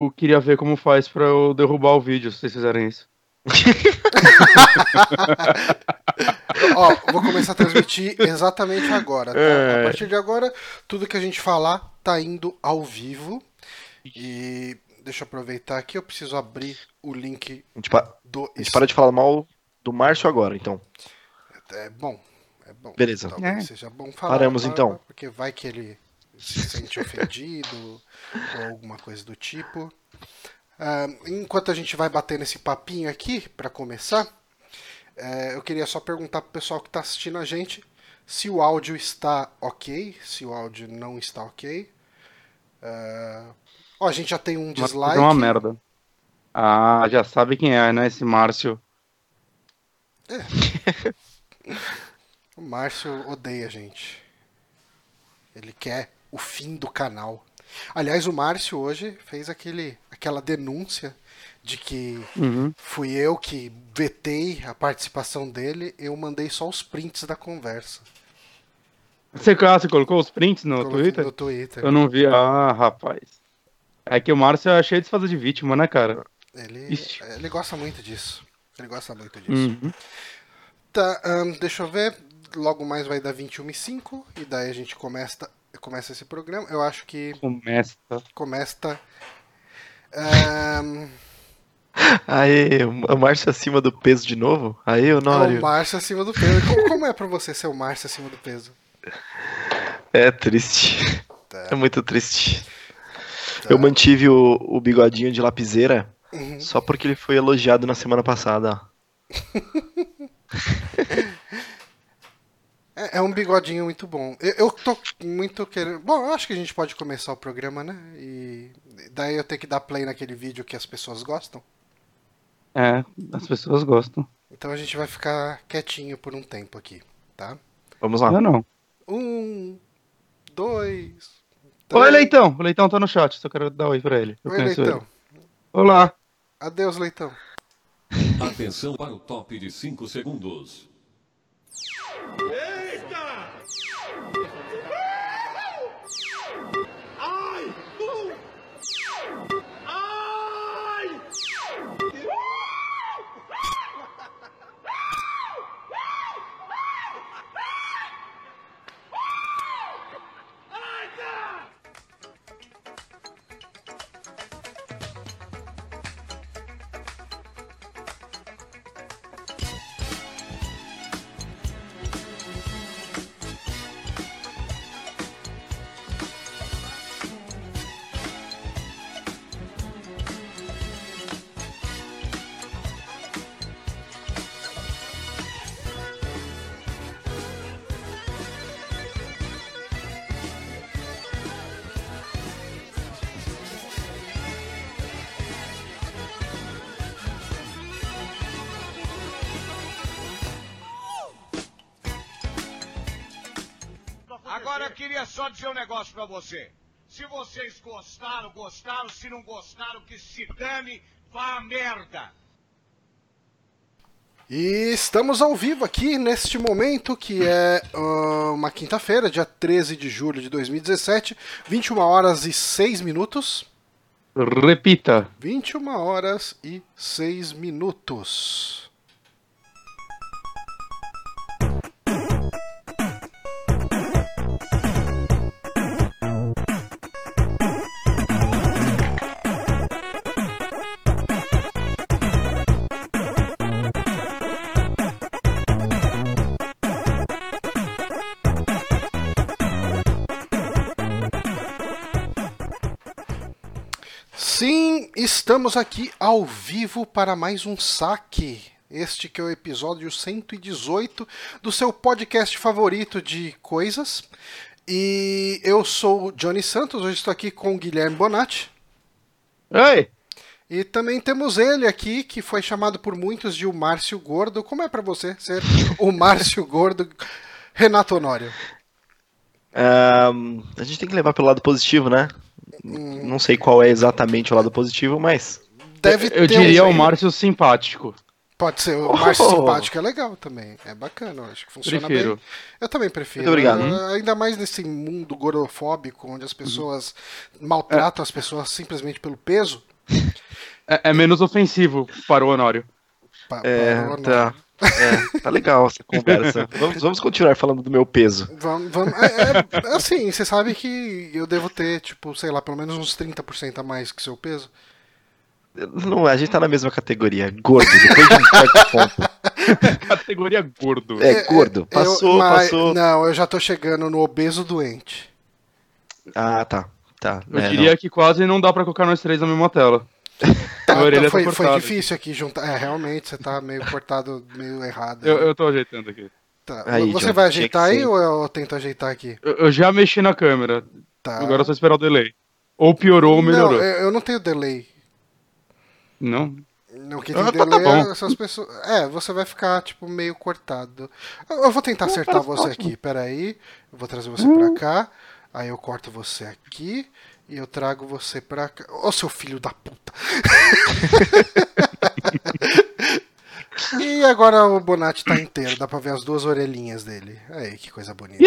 eu queria ver como faz pra eu derrubar o vídeo, se vocês fizerem isso. Ó, vou começar a transmitir exatamente agora. Tá? É. A partir de agora, tudo que a gente falar tá indo ao vivo. E deixa eu aproveitar aqui, eu preciso abrir o link A gente, pa- do. a gente para de falar mal do Márcio agora, então. É bom. É bom. Beleza. Talvez É. seja bom falar. Paramos, para- então. Porque vai que ele se sente ofendido ou alguma coisa do tipo. Ah, enquanto a gente vai bater nesse papinho aqui, para começar, eh, eu queria só perguntar pro pessoal que tá assistindo a gente se o áudio está ok, se o áudio não está ok. Ah, ó, a gente já tem um dislike. é uma merda. Ah, já sabe quem é, né? Esse Márcio. O Márcio odeia a gente. Ele quer o fim do canal. Aliás, o Márcio hoje fez aquele, aquela denúncia de que Uhum. fui eu que vetei a participação dele, eu mandei só os prints da conversa. Você, ah, você colocou os prints no Coloquei Twitter? No Twitter. Eu não vi. Ah, rapaz. É que o Márcio é cheio de se fazer de vítima, né, cara? Ele, Ixi. ele gosta muito disso. Ele gosta muito disso. Uhum. Tá, ahn, deixa eu ver. Logo mais vai dar 21 e 5 e daí a gente começa, começa esse programa. Eu acho que Começa. começa. ahn, Aê, o Márcio acima do peso de novo? Aê, É o Honório. Márcio acima do peso. Como, como é pra você ser o Márcio acima do peso? É triste. Tá. É muito triste. Eu mantive o, o bigodinho de lapiseira Uhum. só porque ele foi elogiado na semana passada. É, é um bigodinho muito bom. Eu, eu tô muito querendo. Bom, eu acho que a gente pode começar o programa, né? E daí eu tenho que dar play naquele vídeo que as pessoas gostam. É, as pessoas gostam. Então a gente vai ficar quietinho por um tempo aqui, tá? Vamos lá. Eu não. Um, dois. Oi, três. Leitão. O Leitão tá no chat, só quero dar oi pra ele. Eu Oi, Leitão. ele. Olá. Adeus, Leitão. Atenção para o top de 5 segundos. Você. Se vocês gostaram, gostaram. Se não gostaram, que se dane, vá a merda. E estamos ao vivo aqui neste momento, que é ah, uma quinta-feira, dia 13 de julho de 2017, 21 horas e 6 minutos. Repita. 21 horas e 6 minutos. Sim, estamos aqui ao vivo para mais um saque. Este que é o episódio 118 do seu podcast favorito de coisas. E eu sou o Johnny Santos, hoje estou aqui com o Guilherme Bonatti. Oi. E também temos ele aqui, que foi chamado por muitos de o Márcio Gordo. Como é para você ser o Márcio Gordo, Renato Honório? Ahn, a gente tem que levar pelo lado positivo, né? Não sei qual é exatamente o lado positivo, mas Deve Eu ter diria um- o Márcio simpático. Pode ser, o Márcio Oh. simpático é legal também. É bacana, eu acho que funciona Prefiro. bem. Eu também prefiro. Muito obrigado. Eu- ainda mais nesse mundo gordofóbico, onde as pessoas maltratam as pessoas simplesmente pelo peso. É, é menos ofensivo para o Honório. Pa- É, parou, não. tá. É, tá legal essa conversa. Vamos, vamos continuar falando do meu peso. Vamos, vamos. É, é, assim, você sabe que eu devo ter, tipo, sei lá, pelo menos uns 30% a mais que seu peso. Não, a gente tá na mesma categoria. Gordo, depois de um certo ponto. Categoria gordo. É, gordo. Eu- Passou, mas- passou. Não, eu já tô chegando no obeso doente. Ah, tá. Tá. Eu É, diria que quase não dá pra colocar nós três na mesma tela. Tá, A orelha tá foi, foi difícil aqui juntar. É, realmente, você tá meio cortado, meio errado. Eu, eu tô ajeitando aqui. Tá. Aí, Você John, vai ajeitar aí ou eu tento ajeitar aqui? Eu, eu já mexi na câmera. Tá. Agora é só esperar o delay. Ou piorou ou Não, melhorou. eu eu não tenho delay. Não? Não, que Ah, tem tá delay bom. é essas pessoas. É, você vai ficar, tipo, meio cortado. Eu, eu vou tentar Não, acertar tá você ótimo. aqui, peraí. Eu vou trazer você pra cá. Aí eu corto você aqui. E eu trago você pra cá. Ô, seu filho da puta! e agora o Bonatti tá inteiro, dá pra ver as duas orelhinhas dele. Aí, que coisa bonita.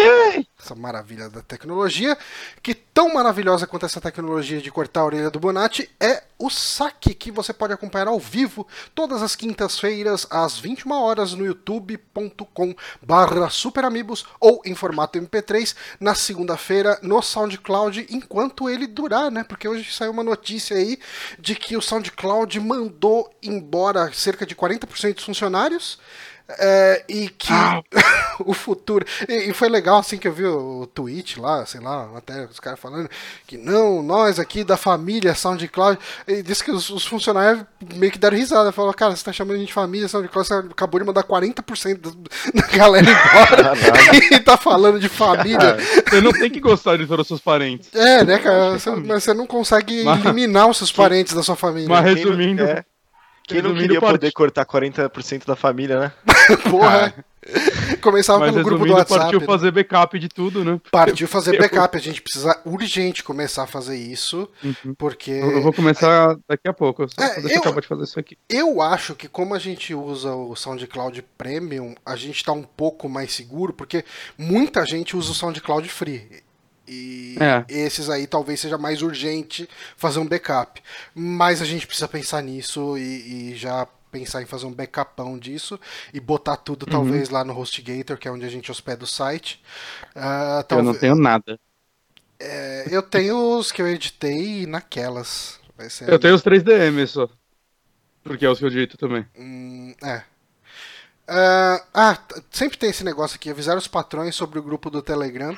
Essa maravilha da tecnologia. Que tão maravilhosa quanto essa tecnologia de cortar a orelha do Bonatti é o saque, que você pode acompanhar ao vivo todas as quintas-feiras, às 21 horas, no youtube.com barra superamigos ou em formato MP3, na segunda-feira no SoundCloud, enquanto ele durar, né? Porque hoje saiu uma notícia aí de que o SoundCloud mandou embora cerca de 40% dos funcionários. É, e que o futuro. E, e foi legal assim que eu vi o tweet lá, sei lá, até os caras falando que não, nós aqui da família SoundCloud. E disse que os, os funcionários meio que deram risada. Falaram, cara, você tá chamando a gente de família SoundCloud, você acabou de mandar 40% da, da galera embora e tá falando de família. Você não tem que gostar de todos os seus parentes. É, né, cara? Você- mas você não consegue Mas- eliminar os seus parentes da sua família. Mas resumindo, é, Quem não queria parte- poder cortar 40% da família, né? Porra. Começava mas pelo grupo do WhatsApp. partiu né? fazer backup de tudo, né? Partiu fazer backup. A gente precisa urgente começar a fazer isso, Uhum. porque Eu vou começar daqui a pouco. Só É, deixa eu- eu acabar de fazer isso aqui. eu acho que como a gente usa o SoundCloud Premium, a gente tá um pouco mais seguro, porque muita gente usa o SoundCloud Free. E É. esses aí talvez seja mais urgente fazer um backup. Mas a gente precisa pensar nisso e, e já pensar em fazer um backupão disso e botar tudo Uhum. talvez lá no HostGator, que é onde a gente hospeda o site. Ah, Eu não tenho nada. É, eu tenho os que eu editei naquelas. Vai ser Eu tenho os 3DM só. Porque é os que eu digito também. Hum, é. Ah, ah, t- sempre tem esse negócio aqui, avisar os patrões sobre o grupo do Telegram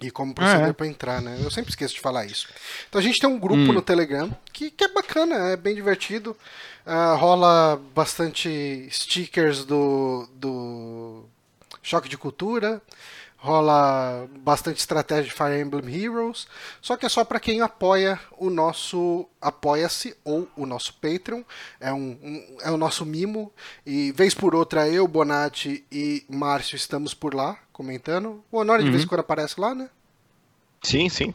e como proceder Ah, é. para entrar, né? Eu sempre esqueço de falar isso. Então a gente tem um grupo Hum. no Telegram que, que é bacana, é bem divertido. Ah, rola bastante stickers do, do Choque de Cultura. Rola bastante estratégia de Fire Emblem Heroes. Só que é só para quem apoia o nosso Apoia-se ou o nosso Patreon. É, um, um- é o nosso mimo. E vez por outra, eu, Bonatti e Márcio estamos por lá comentando. O Honório de vez em quando aparece lá, né? Sim, sim.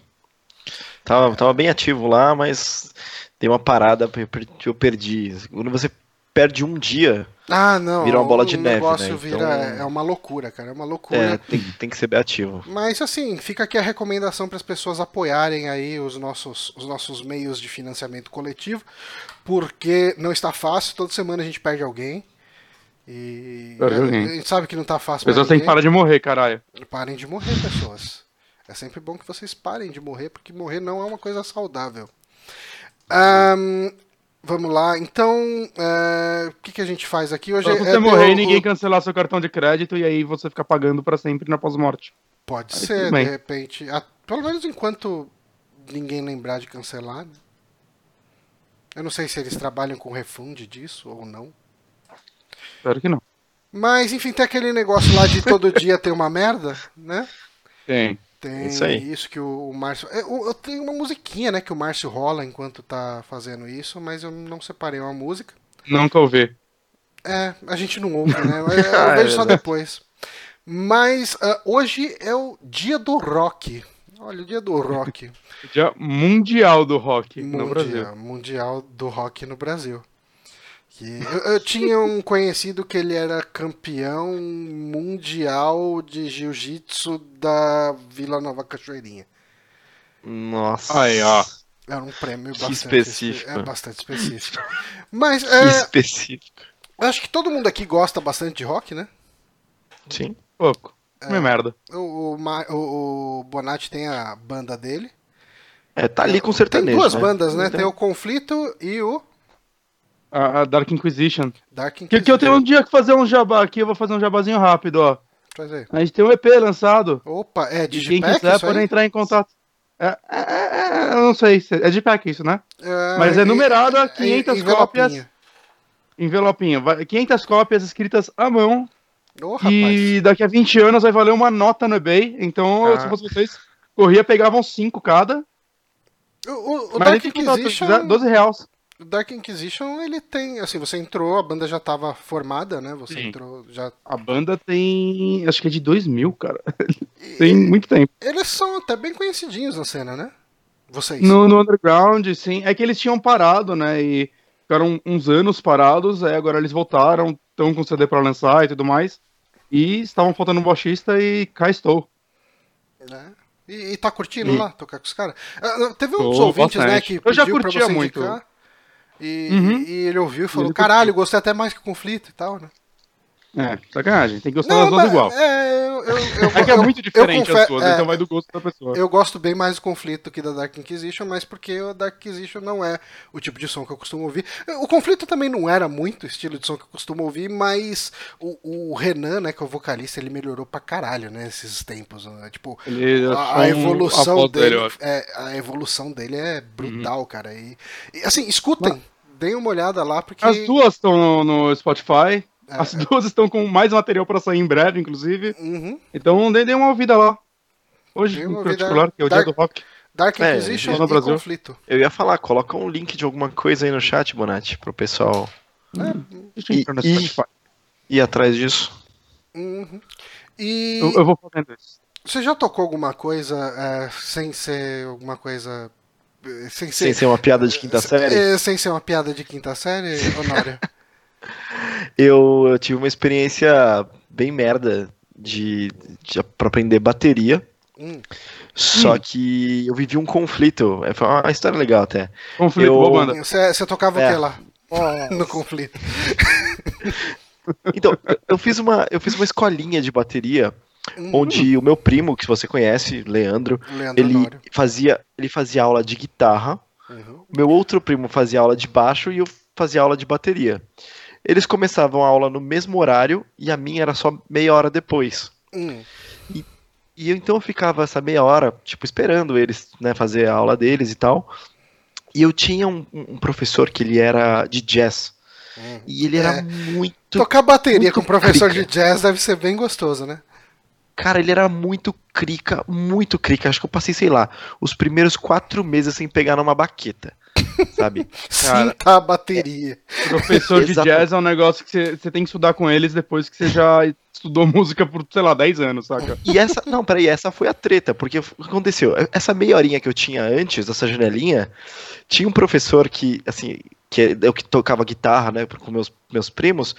Tava, tava bem ativo lá, mas deu uma parada, per- eu perdi. Quando você perde um dia, Ah, não. Vira uma bola o de neve, negócio né? vira. Então- É uma loucura, cara. É uma loucura. é, tem, tem que ser bem ativo. Mas assim, fica aqui a recomendação para as pessoas apoiarem aí os nossos, os nossos meios de financiamento coletivo, porque não está fácil, toda semana a gente perde alguém. E Perde a, alguém. a gente sabe que não tá fácil pessoas têm que parar de morrer, caralho. Parem de morrer, pessoas. É sempre bom que vocês parem de morrer, porque morrer não é uma coisa saudável. Ahn, vamos lá, então, é, o que, que a gente faz aqui hoje? Se é você ter morrer e ninguém cancelar seu cartão de crédito e aí você ficar pagando pra sempre na pós-morte. Pode Aí ser, de repente. Ah, pelo menos enquanto ninguém lembrar de cancelar. Né? Eu não sei se eles trabalham com refund disso ou não. Espero que não. Mas, enfim, tem aquele negócio lá de todo dia ter uma merda, né? Tem. Tem Isso aí. isso que o, o Márcio. Eu, eu tenho uma musiquinha, né, que o Márcio rola enquanto tá fazendo isso, mas eu não separei uma música. Nunca ouvi. É, a gente não ouve, né? Eu, eu Ah, é vejo só verdade. depois. Mas ah, hoje é o dia do rock. Olha, o dia do rock. Dia mundial do rock no Brasil. Mundial, mundial do rock no Brasil. Que eu, eu tinha um conhecido que ele era campeão mundial de jiu-jitsu da Vila Nova Cachoeirinha. Nossa. Aí, ó. Era um prêmio bastante específico. É bastante específico. Mas Que é, específico. acho que todo mundo aqui gosta bastante de rock, né? Sim. Pouco. É. merda. O, o, o- Bonatti tem a banda dele. É, tá ali com Tem sertanejo. duas né? bandas, né? Então, Tem o Conflito e o A, a Dark Inquisition. Dark Que, Inquisition. que eu tenho um dia que fazer um jabá aqui, eu vou fazer um jabazinho rápido, ó. Faz aí. A gente tem um EP lançado. Opa, é E quem quiser pode entrar em contato. É, é, é, é, eu não sei, se- é de pack isso, né? É, Mas é numerado a é 500 envelopinho. cópias. Envelopinho. Vai- 500 cópias escritas à mão. Rapaz. E daqui a 20 anos vai valer uma nota no eBay. Então, Ah. se fosse vocês, corria, pegavam 5 cada. O, o- o Mas Dark Inquisition, quiser, 12 reais. Dark Inquisition, ele tem, assim, você entrou, a banda já tava formada, né? Você Sim. entrou, já... A banda tem. Acho que é de 2000, cara. Tem muito tempo. Eles são até bem conhecidinhos na cena, né? Vocês. No, no underground, sim. É que eles tinham parado, né? E ficaram uns anos parados. Aí agora eles voltaram, estão com CD pra lançar e tudo mais. E estavam faltando um baixista e cá estou. né? E, e tá curtindo E- lá, tocar com os caras? Ah, não, teve uns Tô ouvintes, né, bastante. que Eu já curtia você muito. indicar. E, Uhum. e ele ouviu e falou, Ele caralho, gostei até mais que o conflito e tal, né? É, sacanagem. Tem que gostar das duas mas- igual. É, eu, eu, eu, É que é eu- muito diferente confe- as duas, é, então vai do gosto da pessoa. Eu gosto bem mais do conflito que da Dark Inquisition, mas porque o Dark Inquisition não é o tipo de som que eu costumo ouvir. O conflito também não era muito o estilo de som que eu costumo ouvir, mas o, o Renan, né, que é o vocalista, ele melhorou pra caralho, né, esses tempos. né? Tipo, Ele a, a evolução a dele, dele. Uhum. é, a evolução dele é brutal, cara. E, e, assim, escutem, deem uma olhada lá, porque As duas estão no, no Spotify. É. As duas estão com mais material pra sair em breve, inclusive. Uhum. Então dê uma ouvida lá. Hoje, em particular, que é o Dark- dia do rock. Dark É, Inquisition lá no e Brasil. conflito. Eu ia falar, coloca um link de alguma coisa aí no chat, Bonatti, pro pessoal Deixa eu entrar no E- e- Spotify. ir atrás disso. Uhum. E Eu, eu vou fazendo isso. você já tocou alguma coisa é, sem ser alguma coisa. Eh, Sem ser, Sem ser uma piada de quinta série. eh, sem ser uma piada de quinta série, Honório? Eu, eu tive uma experiência bem merda de, de pra aprender bateria. Hum. Só que eu vivi um conflito. É, Foi uma história legal até. Conflito, Eu- boa banda. Você, tocava o É. que lá? No conflito. Então, eu- eu fiz uma, eu fiz uma escolinha de bateria Hum, onde o meu primo, que você conhece, Leandro, Leandro ele Honório. fazia, ele fazia aula de guitarra. Uhum. O meu outro primo fazia aula de baixo e eu fazia aula de bateria. Eles começavam a aula no mesmo horário e a minha era só meia hora depois. Hum. E eu, então eu ficava essa meia hora, tipo, esperando eles, né, fazer a aula deles e tal. E eu tinha um, um professor que ele era de jazz. Hum. E ele era É. muito. Tocar bateria muito com professor crica. de jazz deve ser bem gostoso, né? Cara, ele era muito crica, muito crica. Acho que eu passei, sei lá, os primeiros quatro meses sem pegar numa baqueta. Sabe? Cara, Sinta a bateria. Professor de jazz é um negócio que você você tem que estudar com eles depois que você já estudou música por, sei lá, 10 anos, saca? E essa, não, peraí, essa foi a treta, porque o que aconteceu? Essa meia horinha que eu tinha antes, essa janelinha, tinha um professor que, assim, que é eu que tocava guitarra, né, com meus, meus primos,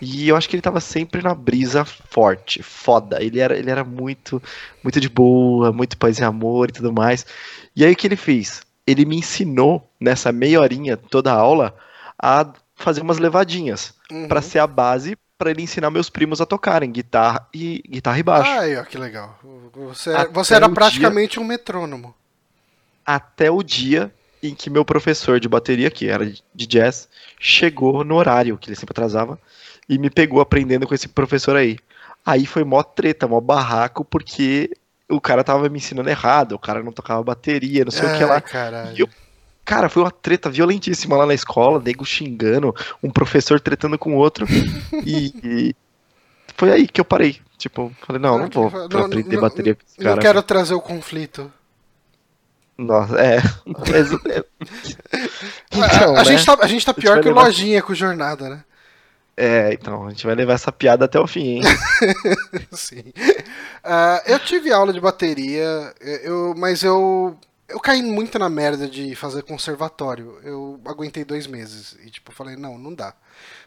e eu acho que ele tava sempre na brisa forte, foda. Ele era, ele era muito, muito de boa, muito paz e amor e tudo mais. E aí o que ele fez? Ele me ensinou, nessa meia horinha, toda a aula, a fazer umas levadinhas, Uhum. pra ser a base pra ele ensinar meus primos a tocarem guitarra e guitarra e baixo. Ai, ó, que legal. Você, Até você era praticamente um metrônomo. até o dia em que meu professor de bateria, que era de jazz, chegou no horário, que ele sempre atrasava, e me pegou aprendendo com esse professor aí. Aí foi mó treta, mó barraco, porque o cara tava me ensinando errado, o cara não tocava bateria, não sei o que Ai, lá. caralho. Eu- Cara, foi uma treta violentíssima lá na escola, nego xingando, um professor tretando com outro, e, e foi aí que eu parei. Tipo, falei, não, não vou Não, pra aprender não- bateria com esse Não cara. quero trazer o conflito. Nossa, é. É- a, Então, a né? gente tá, a gente tá pior vai que o levar- Lojinha com jornada, né? É, então, a gente vai levar essa piada até o fim, hein? Sim. Ah, eu tive aula de bateria, eu, mas eu, eu caí muito na merda de fazer conservatório. Eu aguentei dois meses. E tipo, falei, não, não dá.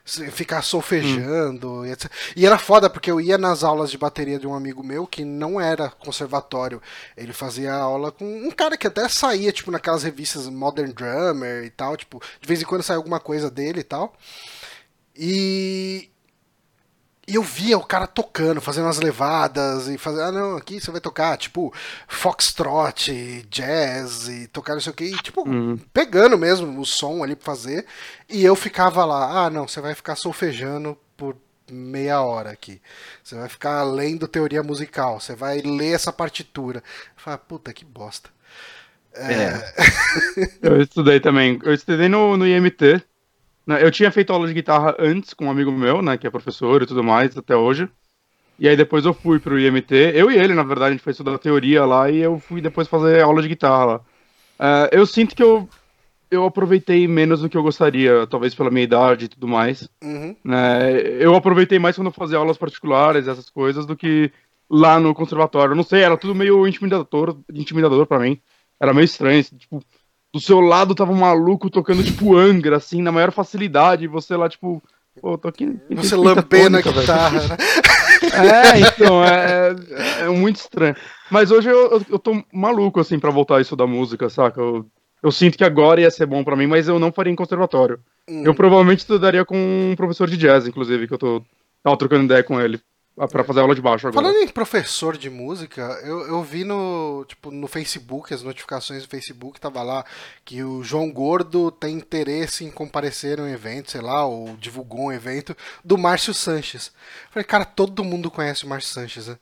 Ficar solfejando e etc. E era foda, porque eu ia nas aulas de bateria de um amigo meu que não era conservatório. Ele fazia aula com um cara que até saía, tipo, naquelas revistas Modern Drummer e tal. Tipo, de vez em quando saía alguma coisa dele e tal. E. E eu via o cara tocando, fazendo as levadas e fazendo, ah não, aqui você vai tocar, tipo, foxtrot, jazz e tocar não sei o que, e, tipo, pegando mesmo o som ali pra fazer. E eu ficava lá, ah não, você vai ficar solfejando por meia hora aqui. Você vai ficar lendo teoria musical, você vai ler essa partitura. Eu falava, puta que bosta. É. Eu estudei também. Eu estudei no, no IMT. Eu tinha feito aula de guitarra antes com um amigo meu, né? Que é professor e tudo mais, até hoje. E aí depois eu fui pro IMT. Eu e ele, na verdade, a gente foi estudar teoria lá e eu fui depois fazer aula de guitarra lá. Eh, eu sinto que eu, eu aproveitei menos do que eu gostaria, talvez pela minha idade e tudo mais. Uhum. né? Eu aproveitei mais quando eu fazia aulas particulares, essas coisas, do que lá no conservatório. Eu Não sei, era tudo meio intimidador, intimidador para mim. Era meio estranho, assim, tipo, do seu lado tava um maluco tocando tipo Angra, assim, na maior facilidade, e você lá, tipo, pô, tô aqui. Você lambendo a guitarra, né? É, então, é, é- é muito estranho. Mas hoje eu, eu, tô maluco, assim, pra voltar a estudar música, saca? Eu, eu sinto que agora ia ser bom pra mim, mas eu não faria em conservatório. Hum. Eu provavelmente estudaria com um professor de jazz, inclusive, que eu tô tava trocando ideia com ele, pra fazer aula de baixo agora. Falando em professor de música, eu, eu vi no, tipo, no Facebook, as notificações do Facebook, tava lá que o João Gordo tem interesse em comparecer a um evento, sei lá, ou divulgou um evento do Márcio Sanches. Falei, cara, todo mundo conhece o Márcio Sanches, né?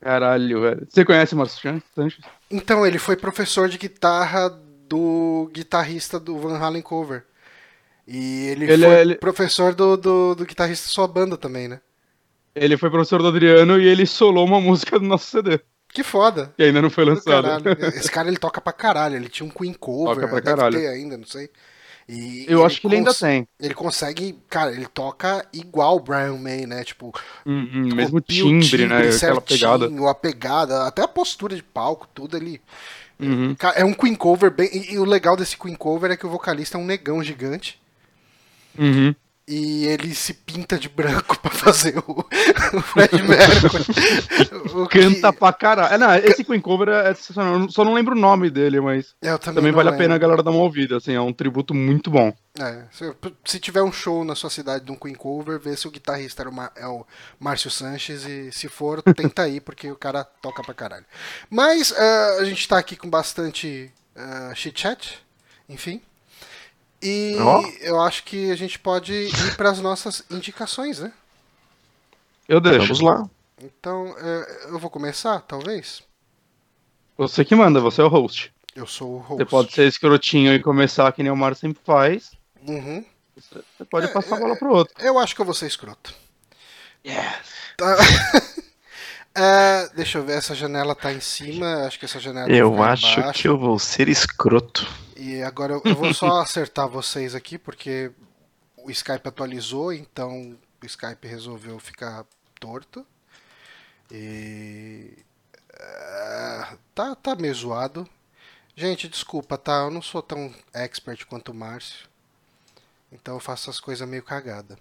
Caralho, velho. Você conhece o Márcio Sanches? Então, ele foi professor de guitarra do guitarrista do Van Halen Cover. E ele, Ele foi é- ele- professor do, do, do guitarrista da sua banda também, né? Ele foi professor do Adriano e ele solou uma música do nosso CD, Que foda. que ainda não foi Do lançado. Esse cara ele toca pra caralho. Ele tinha um Queen cover, Toca pra caralho. ter ainda, não sei. E Eu acho que ele ainda tem. Ele consegue, cara, ele toca igual o Brian May, né? Tipo, Uhum, mesmo copia o timbre, né? Aquela certinho, pegada. A pegada, até a postura de palco, tudo ali. Uhum. Ca- É um Queen cover bem. E, e o legal desse Queen cover é que o vocalista é um negão gigante. Uhum. E ele se pinta de branco pra fazer o, o Fred Mercury. O que- Canta pra caralho. É, não, esse Queen Cover é sensacional. Eu só não lembro o nome dele, mas também, também vale a lembro. pena a galera dar uma ouvida, assim, é um tributo muito bom. É, se, se tiver um show na sua cidade de um Queen Cover, vê se o guitarrista era o é o Márcio Sanches e se for, tenta aí, porque o cara toca pra caralho. Mas ah, a gente tá aqui com bastante ah, chit-chat, enfim. E Ó. eu acho que a gente pode ir pras nossas indicações, né? Eu deixo. Vamos lá. Então, eh, eu vou começar, talvez? Você que manda, você é o host. Eu sou o host. Você pode ser escrotinho e começar que nem o Mário sempre faz. Uhum. Você pode É, passar a é, bola pro outro. Eu acho que eu vou ser escroto. Tá. É, deixa eu ver, essa janela tá em cima, acho que essa janela Eu vai acho embaixo. que eu vou ser escroto. E agora eu, eu vou só acertar vocês aqui, porque o Skype atualizou, então o Skype resolveu ficar torto. E. é, tá, tá meio zoado. Gente, desculpa, tá? Eu não sou tão expert quanto o Márcio. Então eu faço as coisas meio cagada.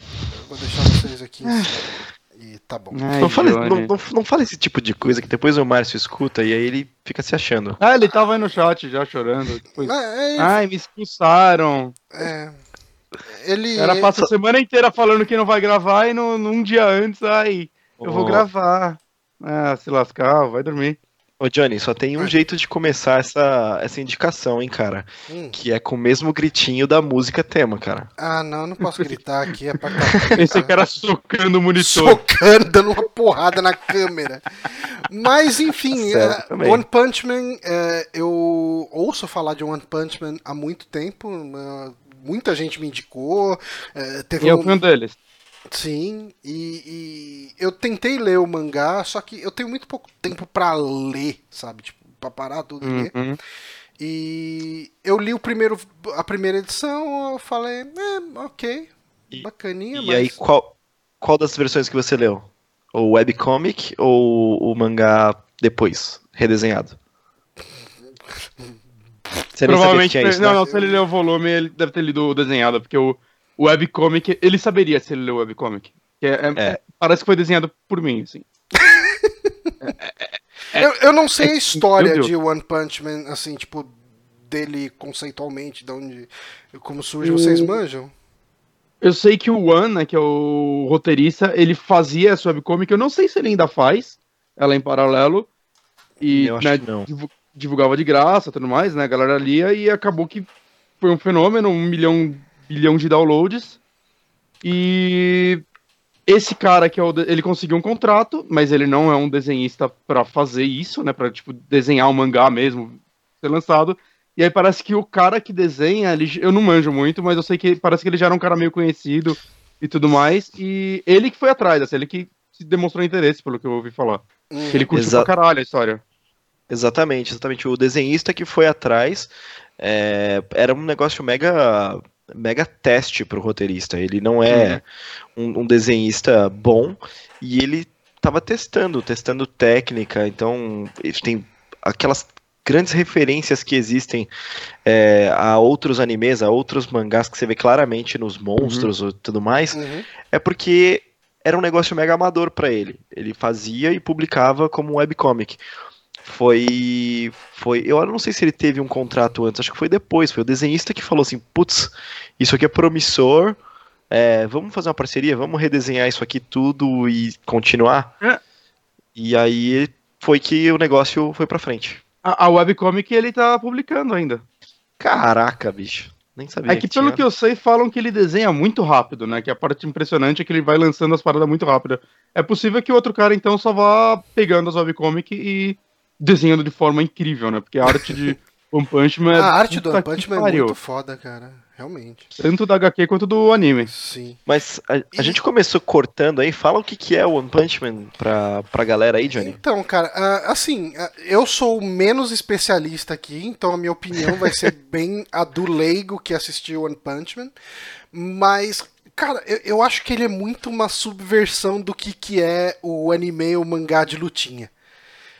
Eu vou deixar vocês aqui em cima. E tá bom. Ai, Não fale, não, não, não fale esse tipo de coisa que depois o Márcio escuta e aí ele fica se achando. Ah, ele tava aí no chat já chorando. Depois... É, é, Ai, me expulsaram. é, ele. O cara passa a semana inteira falando que não vai gravar e no, num dia antes, ai, eu vou Ó. gravar. Ah, se lascar, vai dormir. Ô Johnny, só tem um Oi. jeito de começar essa, essa indicação, hein, cara. Hum. Que é com o mesmo gritinho da música tema, cara. Ah, não, eu não posso gritar aqui. É pra tá Pensei que era socando o monitor. socando, dando uma porrada na câmera. Mas, enfim, Certo, também. One Punch Man, é, eu ouço falar de One Punch Man há muito tempo. é, muita gente me indicou. é, teve E eu um- fui um deles. Sim, e, e eu tentei ler o mangá, só que eu tenho muito pouco tempo pra ler, sabe? Tipo, pra parar tudo e ler. Uhum. E eu li o primeiro, a primeira edição, eu falei, é, ok, E- bacaninha, E mas... aí, qual, qual das versões que você leu? O webcomic ou o mangá depois, redesenhado? Você Provavelmente. tinha isso, não, né? não, se ele leu o volume, ele deve ter lido o desenhado, porque o, o webcomic, ele saberia se ele leu o webcomic. Que é- é- É. Parece que foi desenhado por mim, assim. Eu, eu não sei a é- história meu Deus. de One Punch Man, assim, tipo, dele conceitualmente, de onde. Como surge, O- vocês manjam? Eu sei que o One, né, que é o roteirista, ele fazia essa webcomic, eu não sei se ele ainda faz, ela em paralelo. E Eu acho né, que não. divu- divulgava de graça tudo mais, né? A galera lia e acabou que foi um fenômeno, um milhão, bilhão de downloads. E esse cara que é o. Ele conseguiu um contrato, mas ele não é um desenhista pra fazer isso, né? Pra, tipo, desenhar um mangá mesmo, ser lançado. E aí parece que o cara que desenha, ele, eu não manjo muito, mas eu sei que parece que ele já era um cara meio conhecido e tudo mais. E ele que foi atrás, assim, ele que se demonstrou interesse, pelo que eu ouvi falar. Hum. Ele curtiu Exa- pra caralho a história. Exatamente, exatamente. O desenhista que foi atrás é, era um negócio mega mega teste pro roteirista. Ele não é um, um desenhista bom e ele tava testando, testando técnica. Então ele tem aquelas grandes referências que existem é, a outros animes, a outros mangás que você vê claramente nos monstros e tudo mais Uhum. é porque era um negócio mega amador pra ele. Ele fazia e publicava como webcomic. Foi, foi. Eu não sei se ele teve um contrato antes, acho que foi depois. Foi o desenhista que falou assim: putz, isso aqui é promissor. é, vamos fazer uma parceria, vamos redesenhar isso aqui tudo e continuar. É. E aí foi que o negócio foi pra frente. A, a webcomic ele tá publicando ainda. Caraca, bicho. Nem sabia. É que, pelo que eu sei, falam que ele desenha muito rápido, né? Que a parte impressionante é que ele vai lançando as paradas muito rápido. É possível que o outro cara, então, só vá pegando as webcomic e desenhando de forma incrível, né? Porque a arte de One Punch Man é. A arte do One Punch Man é muito foda, cara. Realmente. Tanto da HQ quanto do anime. Sim. Mas a, a E- gente começou cortando aí. Fala o que, que é o One Punch Man pra, pra galera aí, Johnny. Então, cara, assim, eu sou o menos especialista aqui, então a minha opinião vai ser bem a do leigo que assistiu One Punch Man. Mas, cara, eu, eu acho que ele é muito uma subversão do que, que é o anime, o mangá de lutinha.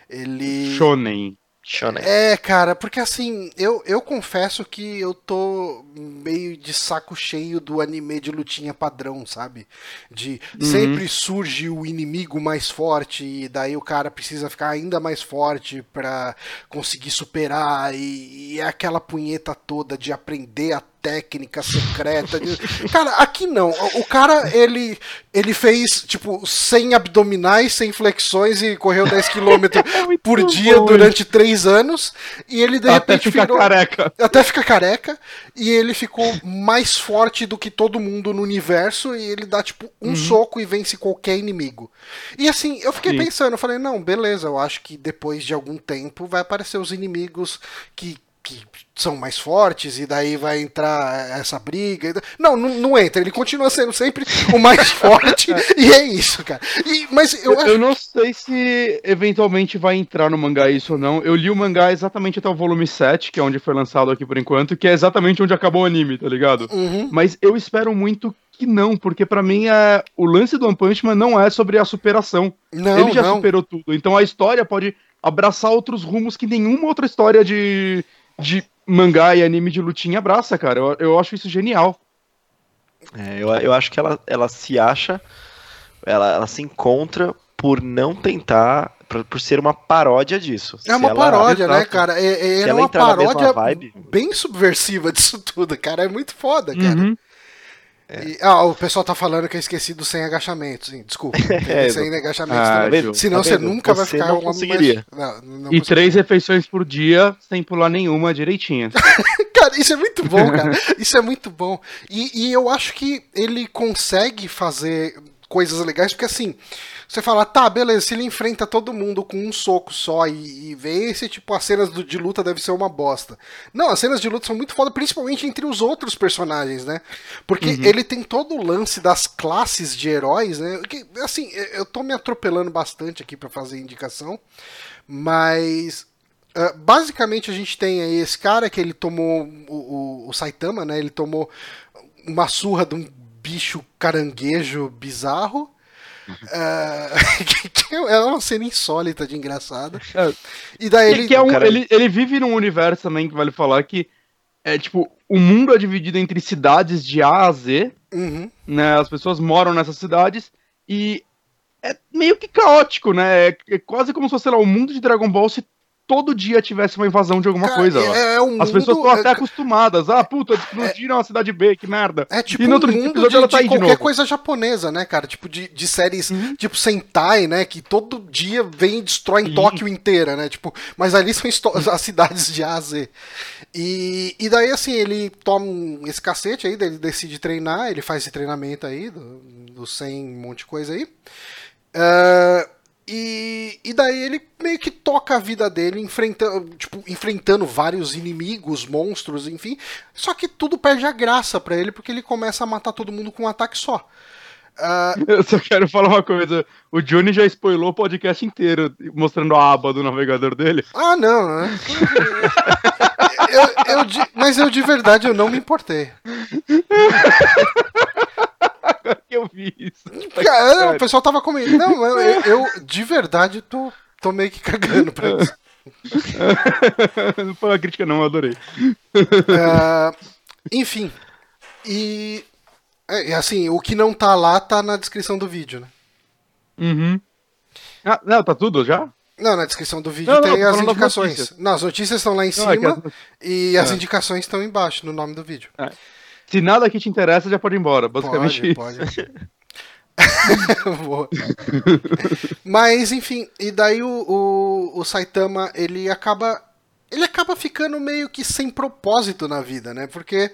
Ele. Shonen. Shonen. É, cara, porque assim, eu, eu confesso que eu tô meio de saco cheio do anime de lutinha padrão, sabe? De sempre surge o inimigo mais forte e daí o cara precisa ficar ainda mais forte pra conseguir superar e, e é aquela punheta toda de aprender a técnica secreta. de- Cara, aqui não. O, cara, ele, ele fez, tipo, 100 abdominais, 100 flexões e correu 10 km por dia bom durante 3 anos. E ele, de Até repente, ficar virou... careca. Até fica careca. E ele ficou mais forte do que todo mundo no universo. E ele dá, tipo, um soco e vence qualquer inimigo. E assim, eu fiquei Sim. pensando, eu falei, não, beleza, eu acho que depois de algum tempo vai aparecer os inimigos que. Que são mais fortes, e daí vai entrar essa briga. Não, não, não entra, ele continua sendo sempre o mais forte, e é isso, cara. E- mas eu acho eu não sei se eventualmente vai entrar no mangá isso ou não. Eu li o mangá exatamente até o volume 7, que é onde foi lançado aqui por enquanto, que é exatamente onde acabou o anime, tá ligado? Uhum. Mas eu espero muito que não, porque pra mim é o lance do One Punch Man não é sobre a superação. Não, Ele já não. superou tudo. Então a história pode abraçar outros rumos que nenhuma outra história de, de mangá e anime de lutinha abraça, cara. Eu, eu acho isso genial. É, eu, eu acho que ela, ela se acha, ela, ela se encontra por não tentar, por, por ser uma paródia disso. É uma paródia, né, cara? É, é, Se é ela uma paródia vibe- bem subversiva disso tudo, cara. É muito foda, cara. Uhum. E- ah, o pessoal tá falando que eu esqueci do 100 agachamentos. Sim, desculpa. É, 100 agachamentos Ah, também. viu? Senão Tá você vendo? nunca vai Você ficar não um homem conseguiria. mais- Não, não E consigo. três refeições por dia, sem pular nenhuma direitinha. Cara, isso é muito bom, cara. Isso é muito bom. E, e eu acho que ele consegue fazer coisas legais, porque assim, você fala, tá, beleza, se ele enfrenta todo mundo com um soco só e, e vence, tipo, as cenas do- de luta deve ser uma bosta. Não, as cenas de luta são muito foda, principalmente entre os outros personagens, né? Porque ele tem todo o lance das classes de heróis, né? Que, assim, eu tô me atropelando bastante aqui pra fazer indicação, mas Uh, basicamente a gente tem aí esse cara que ele tomou o, o, o Saitama, né? Ele tomou uma surra de um bicho caranguejo bizarro. É, que- que é uma cena insólita de engraçada. É. E daí ele. que é um- cara- ele, ele vive num universo também que vale falar que é tipo, o mundo é dividido entre cidades de A a Z, Uhum. né? As pessoas moram nessas cidades e é meio que caótico, né? É, é quase como se fosse, sei lá, o mundo de Dragon Ball se todo dia tivesse uma invasão de alguma Cara, coisa. é, é um As pessoas mundo- estão até é- acostumadas. Ah, puta, explodiram a cidade B, que merda. É tipo e no outro um mundo episódio de, ela tá de de qualquer novo. coisa japonesa, né, cara? Tipo de, de séries Uhum. tipo Sentai, né? Que todo dia vem e destrói em Sim. Tóquio inteira, né? Tipo, mas ali são histó- as cidades de A a Z. E, e daí, assim, ele toma esse cacete aí, ele decide treinar, ele faz esse treinamento aí, do, do 100, um monte de coisa aí. Ah, e, e daí ele meio que toca a vida dele enfrentando, tipo, enfrentando vários inimigos, monstros, enfim. Só que tudo perde a graça pra ele porque ele começa a matar todo mundo com um ataque só. Ah, Eu só quero falar uma coisa. O Johnny já spoilou o podcast inteiro, mostrando a aba do navegador dele. ah, não, né? Eu- eu de- mas eu de verdade eu não me importei. Agora que eu vi isso. Cara, o pessoal tava comigo. Não, eu, eu- eu de verdade tô, tô meio que cagando pra isso. não foi uma crítica, não, eu adorei. Ah, enfim. E. é, assim, o que não tá lá tá na descrição do vídeo, né? Uhum. Ah, não, tá tudo já? Não, na descrição do vídeo Não, não, tem tô as indicações. notícias. Não, as notícias estão lá em Não, é cima as- e as É. indicações estão embaixo, no nome do vídeo. Se nada aqui te interessa, já pode ir embora. Basicamente Pode, pode. Mas, enfim, e daí o, o, o Saitama, ele acaba. Ele acaba ficando meio que sem propósito na vida, né? Porque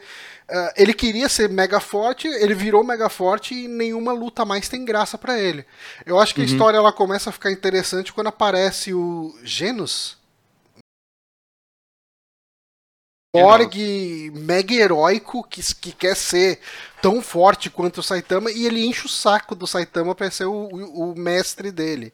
ah, ele queria ser mega forte, ele virou mega forte e nenhuma luta mais tem graça pra ele. Eu acho que Uhum. a história ela começa a ficar interessante quando aparece o Genos. Borg mega heróico que, que quer ser tão forte quanto o Saitama e ele enche o saco do Saitama pra ser o, o, o mestre dele.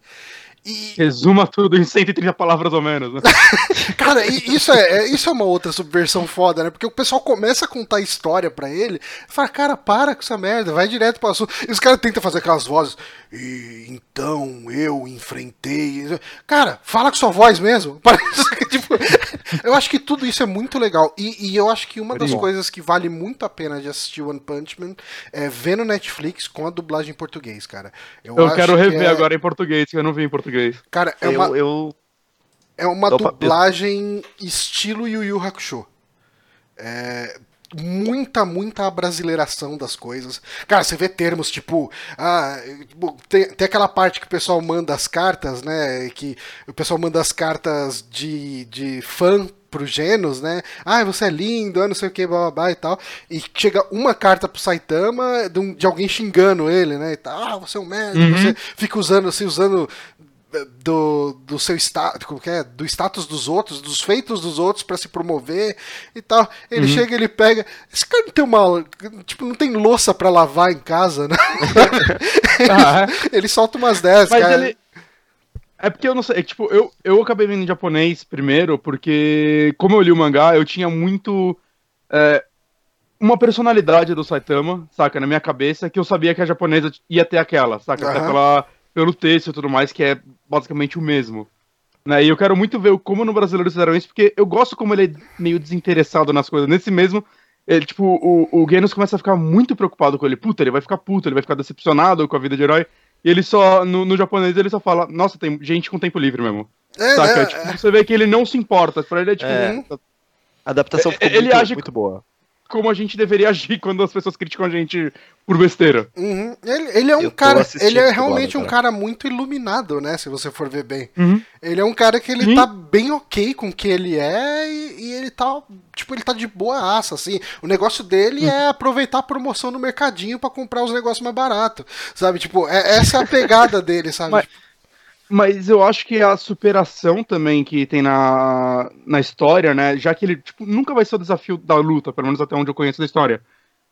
E, Resuma tudo em 130 palavras ou menos. Né? cara, isso é, é- isso é uma outra subversão foda, né? Porque o pessoal começa a contar história pra ele, fala, cara, para com essa merda, vai direto pro assunto. E os caras tentam fazer aquelas vozes. E então eu enfrentei. Cara, fala com sua voz mesmo. Que, tipo, eu acho que tudo isso é muito legal. E, e eu acho que uma das Bom. coisas que vale muito a pena de assistir One Punch Man é ver no Netflix com a dublagem em português, cara. Eu acho quero que rever é- agora em português, que eu não vi em português. Cara, é eu, uma, eu é uma Opa, dublagem estilo Yu Yu Hakusho. É muita, muita abrasileiração das coisas. Cara, você vê termos tipo. Ah, tipo, tem, tem aquela parte que o pessoal manda as cartas, né? Que o pessoal manda as cartas de, de fã pro Genos, né? Ah, você é lindo, ah, não sei o que, blá, blá, blá e tal. E chega uma carta pro Saitama de, um- de alguém xingando ele, né? E tal. Ah, você é um merda, Uhum. você fica usando, assim, usando do, do seu status, é? Do status dos outros, dos feitos dos outros pra se promover e tal. Ele Uhum. chega, ele pega. Esse cara não tem uma. Tipo, não tem louça pra lavar em casa, né? Ah, é? ele solta umas 10, Mas cara. ele. É porque eu não sei, é, tipo, eu, eu acabei vendo em japonês primeiro, porque como eu li o mangá, eu tinha muito. é, uma personalidade do Saitama, saca, na minha cabeça, que eu sabia que a japonesa ia ter aquela, saca? Até Aham. Pelo texto e tudo mais, que é basicamente o mesmo. Né? E eu quero muito ver como no brasileiro fizeram isso, porque eu gosto como ele é meio desinteressado nas coisas. Nesse mesmo, ele, tipo, o, o Genos começa a ficar muito preocupado com ele. Puta, ele vai ficar puto, ele vai ficar decepcionado com a vida de herói. E ele só, no, no japonês, ele só fala, nossa, tem gente com tempo livre mesmo. É, saca? é, tipo, você vê que ele não se importa. Pra ele é tipo, É. a adaptação ficou Ele muito, age- muito boa. Como a gente deveria agir quando as pessoas criticam a gente por besteira. Uhum. Ele, ele é um Eu tô cara. Ele é realmente um cara. cara muito iluminado, né? Se você for ver bem. Uhum. Ele é um cara que ele Sim. tá bem ok com o que ele é e, e ele tá, tipo, ele tá de boa aça, assim. O negócio dele Uhum. é aproveitar a promoção no mercadinho pra comprar os negócios mais baratos, sabe? Tipo, é- essa é a pegada dele, sabe? Mas- Mas eu acho que a superação também que tem na, na história, né? Já que ele tipo, nunca vai ser o desafio da luta, pelo menos até onde eu conheço da história.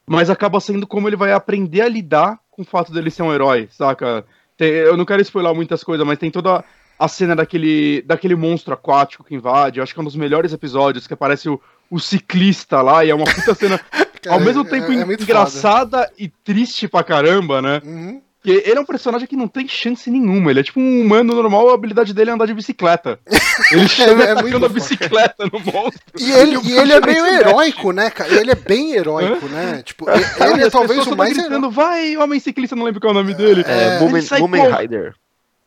Mas acaba sendo como ele vai aprender a lidar com o fato dele ser um herói, saca? Tem- eu não quero spoiler muitas coisas, mas tem toda a cena daquele, daquele monstro aquático que invade. Eu acho que é um dos melhores episódios, que aparece o, o ciclista lá, e é uma puta cena, Cara, ao mesmo é- tempo é muito engraçada e triste pra caramba, né? Uhum. Porque ele é um personagem que não tem chance nenhuma. Ele é tipo um humano normal, a habilidade dele é andar de bicicleta. Ele chega é atacando muito a bicicleta no monstro. E ele, e ele é meio heróico, né, cara? Ele é bem heróico, né? Tipo, ele, é talvez o mais gritando, heróico. vai, homem ciclista, não lembro qual é o nome dele. É, É, Moomin, ele sai Moomin correndo. Rider.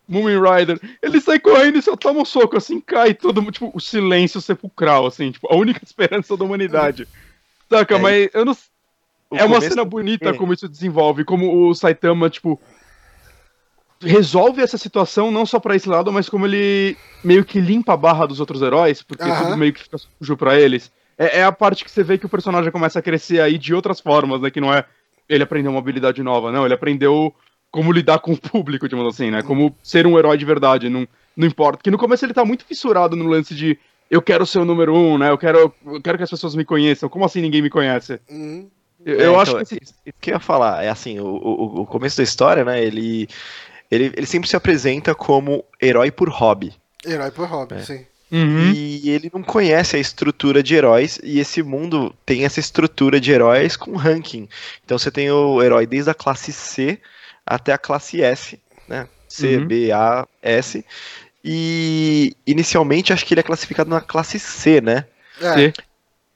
Moomin Rider. Ele sai correndo e só toma um soco, assim, cai todo, tipo, o silêncio sepulcral, assim, tipo, a única esperança da humanidade. Saca, É, mas eu não é uma cena bonita É. como isso desenvolve, como o Saitama, tipo, resolve essa situação não só pra esse lado, mas como ele meio que limpa a barra dos outros heróis, porque Aham. tudo meio que fica sujo pra eles. É, é a parte que você vê que o personagem começa a crescer aí de outras formas, né? Que não é ele aprendeu uma habilidade nova, não. Ele aprendeu como lidar com o público, digamos assim, né? Como ser um herói de verdade, não, não importa. Porque no começo ele tá muito fissurado no lance de eu quero ser o número um, né? Eu quero, eu quero que as pessoas me conheçam. Como assim ninguém me conhece? Uhum. Eu, É, eu então, acho que esse isso que eu ia falar, é assim, o, o, o começo da história, né, ele, ele, ele sempre se apresenta como herói por hobby. Herói por hobby, É. sim. Uhum. E ele não conhece a estrutura de heróis, e esse mundo tem essa estrutura de heróis com ranking. Então você tem o herói desde a classe C até a classe S, né? C, Uhum. B, A, S. E inicialmente acho que ele é classificado na classe C, né? É.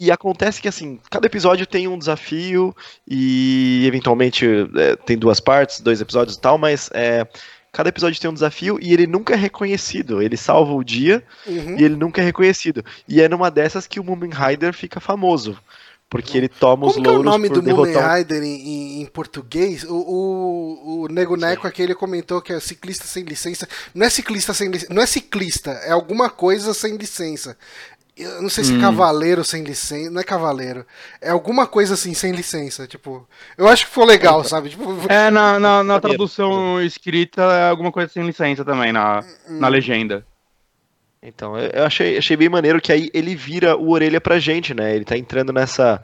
E acontece que, assim, cada episódio tem um desafio e, eventualmente, é, tem duas partes, dois episódios e tal, mas é, cada episódio tem um desafio e ele nunca é reconhecido. Ele salva o dia uhum. e ele nunca é reconhecido. E é numa dessas que o Moomin Rider fica famoso. Porque ele toma os Como que é o louros nome do Moomin derrotar um... Rider em, em- em português? O, o, o Nego Neco aqui, ele comentou que é ciclista sem licença. Não é ciclista sem licença, não é ciclista, é alguma coisa sem licença. Eu não sei se é Hum. cavaleiro sem licença, não é cavaleiro. É alguma coisa assim, sem licença, tipo... Eu acho que foi legal, sabe? Tipo, É, na, na, na tradução escrita é alguma coisa sem licença também, na, na legenda. Então, eu achei, achei bem maneiro que aí ele vira o orelha pra gente, né? Ele tá entrando nessa.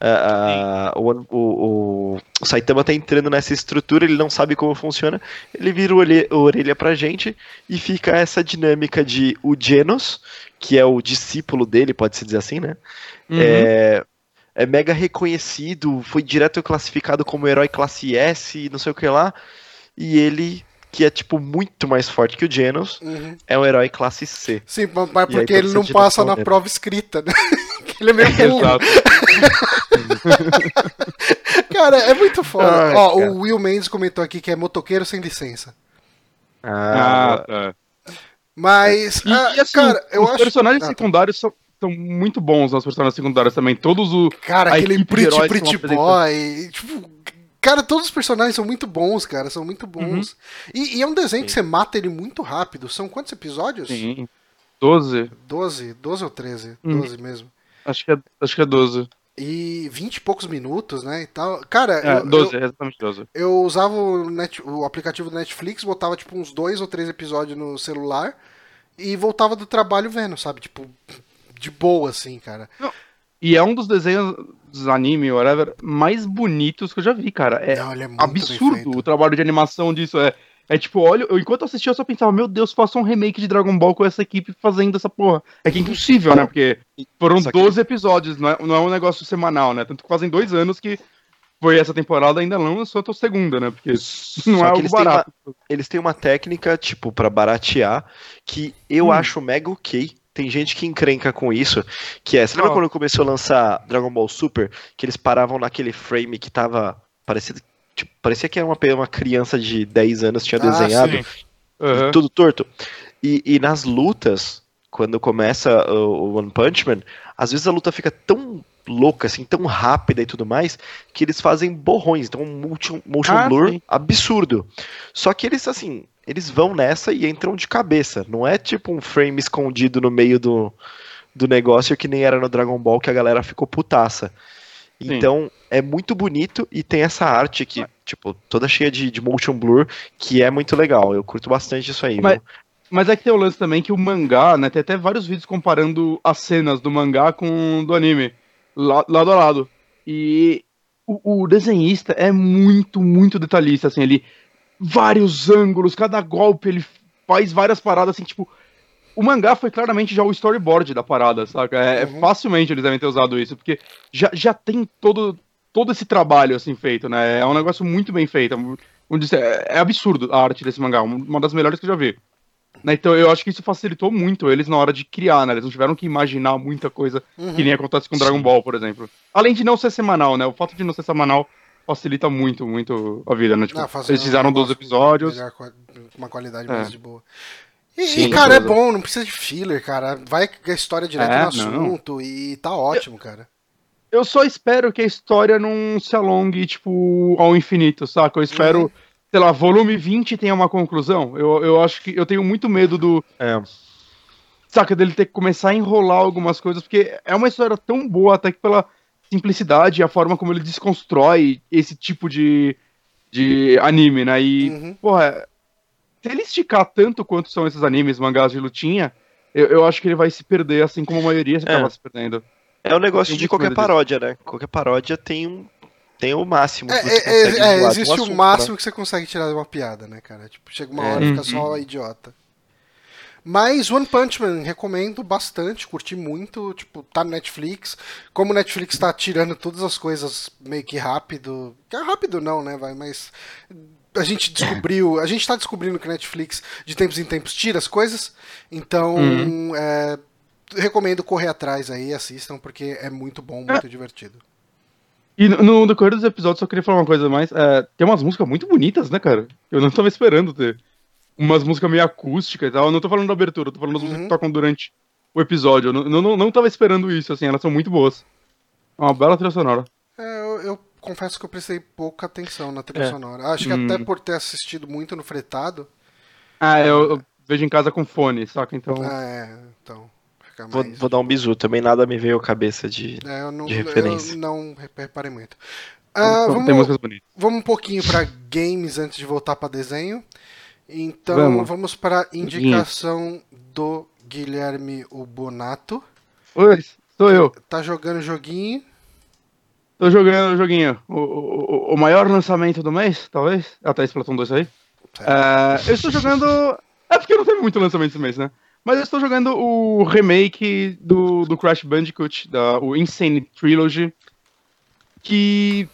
a- a- o, o, o, o Saitama tá entrando nessa estrutura, ele não sabe como funciona. Ele vira o, orelha, o orelha pra gente e fica essa dinâmica de o Genos, que é o discípulo dele, pode-se dizer assim, né? Uhum. É, é mega reconhecido, foi direto classificado como herói classe S, não sei o que lá. E ele, que é tipo muito mais forte que o Genos, uhum. é um herói classe C. Sim, mas mas aí porque toda ele não passa na dele. prova escrita, né? Ele é meio burro. Exato. Cara, é muito foda. Ai, Ó, cara. o Will Mendes comentou aqui que é motoqueiro sem licença. Ah, tá. Mas, E, ah, e assim, cara, eu os acho. personagens Ah, tá. secundários são, são muito bons, os personagens secundários também. Todos o. Cara, aquele Pretty Pretty Boy. Tipo, cara, todos os personagens são muito bons, cara. São muito bons. Uhum. E, e é um desenho que você mata ele muito rápido. São quantos episódios? Sim. 12? 12, 12 ou 13? Hum. 12 mesmo. Acho que é, acho que é 12. E 20 e poucos minutos, né? E tal. Cara, É, eu, 12, eu, exatamente 12. eu usava o, net- o aplicativo do Netflix, botava tipo uns dois ou três episódios no celular e voltava do trabalho vendo, sabe? Tipo, de boa, assim, cara. E é um dos desenhos dos anime, whatever, mais bonitos que eu já vi, cara. É Não, ele é absurdo o trabalho de animação disso. É, é tipo, olha, eu, enquanto eu assistia, eu só pensava, meu Deus, faça um remake de Dragon Ball com essa equipe fazendo essa porra. É que é impossível, né? Porque foram Só que- 12 episódios, não é, não é um negócio semanal, né? Tanto que fazem dois anos que foi essa temporada, ainda não lançou a tua segunda, né? Porque não Só é que algo eles têm barato. Eles têm uma técnica, tipo, pra baratear, que eu Hum. acho mega ok. Tem gente que encrenca com isso, que é, você lembra Ó. quando começou a lançar Dragon Ball Super, que eles paravam naquele frame que tava parecido, tipo, parecia que era uma, uma criança de 10 anos tinha Ah, desenhado, sim. Aham. tudo torto. E, e nas lutas, quando começa o, o One Punch Man, às vezes a luta fica tão louca, assim, tão rápida e tudo mais, que eles fazem borrões, então um motion, motion Ah, blur sim. absurdo. Só que eles, assim, eles vão nessa e entram de cabeça. Não é tipo um frame escondido no meio do, do negócio que nem era no Dragon Ball que a galera ficou putaça. Sim. Então, é muito bonito e tem essa arte que, tipo, toda cheia de, de motion blur, que é muito legal. Eu curto bastante isso aí. Mas-? Mas é que tem o lance também que o mangá, né? Tem até vários vídeos comparando as cenas do mangá com do anime, la- lado a lado. E o, o desenhista é muito, muito detalhista, assim, ele. Vários ângulos, cada golpe ele faz várias paradas, assim, tipo. O mangá foi claramente já o storyboard da parada, saca? É, Uhum. Facilmente eles devem ter usado isso, porque já, já tem todo, todo esse trabalho, assim, feito, né? É um negócio muito bem feito. é, é absurdo a arte desse mangá, um- uma das melhores que eu já vi. Né, Então eu acho que isso facilitou muito eles na hora de criar, né? Eles não tiveram que imaginar muita coisa Uhum. que nem acontece com Dragon Ball, por exemplo. Além de não ser semanal, né? O fato de não ser semanal facilita muito, muito a vida, né? Tipo, Ah, eles fizeram 12 negócio episódios. melhor, uma qualidade É. mais de boa. E, e, Sim, cara, é bom, não precisa de filler, cara. Vai com a história direto É, no não. assunto e tá ótimo, cara. Eu só espero que a história não se alongue, tipo, ao infinito, saca? Eu espero, Uhum. sei lá, volume 20 tenha uma conclusão. Eu, eu acho que eu tenho muito medo do. É. Saca, dele ter que começar a enrolar algumas coisas, porque é uma história tão boa, até que pela simplicidade e a forma como ele desconstrói esse tipo de, de anime, né? E, Uhum. porra, se ele esticar tanto quanto são esses animes, mangás de lutinha, eu, eu acho que ele vai se perder, assim como a maioria se É. acaba se perdendo. É o negócio Tenho de qualquer medo disso. paródia, né? Qualquer paródia tem um. Tem o máximo É, que você é, consegue é, um existe assunto, o né? máximo que você consegue tirar de uma piada, né, cara? Tipo, chega uma É. hora e fica Uhum. só idiota. Mas One Punch Man, recomendo bastante, curti muito, tipo, tá no Netflix. Como o Netflix tá tirando todas as coisas meio que rápido. Que é rápido não, né, vai, mas a gente descobriu, a gente tá descobrindo que Netflix de tempos em tempos tira as coisas. Então, Uhum. é, recomendo correr atrás aí, assistam porque é muito bom, muito divertido. E no, no decorrer dos episódios, só queria falar uma coisa mais. É, tem umas músicas muito bonitas, né, cara? Eu não tava esperando ter. Umas músicas meio acústicas e tal. Eu não tô falando da abertura, eu tô falando das músicas Uhum. que tocam durante o episódio. Eu não, não, não, não tava esperando isso, assim, elas são muito boas. É uma bela trilha sonora. É, eu, eu confesso que eu prestei pouca atenção na trilha É. sonora. Acho que Hum. até por ter assistido muito no fretado. Ah, eu, eu vejo em casa com fone, saca? Então. Ah, é, então. Fica Vou, mais. vou dar um bisu, também nada me veio à cabeça de. É, eu não, de referência. eu não re- reparei muito. Ah, então vamos, tem músicas bonitas. vamos um pouquinho pra games antes de voltar pra desenho. Então vamos, Vamos. para indicação do Guilherme Ubonato. Oi, sou eu. Tá jogando joguinho. Tô jogando o joguinho. O, o, o maior lançamento do mês, talvez? Até Splatoon 2 aí. É, eu estou jogando. É porque não teve muito lançamento esse mês, né? Mas eu estou jogando o remake do, do Crash Bandicoot, da, o Insane Trilogy. Que.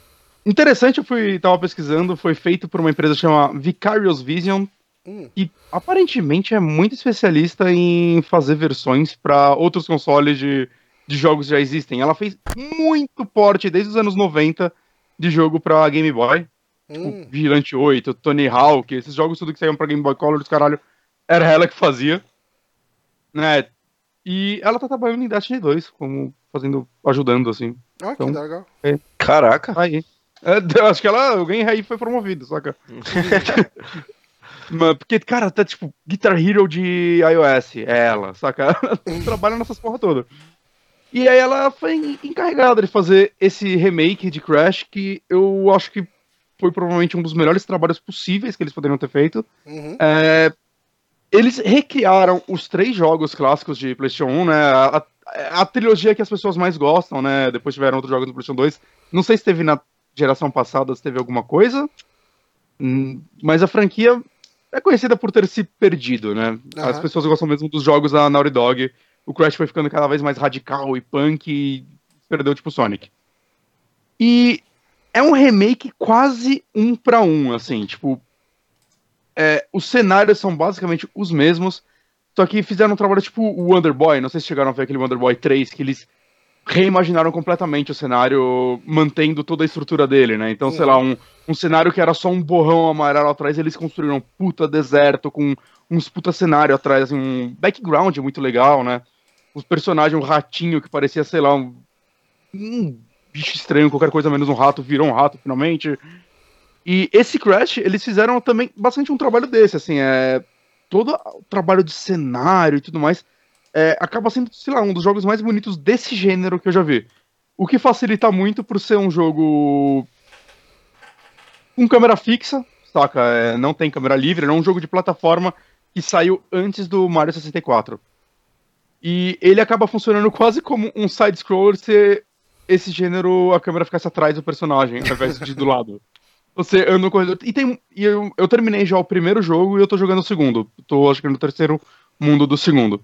Interessante, eu fui. tava pesquisando, foi feito por uma empresa chamada Vicarious Vision, Hum, que aparentemente é muito especialista em fazer versões para outros consoles de, de jogos que já existem. Ela fez muito porte desde os anos 90 de jogo para Game Boy. Tipo, hum, Vigilante 8, Tony Hawk, esses jogos tudo que saíam pra Game Boy Color, os caralho, era ela que fazia. Né? E ela tá trabalhando em Destiny 2, como fazendo, ajudando, assim. que Então- legal. Caraca! Aí. É, eu acho que ela, alguém aí foi promovido, saca? Mas, porque, cara, tá tipo Guitar Hero de iOS, é ela, saca? Ela trabalha nessas porra toda. E aí ela foi en- encarregada de fazer esse remake de Crash, que eu acho que foi provavelmente um dos melhores trabalhos possíveis que eles poderiam ter feito. Uhum. É, eles recriaram os três jogos clássicos de PlayStation 1, né? A, a- a trilogia que as pessoas mais gostam, né? Depois tiveram outros jogos do PlayStation 2. Não sei se teve na geração passada, se teve alguma coisa. Hum, Mas a franquia é conhecida por ter se perdido, né? As Aham. pessoas gostam mesmo dos jogos da Naughty Dog. O Crash foi ficando cada vez mais radical e punk e perdeu tipo Sonic. E é um remake quase um pra um, assim, tipo, é, os cenários são basicamente os mesmos, só que fizeram um trabalho tipo o Wonder Boy, não sei se chegaram a ver aquele Wonder Boy 3, que eles reimaginaram completamente o cenário, mantendo toda a estrutura dele, né? Então, sei lá, um, um cenário que era só um borrão amarelo atrás, eles construíram um puta deserto com uns puta cenário atrás, assim, um background muito legal, né? Os personagens, um ratinho que parecia, sei lá, um, um bicho estranho, qualquer coisa menos um rato, virou um rato finalmente. E esse Crash, eles fizeram também bastante um trabalho desse, assim, é. Todo o trabalho de cenário e tudo mais é, acaba sendo, sei lá, um dos jogos mais bonitos desse gênero que eu já vi. O que facilita muito por ser um jogo com câmera fixa, saca? É, não tem câmera livre, é um jogo de plataforma que saiu antes do Mario 64. E ele acaba funcionando quase como um side-scroller se esse gênero a câmera ficasse atrás do personagem, ao invés de do lado. Você anda no corredor. E, tem, e eu, eu terminei já o primeiro jogo e eu tô jogando o segundo. Tô, acho que no terceiro mundo do segundo.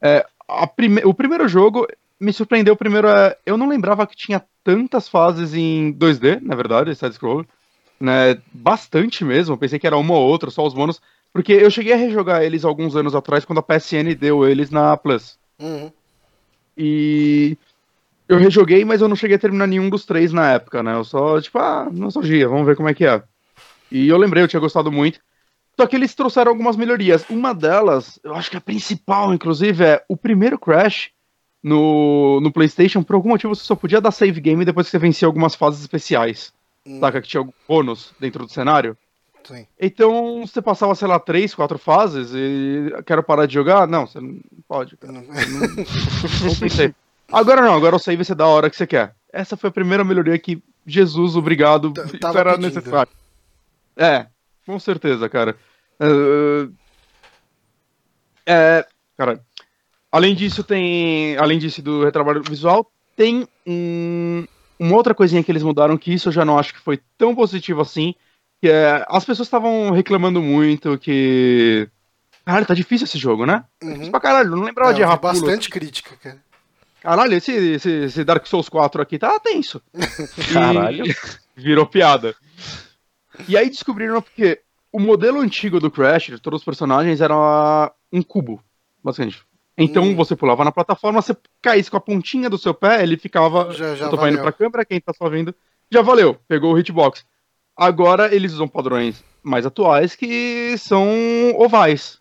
É, prime o primeiro jogo me surpreendeu. Primeiro, é, eu não lembrava que tinha tantas fases em 2D, na verdade, side-scroller. né? Bastante mesmo. Eu pensei que era uma ou outra, só os bônus. Porque eu cheguei a rejogar eles alguns anos atrás, quando a PSN deu eles na Plus. Uhum. E eu rejoguei, mas eu não cheguei a terminar nenhum dos três na época, né? Eu só, tipo, ah, nostalgia, vamos ver como é que é. E eu lembrei, eu tinha gostado muito. Só que eles trouxeram algumas melhorias. Uma delas, eu acho que a principal, inclusive, é o primeiro Crash no, no PlayStation, por algum motivo você só podia dar save game depois que você vencia algumas fases especiais. Hum. Saca? Que tinha algum bônus dentro do cenário. Sim. Então você passava, sei lá, três, quatro fases e quero parar de jogar? Não, você não pode. Cara. Não- Não tem. Agora não, agora o save você dá a hora que você quer. Essa foi a primeira melhoria que Jesus, obrigado, T- isso tava era pedindo. necessário. É, com certeza, cara. Uh, É, cara, além disso tem, além disso do retrabalho visual, tem um, uma outra coisinha que eles mudaram que isso eu já não acho que foi tão positivo assim, que é, as pessoas estavam reclamando muito que Caralho, tá difícil esse jogo, né? Uhum. Difícil pra caralho, não lembrava É, de errar pulo. bastante crítica, cara. Caralho, esse, esse, esse Dark Souls 4 aqui tá tenso. Caralho. Virou piada. E aí descobriram porque o modelo antigo do Crash, de todos os personagens, era um cubo, basicamente. Então Hum. você pulava na plataforma, você caísse com a pontinha do seu pé, ele ficava. Já, já eu tô indo valeu. pra câmera, quem tá só vendo. Já valeu, pegou o hitbox. Agora eles usam padrões mais atuais que são ovais.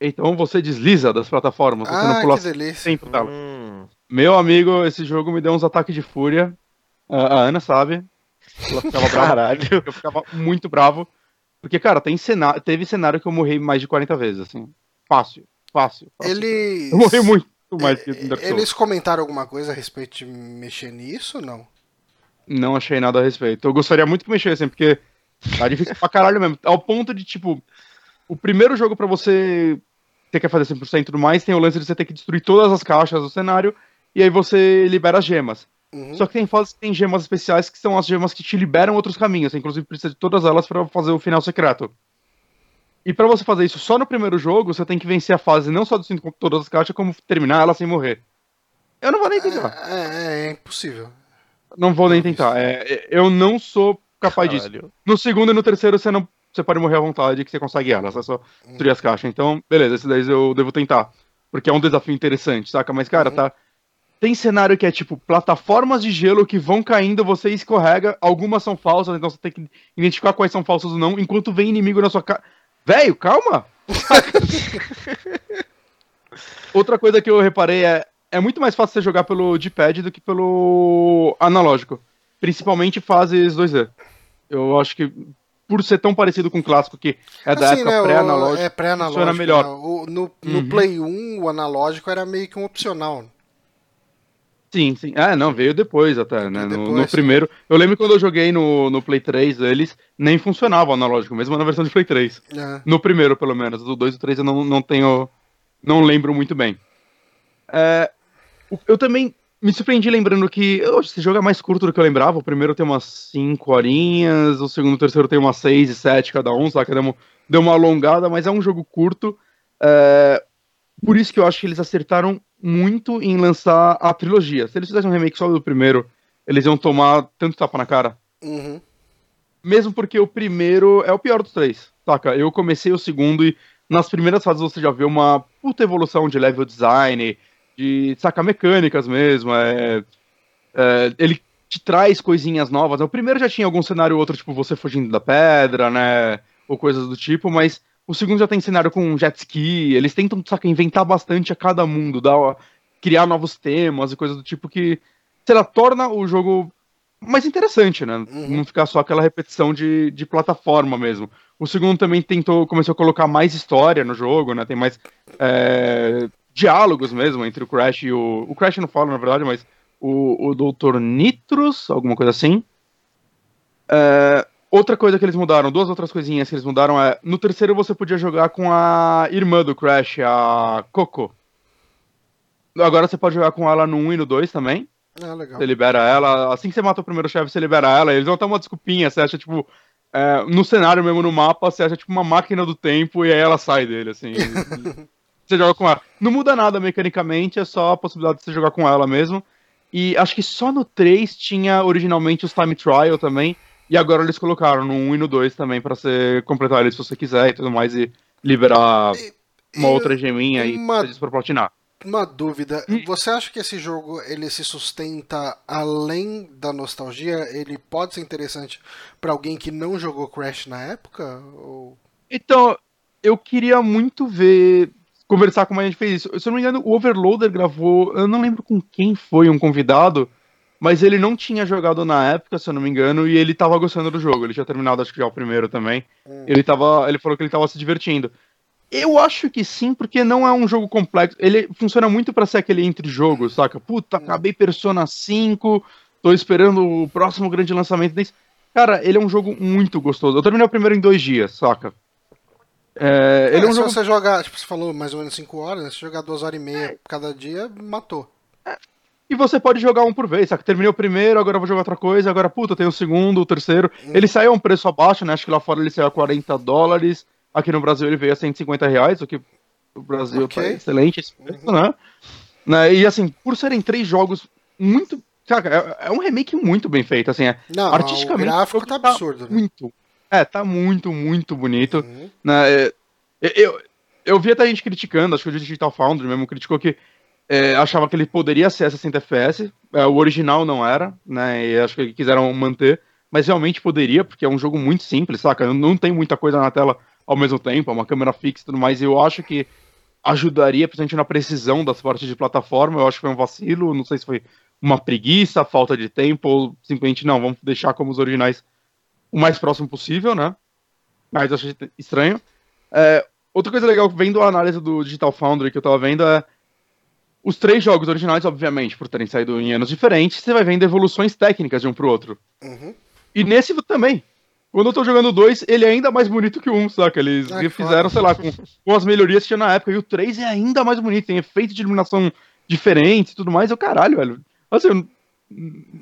Então você desliza das plataformas, você não Ah, pula que delícia. sempre dela. Hum. Meu amigo, esse jogo me deu uns ataques de fúria. A, a Ana sabe. Ela ficava brava. Caralho. Eu ficava muito bravo. Porque, cara, tem cenário, teve cenário que eu morri mais de 40 vezes, assim. Fácil, fácil. fácil. Eles... Eu morri muito mais que Dark Souls. Eles comentaram alguma coisa a respeito de mexer nisso ou não? Não achei nada a respeito. Eu gostaria muito que mexessem, porque tá difícil pra caralho mesmo. Ao ponto de, tipo, o primeiro jogo pra você ter que fazer 100% e tudo mais, tem o lance de você ter que destruir todas as caixas do cenário, e aí você libera as gemas. Uhum. Só que tem fases que tem gemas especiais que são as gemas que te liberam outros caminhos. Você, inclusive, precisa de todas elas pra fazer o final secreto. E pra você fazer isso só no primeiro jogo, você tem que vencer a fase não só destruindo todas as caixas, como terminar ela sem morrer. Eu não vou nem tentar. É, é, é impossível. Não vou nem tentar. É, é, eu não sou capaz disso. Caralho. No segundo e no terceiro você não. Você pode morrer à vontade que você consegue elas. É só destruir as caixas. Então, beleza, esse daí eu devo tentar. Porque é um desafio interessante, saca? Mas, cara, Uhum. tá. Tem cenário que é tipo plataformas de gelo que vão caindo, você escorrega, algumas são falsas, então você tem que identificar quais são falsas ou não, enquanto vem inimigo na sua cara. Velho, calma! Outra coisa que eu reparei é. É muito mais fácil você jogar pelo D-pad do que pelo analógico. Principalmente fases 2D. Eu acho que por ser tão parecido com o clássico que é da Assim, época né, pré-analógico. É pré-analógico. funciona melhor. né? O- no no Uhum. Play 1, o analógico era meio que um opcional. Sim, sim. É, não, veio depois até, né? Veio No, depois, no primeiro. Eu lembro quando eu joguei no, no Play 3, eles nem funcionava o analógico, mesmo na versão de Play 3. É. No primeiro, pelo menos. Do 2 e 3 eu não, não tenho. Não lembro muito bem. É, eu também me surpreendi lembrando que esse jogo é mais curto do que eu lembrava. O primeiro tem umas 5 horinhas, o segundo e o terceiro tem umas 6 e 7 cada um, saca? Deu uma, deu uma alongada, mas é um jogo curto. É, por isso que eu acho que eles acertaram muito em lançar a trilogia. Se eles fizessem um remake só do primeiro, eles iam tomar tanto tapa na cara. Uhum. Mesmo porque o primeiro é o pior dos três, saca? Eu comecei o segundo e nas primeiras fases você já vê uma puta evolução de level design, de saca mecânicas mesmo. É, é, ele te traz coisinhas novas. O primeiro já tinha algum cenário ou outro, tipo você fugindo da pedra, né? Ou coisas do tipo, mas o segundo já tem cenário com jet ski. Eles tentam, saca, inventar bastante a cada mundo, dar, criar novos temas e coisas do tipo que, sei lá, torna o jogo mais interessante, né? Uhum. Não ficar só aquela repetição de, de plataforma mesmo. O segundo também tentou, começou a colocar mais história no jogo, né? Tem mais é, diálogos mesmo entre o Crash e o. O Crash não fala, na verdade, mas o, o Dr. Nitros, alguma coisa assim. É, outra coisa que eles mudaram, duas outras coisinhas que eles mudaram é. No terceiro você podia jogar com a irmã do Crash, a Coco. Agora você pode jogar com ela no 1 e no 2 também. Ah, legal. Você libera ela. Assim que você mata o primeiro chefe, você libera ela. Eles vão ter uma desculpinha. Você acha, tipo. é, no cenário mesmo, no mapa, você acha, tipo, uma máquina do tempo e aí ela sai dele, assim. você joga com ela. Não muda nada mecanicamente, é só a possibilidade de você jogar com ela mesmo. E acho que só no 3 tinha originalmente os Time Trial também. E agora eles colocaram no 1 e no 2 também pra você completar eles se você quiser e tudo mais e liberar E- uma e outra geminha uma- pra platinar. Uma dúvida, Hum. você acha que esse jogo ele se sustenta além da nostalgia? Ele pode ser interessante pra alguém que não jogou Crash na época? Ou... Então, eu queria muito ver. Conversar como a gente fez isso. Se eu não me engano, o Overloader gravou. Eu não lembro com quem foi um convidado, mas ele não tinha jogado na época, se eu não me engano, e ele tava gostando do jogo. Ele tinha terminado, acho que já o primeiro também. Hum. Ele, tava, ele falou que ele tava se divertindo. Eu acho que sim, porque não é um jogo complexo. Ele funciona muito pra ser aquele entre-jogo, saca? Puta, acabei Persona 5, tô esperando o próximo grande lançamento desse. Cara, ele é um jogo muito gostoso. Eu terminei o primeiro em dois dias, saca? É, ele é É, um se jogo você jogar, tipo, você falou mais ou menos 5 horas, né? se jogar 2 horas e meia cada dia, matou. E você pode jogar um por vez, saca? Terminei o primeiro, agora eu vou jogar outra coisa, agora, puta, tem o segundo, o terceiro. Ele saiu a um preço abaixo, né? Acho que lá fora ele saiu a 40 dólares. Aqui no Brasil ele veio a 150 reais, o que o Brasil Ok. tá excelente esse preço, né? né? E assim, por serem três jogos muito. Cara, é, é um remake muito bem feito, assim, é. Não, Artisticamente, o gráfico tá tá absurdo, né? Muito. É, tá muito, muito bonito. Uhum. né, é, eu, eu vi até gente criticando, acho que o Digital Foundry mesmo criticou que é, achava que ele poderia ser a 60 FPS, é, o original não era, né, e acho que quiseram manter, mas realmente poderia, porque é um jogo muito simples, saca, não, não tem muita coisa na tela ao mesmo tempo, é uma câmera fixa e tudo mais, e eu acho que ajudaria, principalmente na precisão das partes de plataforma, eu acho que foi um vacilo, não sei se foi uma preguiça, falta de tempo, ou simplesmente não, vamos deixar como os originais o mais próximo possível, né, mas eu achei estranho. É, outra coisa legal, vendo a análise do Digital Foundry que eu tava vendo, é os três jogos originais, obviamente, por terem saído em anos diferentes, você vai vendo evoluções técnicas de um pro outro. Uhum. E nesse também. Quando eu tô jogando o 2, ele é ainda mais bonito que o 1, um, saca? Eles Ah, fizeram, sei lá, com, com as melhorias que tinha na época. E o 3 é ainda mais bonito, tem efeitos de iluminação diferentes e tudo mais. Eu, caralho, velho. Assim, eu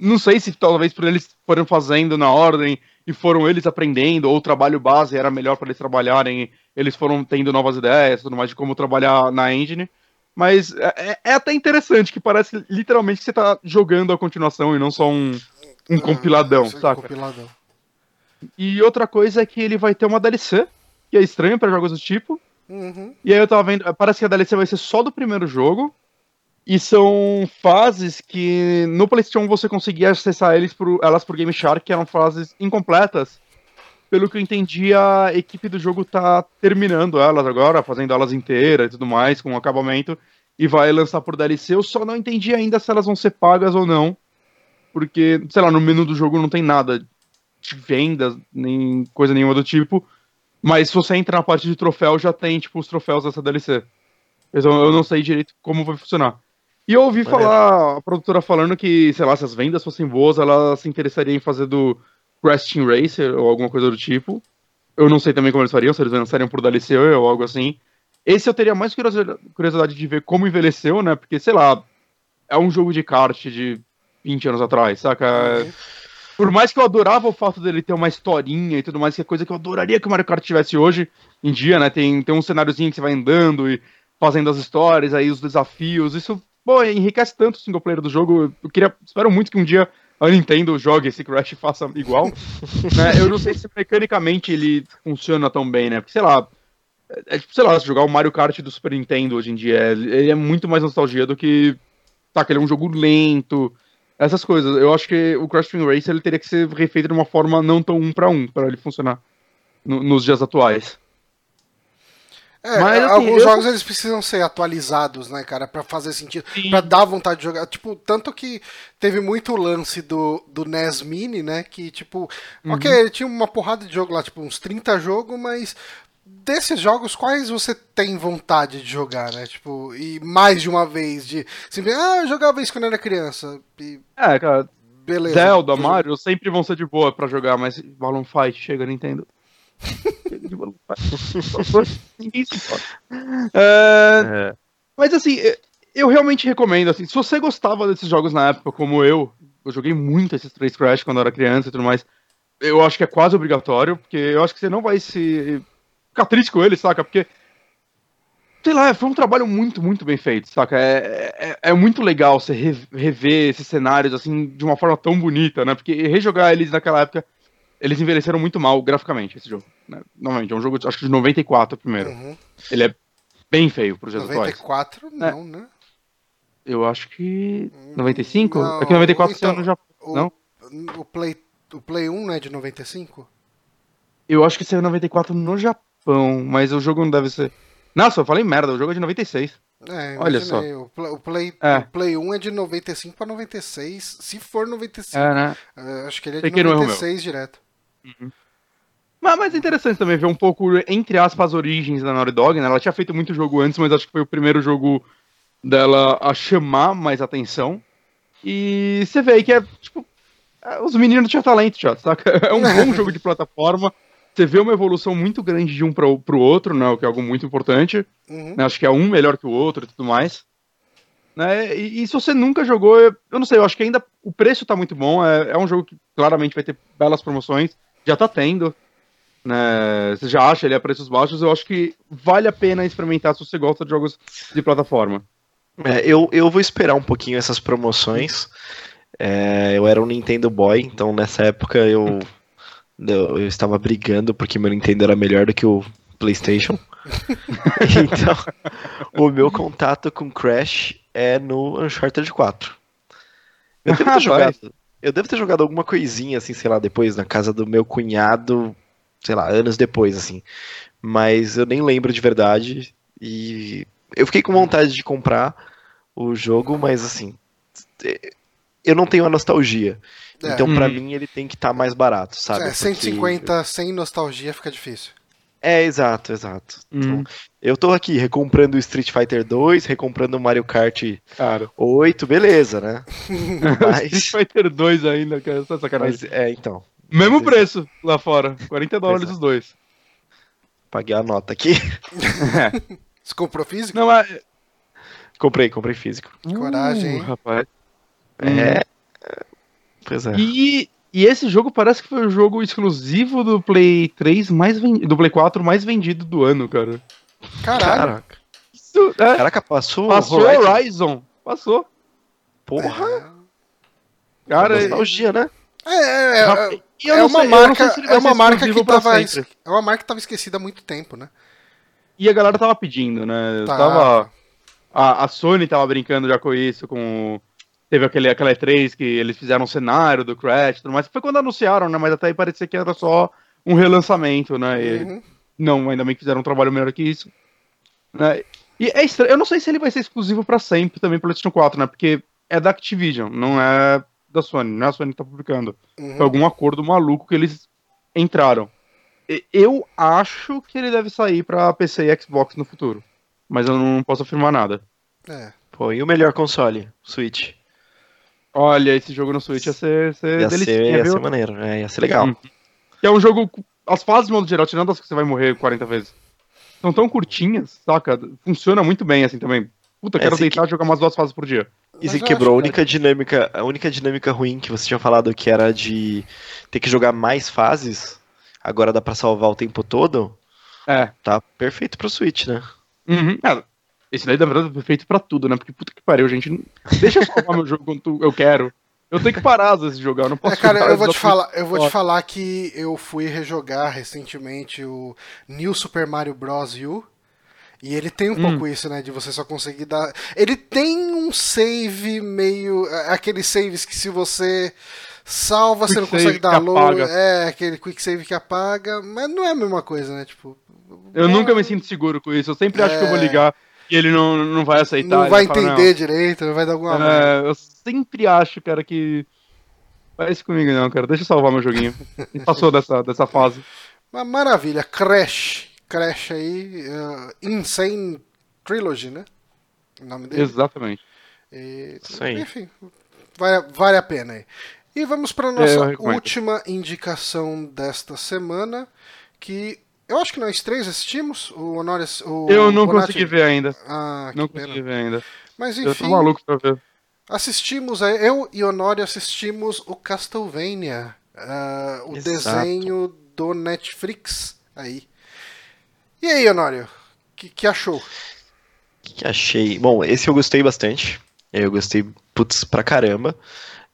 não sei se talvez por eles foram fazendo na ordem e foram eles aprendendo, ou o trabalho base era melhor para eles trabalharem, eles foram tendo novas ideias tudo mais de como trabalhar na engine. Mas é, é- é até interessante que parece literalmente que você tá jogando a continuação e não só um, um compiladão, Esse saca? Compiladão. E outra coisa é que ele vai ter uma DLC, que é estranho pra jogos do tipo. Uhum. E aí eu tava vendo, parece que a DLC vai ser só do primeiro jogo. E são fases que no PlayStation você conseguia acessar eles por, elas por Game Shark, que eram fases incompletas. Pelo que eu entendi, a equipe do jogo tá terminando elas agora, fazendo elas inteiras e tudo mais, com acabamento, e vai lançar por DLC. Eu só não entendi ainda se elas vão ser pagas ou não. Porque, sei lá, no menu do jogo não tem nada de vendas, nem coisa nenhuma do tipo. Mas se você entra na parte de troféu, já tem, tipo, os troféus dessa DLC. Então eu não sei direito como vai funcionar. E eu ouvi Maneiro. falar, a produtora falando que, sei lá, se as vendas fossem boas, ela se interessaria em fazer do Crash Team Racer ou alguma coisa do tipo. Eu não sei também como eles fariam, se eles lançariam por DLC ou algo assim. Esse eu teria mais curiosidade curiosidade de ver como envelheceu, né? Porque, sei lá, é um jogo de kart de 20 anos atrás, saca? Uhum. Por mais que eu adorava o fato dele ter uma historinha e tudo mais, que é coisa que eu adoraria que o Mario Kart tivesse hoje em dia, né? Tem, tem um cenáriozinho que você vai andando e fazendo as histórias, aí os desafios. Isso, pô, enriquece tanto o single player do jogo. Eu queria, espero muito que um dia a Nintendo jogue esse Crash e faça igual. né? Eu não sei se mecanicamente ele funciona tão bem, né? Porque, sei lá, é, é tipo, sei lá, se jogar o Mario Kart do Super Nintendo hoje em dia, ele é muito mais nostalgia do que, saca, ele é um jogo lento, essas coisas. Eu acho que o Crash Team Racer ele teria que ser refeito de uma forma não tão um pra um, pra ele funcionar no- nos dias atuais. É, Mas, assim, alguns eu- jogos eles precisam ser atualizados, né, cara, Pra fazer sentido. Pra dar vontade de jogar. Tipo, tanto que teve muito lance do, do NES Mini, né, que tipo, Uhum. ok, ele tinha uma porrada de jogo lá, tipo, uns 30 jogos, mas desses jogos, quais você tem vontade de jogar, né? Tipo, e mais de uma vez, de simplesmente, ah, eu jogava isso quando era criança, e É, cara, beleza. Zelda, Mario sempre vão ser de boa pra jogar, mas Balloon Fight chega, Nintendo. É, É. Mas assim, eu realmente recomendo, assim, se você gostava desses jogos na época, como eu, eu joguei muito esses três Crash quando eu era criança e tudo mais, eu acho que é quase obrigatório, porque eu acho que você não vai se ficar triste com ele, saca? Porque, sei lá, foi um trabalho muito, muito bem feito, saca? É, é, é muito legal você re- rever esses cenários, assim, de uma forma tão bonita, né? Porque rejogar eles naquela época eles envelheceram muito mal graficamente esse jogo. Né? Novamente, é um jogo, acho que de 94 primeiro. Uhum. Ele é bem feio pros dias atuais. 94, não, né? Eu acho que. 95? Não, é que 94 então, saiu no Japão. O, Não? o, Play, o Play 1 não é de 95? Eu acho que saiu em 94 no Japão, mas o jogo não deve ser. Nossa, eu falei merda, o jogo é de 96. É, Olha imaginei. O, Pla- o Play, É. o Play 1 é de 95 pra 96, se for 95. É, né? É, acho que ele é de que não é o meu. 96 direto. Mas, mas é interessante também ver um pouco, entre aspas, as origens da Naughty Dog, né? Ela tinha feito muito jogo antes, mas acho que foi o primeiro jogo dela a chamar mais atenção. E você vê aí que é, tipo, é, os meninos tinham talento já, saca? É um bom jogo de plataforma. Você vê uma evolução muito grande de um para pro outro, né? O que é algo muito importante. Uhum. né, Acho que é um melhor que o outro e tudo mais. Né? E, e se você nunca jogou, eu, eu não sei, eu acho que ainda o preço tá muito bom. É, é um jogo que claramente vai ter belas promoções. Já tá tendo. Né? Você já acha ele a preços baixos. Eu acho que vale a pena experimentar se você gosta de jogos de plataforma. É, eu, eu vou esperar um pouquinho essas promoções. É, eu era um Nintendo Boy, então nessa época eu, eu, eu estava brigando porque meu Nintendo era melhor do que o PlayStation. então, o meu contato com Crash é no Uncharted 4. Eu Rapaz. jogado, eu devo ter jogado alguma coisinha assim, sei lá, depois na casa do meu cunhado, sei lá, anos depois assim. Mas eu nem lembro de verdade e eu fiquei com vontade de comprar o jogo, mas assim, eu não tenho a nostalgia. É. Então, pra Uhum. mim, ele tem que estar mais barato, sabe? É, Porque- 150 sem nostalgia fica difícil. É, exato, exato. Então, Hum, eu tô aqui recomprando o Street Fighter 2, recomprando o Mario Kart cara. 8, beleza, né? Street Mas, Fighter 2 ainda, que é sacanagem. mas é, então, Mesmo mas- preço lá fora. 40 dólares os dois. paguei a nota aqui. Você comprou físico? Não, mas. comprei, comprei físico. Coragem, hein? Uh, rapaz. É. Pois é. E, e esse jogo parece que foi o jogo exclusivo do Play 3 mais ven- do Play 4 mais vendido do ano, cara. Caralho. Caraca. Isso, é, Caraca, passou. passou Horizon. Horizon. Passou. Porra, Cara, nostalgia, né? É, é, é, é, e é uma sei- marca, se é uma marca que tava, es- é uma marca que tava esquecida há muito tempo, né? E a galera tava pedindo, né? Tá. Tava, a, a Sony tava brincando já com isso, com. Teve aquele, aquela E3 que eles fizeram um cenário do Crash e tudo mais. Foi quando anunciaram, né? Mas até aí parecia que era só um relançamento, né? E- Uhum. Não, ainda bem que fizeram um trabalho melhor que isso. Né? E é estranho, eu não sei se ele vai ser exclusivo pra sempre também pro PlayStation 4, né? Porque é da Activision, não é da Sony, não é a Sony que tá publicando. Uhum. Foi algum acordo maluco que eles entraram. Eu acho que ele deve sair pra PC e Xbox no futuro. Mas eu não posso afirmar nada. É. Pô, e o melhor console? Switch. Olha, esse jogo no Switch ia ser, ser Ia ser, ia viu? ser maneiro, é, ia ser legal. Hum. Que é um jogo. As fases, de modo geral, tirando as que você vai morrer 40 vezes, são tão curtinhas, saca? Funciona muito bem assim também. Puta, É, quero se deitar e jogar umas duas fases por dia. E se quebrou a acho que- única dinâmica, a única dinâmica ruim que você tinha falado que era de ter que jogar mais fases, agora dá pra salvar o tempo todo, É. tá perfeito pro Switch, né? Uhum. É, esse daí, na verdade, foi feito pra tudo, né? Porque puta que pariu, gente. Deixa eu salvar meu jogo quando eu quero. Eu tenho que parar às vezes de jogar, eu não posso É, cara, eu vou te falar, eu vou te falar que eu fui rejogar recentemente o New Super Mario Bros. U. E ele tem um Hum. pouco isso, né? De você só conseguir dar. Ele tem um save meio. é, Aqueles saves que se você salva, você Quick não consegue dar load. É, aquele quick save que apaga. Mas não é a mesma coisa, né? Tipo. Eu nunca me sinto seguro com isso. Eu sempre acho que eu vou É. ligar e ele não, não vai aceitar. Não vai falar, entender direito, não vai dar alguma. "Não, é, eu sempre acho, cara, que. Faz isso comigo não, cara. Deixa eu salvar meu joguinho. E passou dessa, dessa fase. Mas maravilha, Crash. Crash aí. uh, Insane Trilogy, né? O nome dele. Exatamente. E, Isso aí. Enfim, vale, vale a pena aí. E vamos para É, nossa recomendo. última indicação desta semana, que eu acho que nós três assistimos. O Honores, o Eu não Bonatti- consegui ver ainda. Ah, que Não pena. consegui ver ainda. Mas Eu enfim, tô maluco pra ver. assistimos, aí, eu e Honório assistimos o Castlevania, ah, o Exato. desenho do Netflix aí. E aí, Honório, o que, que achou? O que, que achei? Bom, esse eu gostei bastante. Eu gostei, putz, pra caramba.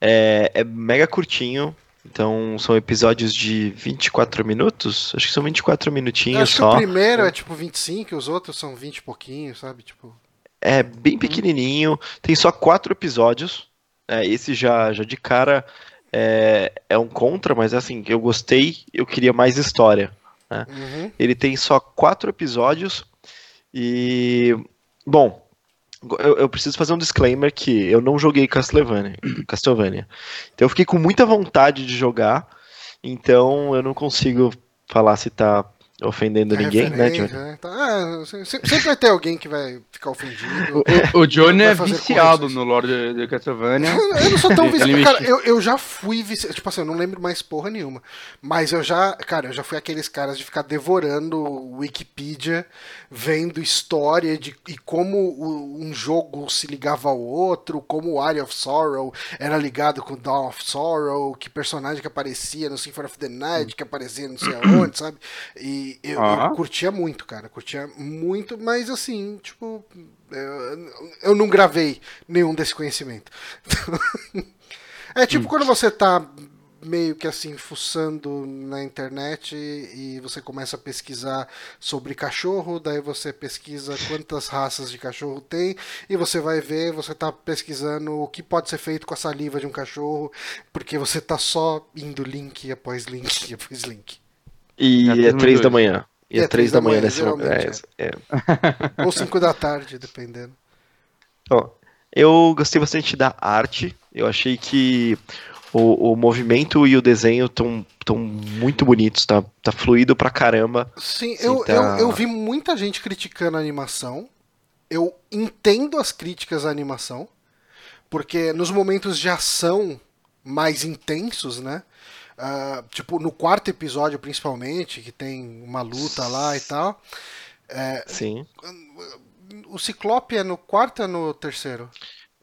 É, é mega curtinho. Então são episódios de 24 minutos? Acho que são 24 minutinhos Acho que só. o primeiro é tipo 25 e os outros são 20 e pouquinho, sabe? Tipo. É bem pequenininho, tem só quatro episódios. É, esse já, já de cara é, é um contra, mas assim, eu gostei, eu queria mais história. Uhum. Ele tem só quatro episódios e. Bom, eu, eu preciso fazer um disclaimer que eu não joguei Castlevania, Castlevania. Então eu fiquei com muita vontade de jogar, então eu não consigo falar se tá ofendendo É ninguém, né, Johnny? né? Então, ah, se- se- sempre vai ter alguém que vai ficar ofendido. O, o Johnny é viciado correções. no lore de, Castlevania. Eu não sou tão viciado. Cara, eu, eu já fui viciado. Tipo assim, eu não lembro mais porra nenhuma. Mas eu já. Cara, eu já fui aqueles caras de ficar devorando o Wikipedia, vendo história de e como um jogo se ligava ao outro, como o Area of Sorrow era ligado com Dawn of Sorrow, que personagem que aparecia no Symphony of the Night, que aparecia não sei aonde, sabe? E eu, eu Ah. curtia muito, cara. Curtia muito, mas assim, tipo. Eu, eu não gravei nenhum desse conhecimento. é tipo quando você tá meio que assim fuçando na internet e você começa a pesquisar sobre cachorro, daí você pesquisa quantas raças de cachorro tem e você vai ver, você tá pesquisando o que pode ser feito com a saliva de um cachorro, porque você tá só indo link após link após link. E É é três da manhã. E é três da manhã nesse momento. É, é. Ou 5 da tarde, dependendo. Ó, eu gostei bastante da arte. Eu achei que o, o movimento e o desenho estão tão muito bonitos, tá, tá fluido pra caramba. Sim, Sim, eu, tá. eu, eu vi muita gente criticando a animação. Eu entendo as críticas à animação, porque nos momentos de ação mais intensos, né? Ah, tipo, no quarto episódio, principalmente, que tem uma luta lá e tal. Sim. O Ciclope é no quarto ou é no terceiro?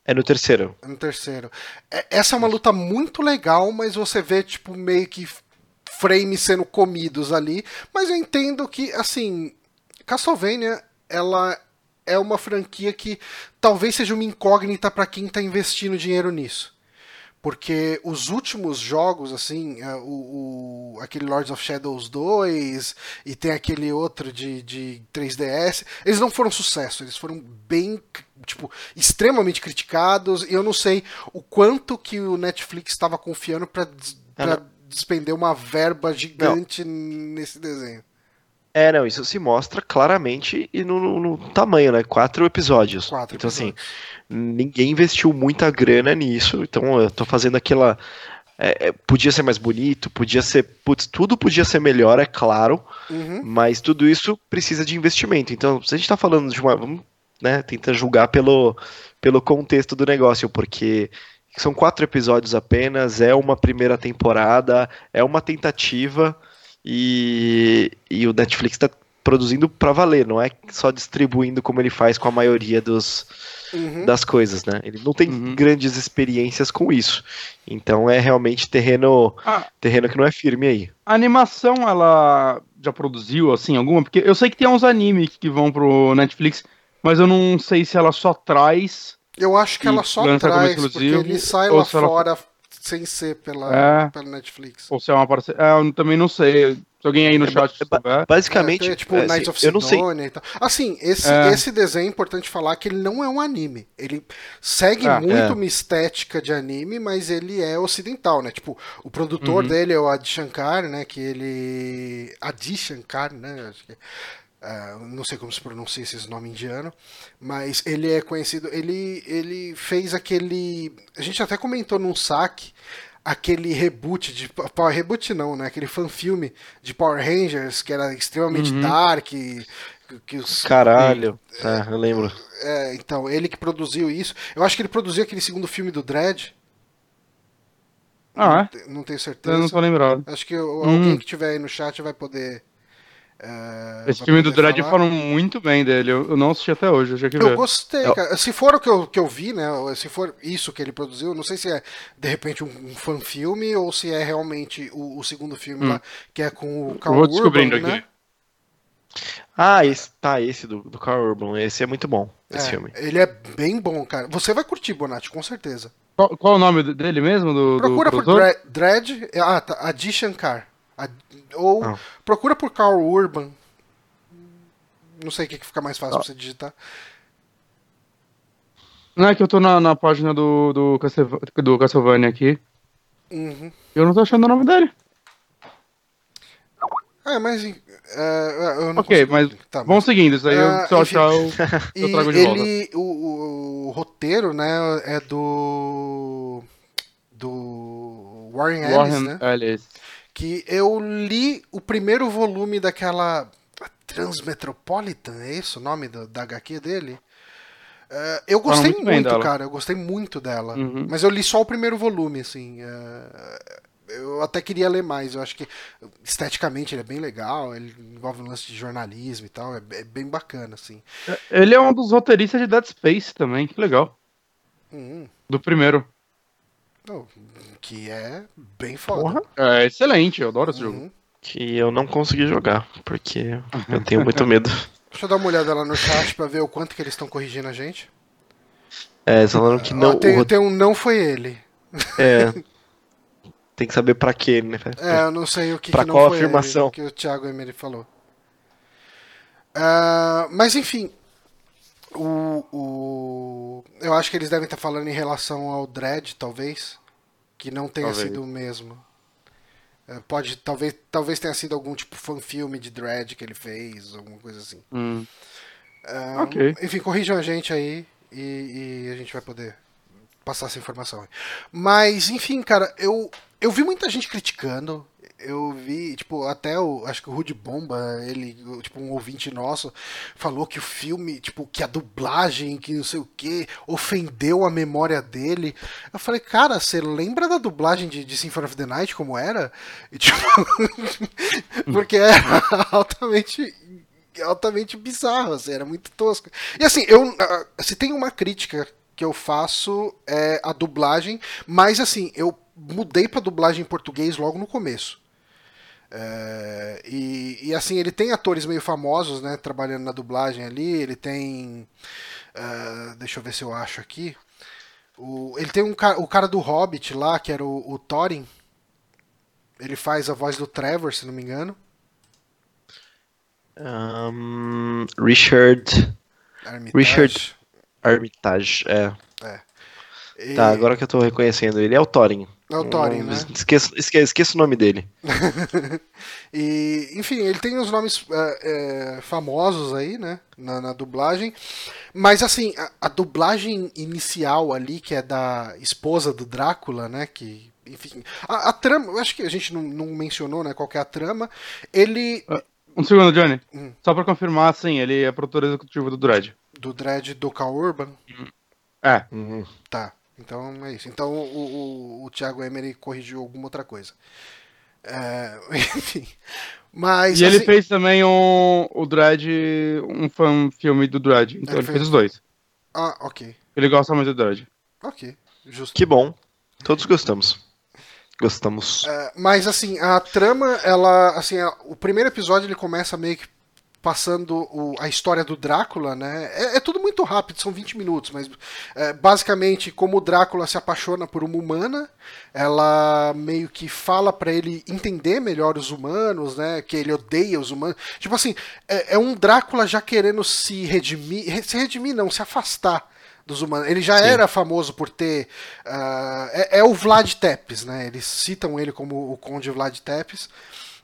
É no terceiro. É no terceiro. É- Essa é uma luta muito legal, mas você vê, tipo, meio que frames sendo comidos ali. Mas eu entendo que, assim, Castlevania, ela é uma franquia que talvez seja uma incógnita para quem tá investindo dinheiro nisso. Porque os últimos jogos, assim, é, o, o- aquele Lords of Shadows 2 e tem aquele outro de, de 3DS, eles não foram sucesso, eles foram bem, tipo, extremamente criticados e eu não sei o quanto que o Netflix estava confiando para Ah, despender uma verba gigante nesse desenho. É, não, isso se mostra claramente e no, no- no tamanho, né? Quatro episódios. Quatro então, assim, episódios. ninguém investiu muita grana nisso, então eu tô fazendo aquela. é, é, podia ser mais bonito, podia ser. Putz, tudo podia ser melhor, é claro, Uhum. mas tudo isso precisa de investimento. Então, se a gente tá falando de uma. Vamos né, tentar julgar pelo, pelo contexto do negócio, porque são quatro episódios apenas, é uma primeira temporada, é uma tentativa e, e o Netflix está produzindo para valer, não é só distribuindo como ele faz com a maioria dos, Uhum. das coisas, né? Ele não tem Uhum. grandes experiências com isso. Então é realmente terreno, Ah, terreno que não é firme aí. a animação, ela já produziu, assim, alguma? Porque eu sei que tem uns animes que vão pro Netflix, mas eu não sei se ela só traz. Eu acho que ela só traz, porque ele sai lá se ela- fora sem ser pela, É. pela Netflix. Ou se é uma parceria. É, eu também não sei. Se alguém aí no É, chat souber. Basicamente, É, tem, tipo, é, Knights assim, of eu não sei. Sidonia e tal. Assim, esse, É. esse desenho é importante falar que ele não é um anime. Ele segue Ah, muito é. uma estética de anime, mas ele é ocidental, né? Tipo, o produtor Uhum. dele é o Adi Shankar, né? Que ele. Adi Shankar, né? Acho que. Ah, não sei como se pronuncia esse nome indiano, mas ele é conhecido. Ele, ele fez aquele. A gente até comentou num saque aquele reboot de Power reboot não, né? Aquele fanfilme de Power Rangers que era extremamente Uhum. dark, que, que os Caralho, tá, eu lembro. é, então, ele que produziu isso. Eu acho que ele produziu aquele segundo filme do Dredd. Ah, Não te- Não tenho é? certeza. Eu não tô lembrado. Acho que o- Hum. alguém que tiver aí no chat vai poder. É, Esse filme do Dredd falam muito bem dele. Eu, eu não assisti até hoje, eu tinha que Eu ver. gostei, Eu- cara. Se for o que eu, que eu vi, né? Se for isso que ele produziu, não sei se é de repente um, um fan-filme ou se é realmente o, o segundo filme Hum. lá, que é com o Eu Carl vou descobrindo Urban, aqui. né? Ah, esse, tá, esse do, do Carl Urban, esse é muito bom, esse É, filme. Ele é bem bom, cara. Você vai curtir, Bonatti, com certeza. Qual, qual o nome dele mesmo? Do, Procura do por Dredd. Ah, tá. Adi Shankar. Ou Ah. procura por Carl Urban. Não sei o que fica mais Ah. fácil pra você digitar. Não é que eu tô na, na página do, do, Castleva- do Castlevania aqui. Uhum. Eu não tô achando o nome dele. É, mas. é, eu não Ok, consigo- mas tá, Vamos seguindo, isso aí eu, Ah, se eu enfim. achar, eu, eu trago de volta. ele, o, o- o roteiro, né, é do do Warren Ellis, Warren né? Ellis. Que eu li o primeiro volume daquela Transmetropolitan, é isso o nome do- da HQ dele? É, eu gostei muito muito, cara, eu gostei muito dela. Uhum. Mas eu li só o primeiro volume, assim. é, eu até queria ler mais. Eu acho que esteticamente ele é bem legal. Ele envolve um lance de jornalismo e tal. É, é bem bacana, assim. Ele é um dos roteiristas de Dead Space também, que legal. Hum, Do primeiro. Que é bem foda. Porra. É excelente, eu adoro esse jogo. Uhum. Que eu não consegui jogar, porque eu tenho muito medo. Deixa eu dar uma olhada lá no chat pra ver o quanto que eles estão corrigindo a gente. É, eles falaram que não. tem, o tem um não foi ele. É. Tem que saber pra quê, né? É, eu não sei o que, Pra que não qual foi afirmação? ele, que o Thiago Emery falou. Ah, mas enfim, o, o, eu acho que eles devem estar falando em relação ao Dredd, talvez, que não tenha Talvez. sido o mesmo. É, pode, talvez, talvez tenha sido algum tipo fanfilme de Dredd que ele fez, alguma coisa assim. Hum. Ah, Ok. Enfim, corrijam a gente aí e, e a gente vai poder passar essa informação. aí. Mas, enfim, cara, eu, eu vi muita gente criticando. Eu vi, tipo, até o. Acho que o Rude Bomba, ele, tipo, um ouvinte nosso, falou que o filme, tipo, que a dublagem, que não sei o que, ofendeu a memória dele. Eu falei, cara, você lembra da dublagem de, de Symphony of the Night como era? E, tipo, porque era altamente altamente bizarro, assim, era muito tosco. E assim, eu ah, se tem uma crítica que eu faço é a dublagem, mas assim, eu mudei pra dublagem em português logo no começo. É, e, e, assim, ele tem atores meio famosos, né, trabalhando na dublagem ali, ele tem ah, deixa eu ver se eu acho aqui. O, ele tem um o cara do Hobbit lá, que era o, o Thorin. Ele faz a voz do Trevor, se não me engano. Ahn, Richard Armitage. Richard- Armitage, é. E- Tá, agora que eu tô reconhecendo ele, é o Thorin. É o Thorin, né? Esqueço, esque- esqueço o nome dele. E, enfim, ele tem os nomes é, é, famosos aí, né? Na, na dublagem. Mas, assim, a, a dublagem inicial ali, que é da esposa do Drácula, né? Que, enfim. A, a trama, eu acho que a gente não, não mencionou, né? Qual que é a trama. Ele. Um segundo, Johnny. Hum. Só pra confirmar, sim, ele é produtor executivo do Dread. Do Dread do Cal Urban. É. Uhum. Tá. Então é isso. Então o, o, o Thiago Emery corrigiu alguma outra coisa. É, enfim. Mas. E ele assim, fez também um, o Dread, um fan filme do Dread. Então Ele ele, fez- fez os dois. Ah, ok. Ele gosta muito do Dread. Ok. Justo. Que bom. Todos gostamos. Gostamos. É, mas assim, a trama, ela. Assim, a- o primeiro episódio ele começa meio que passando o- a história do Drácula, né? É, é tudo muito rápido, são 20 minutos, mas é, basicamente como o Drácula se apaixona por uma humana, ela meio que fala pra ele entender melhor os humanos, né? Que ele odeia os humanos. Tipo assim, é, é um Drácula já querendo se redimir, re- se redimir não, se afastar dos humanos. Ele já era famoso por ter. ah, é, é o Vlad Tepes, né? Eles citam ele como o Conde Vlad Tepes.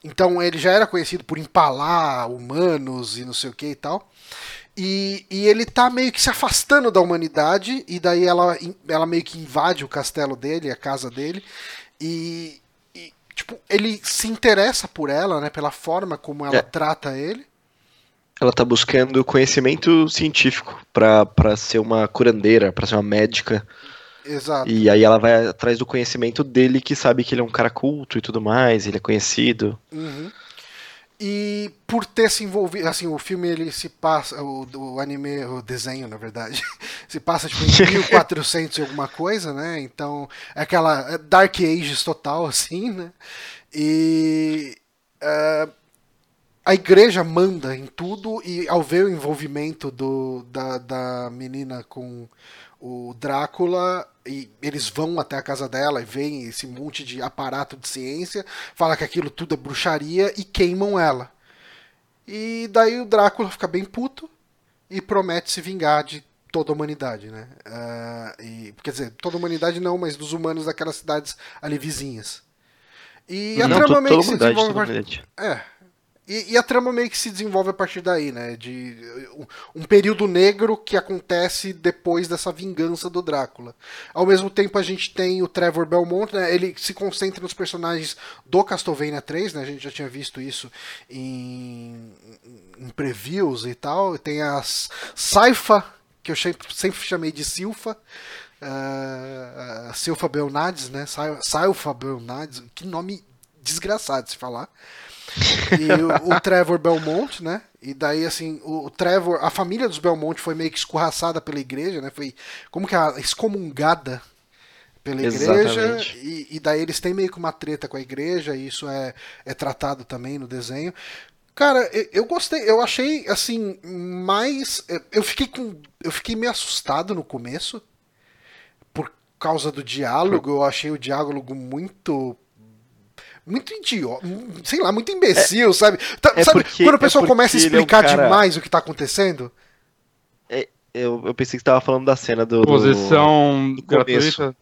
Então ele já era conhecido por empalar humanos e não sei o que e tal. E, e ele tá meio que se afastando da humanidade, e daí ela, ela meio que invade o castelo dele, a casa dele, e, e, tipo, ele se interessa por ela, né? Pela forma como ela É. trata ele. Ela tá buscando conhecimento científico pra ser uma curandeira, pra ser uma médica. Exato. E aí ela vai atrás do conhecimento dele, que sabe que ele é um cara culto e tudo mais, ele é conhecido. Uhum. E por ter se envolvido, assim, o filme ele se passa, o, o anime, o desenho, na verdade, se passa tipo em 1400 e alguma coisa, né? Então, é aquela é Dark Ages total, assim, né? E. ah, a igreja manda em tudo e ao ver o envolvimento do, da, da menina com o Drácula e eles vão até a casa dela e veem esse monte de aparato de ciência, fala que aquilo tudo é bruxaria e queimam ela. E daí o Drácula fica bem puto e promete se vingar de toda a humanidade, né? Uh, e, quer dizer, toda a humanidade não, mas dos humanos daquelas cidades ali vizinhas. E a Não, trama to- meio que se desenvolve. a. É. E, e a trama meio que se desenvolve a partir daí, né? De um- período negro que acontece depois dessa vingança do Drácula. Ao mesmo tempo, a gente tem o Trevor Belmont, né? Ele se concentra nos personagens do Castlevania 3, né? A gente já tinha visto isso em, em previews e tal. Tem a Saifa, que eu sempre, chamei de Silfa. a Silfa Belnades, né? Sai- Saifa Belnades, que nome desgraçado de se falar. E o, o Trevor Belmont, né? E daí, assim, o, o Trevor, a família dos Belmont foi meio que escorraçada pela igreja, né? Foi como que a excomungada pela igreja. E, e daí eles têm meio que uma treta com a igreja, e isso é, é tratado também no desenho. Cara, eu, eu gostei, eu achei assim, mais. Eu fiquei com. Eu fiquei meio assustado no começo. Por causa do diálogo. Eu achei o diálogo muito. Muito idiota, sei lá, muito imbecil, sabe? Tá- é sabe porque- quando a é pessoa começa a é um explicar cara- demais o que tá acontecendo? Eu, eu pensei que você tava falando da cena do. do- Posição do começo. gratuita.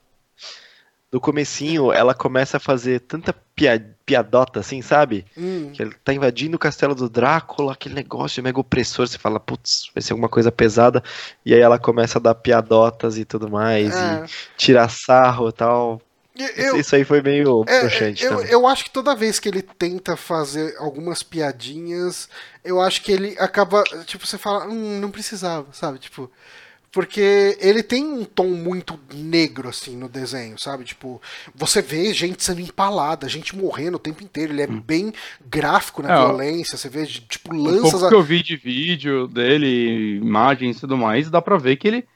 do comecinho, ela começa a fazer tanta pia- piadota assim, sabe? Hum, Que ele tá invadindo o castelo do Drácula, aquele negócio mega opressor, você fala, putz, vai ser alguma coisa pesada, e aí ela começa a dar piadotas e tudo mais, é. e tirar sarro e tal. Eu- Isso aí foi meio É, broxante eu, eu acho que toda vez que ele tenta fazer algumas piadinhas, eu acho que ele acaba. Tipo, você fala, hum, não precisava, sabe? Tipo. Porque ele tem um tom muito negro, assim, no desenho, sabe? Tipo, você vê gente sendo empalada, gente morrendo o tempo inteiro. Ele é bem gráfico na É, violência. Você vê, tipo, O lanças. pouco a- que eu vi de vídeo dele, imagens e tudo mais, dá pra ver que ele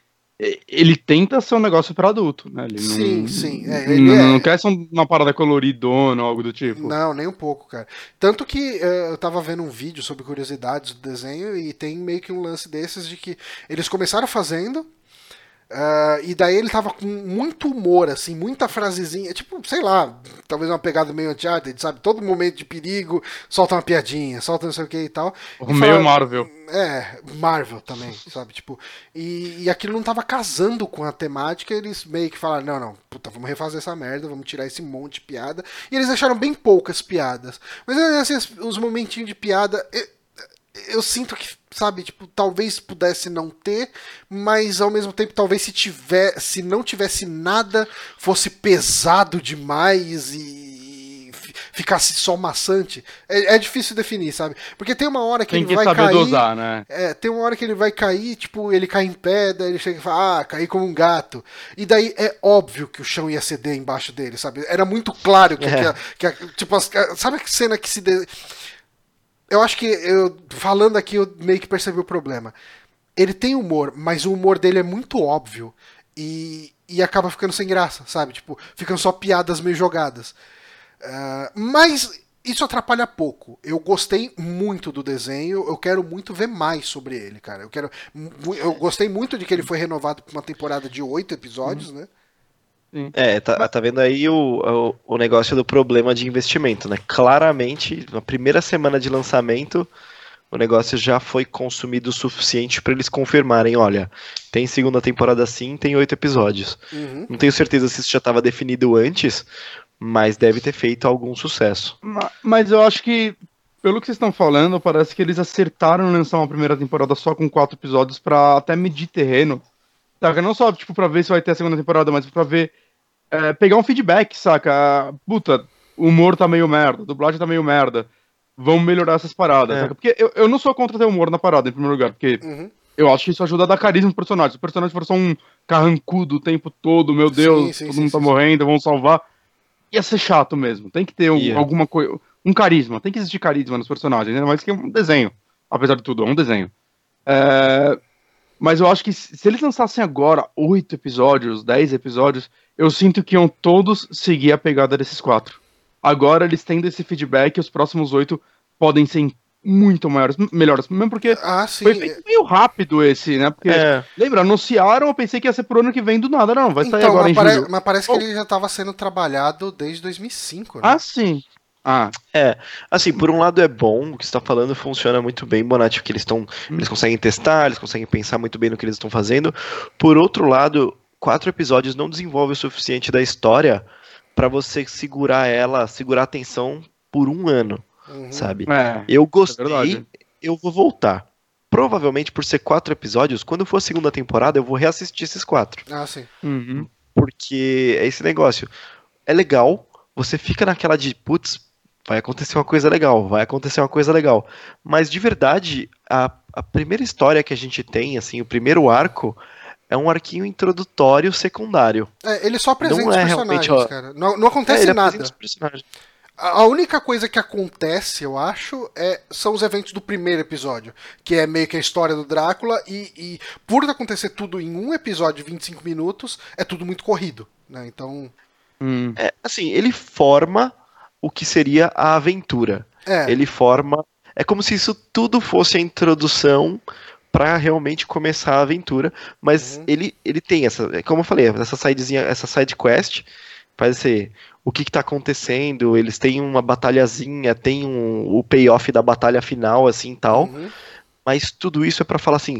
ele tenta ser um negócio pra adulto, né? Ele não, Sim, sim, é, não, ele é- não quer ser uma parada coloridona ou algo do tipo. Não, nem um pouco, cara. Tanto que eh, eu tava vendo um vídeo sobre curiosidades do desenho e tem meio que um lance desses de que eles começaram fazendo. Ah, e daí ele tava com muito humor, assim, muita frasezinha, tipo, sei lá, talvez uma pegada meio Uncharted, sabe? Todo momento de perigo, solta uma piadinha, solta não sei o que e tal. O E meio fala- Marvel. é, Marvel também, sabe? Tipo, e, e aquilo não tava casando com a temática, eles meio que falaram, não, não, puta, vamos refazer essa merda, vamos tirar esse monte de piada. E eles deixaram bem poucas piadas. Mas assim, os momentinhos de piada, eu, eu sinto que, sabe, tipo, talvez pudesse não ter, mas ao mesmo tempo, talvez se tiver, se não tivesse nada, fosse pesado demais e fi- ficasse só maçante. É, é difícil definir, sabe? Porque tem uma hora que Tem ele que vai saber cair. dosar, né? É, tem uma hora que ele vai cair, tipo, ele cai em pé, daí ele chega e fala, ah, caí como um gato. E daí é óbvio que o chão ia ceder embaixo dele, sabe? Era muito claro que, É. que a- que tipo, as- sabe que cena que se. de- Eu acho que eu falando aqui eu meio que percebi o problema. Ele tem humor, mas o humor dele é muito óbvio e, e acaba ficando sem graça, sabe? Tipo, ficam só piadas meio jogadas. Ah, mas isso atrapalha pouco. Eu gostei muito do desenho, eu quero muito ver mais sobre ele, cara. Eu quero, eu gostei muito de que ele foi renovado para uma temporada de oito episódios, né? É, tá, tá vendo aí o, o, o negócio do problema de investimento, né? Claramente, na primeira semana de lançamento, o negócio já foi consumido o suficiente para eles confirmarem, olha, tem segunda temporada sim, tem oito episódios. Uhum. Não tenho certeza se isso já estava definido antes, mas deve ter feito algum sucesso. Ma- Mas eu acho que, pelo que vocês estão falando, parece que eles acertaram lançar uma primeira temporada só com quatro episódios pra até medir terreno. Saca? Não só, tipo, pra ver se vai ter a segunda temporada, mas pra ver. É, pegar um feedback, saca? Puta, o humor tá meio merda, a dublagem tá meio merda. Vamos melhorar essas paradas, É. saca? Porque eu, eu não sou contra ter humor na parada, em primeiro lugar, porque Uhum. eu acho que isso ajuda a dar carisma pro personagem. Se o personagem for só um carrancudo o tempo todo, meu Deus, Sim, sim, todo sim, mundo tá sim, morrendo, vamos salvar. Ia ser chato mesmo. Tem que ter um- Ia. alguma coisa. Um carisma. Tem que existir carisma nos personagens, ainda mais que é um desenho. Apesar de tudo, é um desenho. É, Mas eu acho que se se eles lançassem agora oito episódios, dez episódios, eu sinto que iam todos seguir a pegada desses quatro. Agora eles tendo esse feedback, os próximos oito podem ser muito maiores, melhores. Mesmo porque Ah, sim. foi feito meio rápido esse, né? Porque, É, lembra, anunciaram, eu pensei que ia ser pro ano que vem do nada. Não, vai sair Então, agora mas, em pare- julho. mas parece Oh. que ele já estava sendo trabalhado desde 2005, né? Ah, sim. Ah, assim, por um lado é bom, o que você tá falando funciona muito bem, Bonatti, porque eles estão. Hum. Eles conseguem testar, eles conseguem pensar muito bem no que eles estão fazendo. Por outro lado, quatro episódios não desenvolve o suficiente da história pra você segurar ela, segurar a atenção por um ano, Uhum. sabe? é. Eu É gostei, verdade. eu vou voltar. Provavelmente por ser quatro episódios, quando for a segunda temporada, eu vou reassistir esses quatro. Ah, sim. Uhum. Porque é esse negócio. É legal, você fica naquela de, putz, vai acontecer uma coisa legal, vai acontecer uma coisa legal. Mas de verdade, a, a primeira história que a gente tem, assim, o primeiro arco, é um arquinho introdutório secundário. É, ele só apresenta Não os é personagens, realmente, cara. Não, não acontece É, ele nada. a única coisa que acontece, eu acho, é, são os eventos do primeiro episódio. Que é meio que a história do Drácula. E, e por acontecer tudo em um episódio de 25 minutos, é tudo muito corrido. Né? Então. Hum. É, assim, ele forma o que seria a aventura. É. Ele forma. É como se isso tudo fosse a introdução pra realmente começar a aventura, mas Uhum. ele, ele tem essa, é como eu falei, essa sidezinha, essa side quest, faz ser o que, que tá acontecendo, eles têm uma batalhazinha, tem um, o payoff da batalha final assim, tal, Uhum. mas tudo isso é pra falar assim,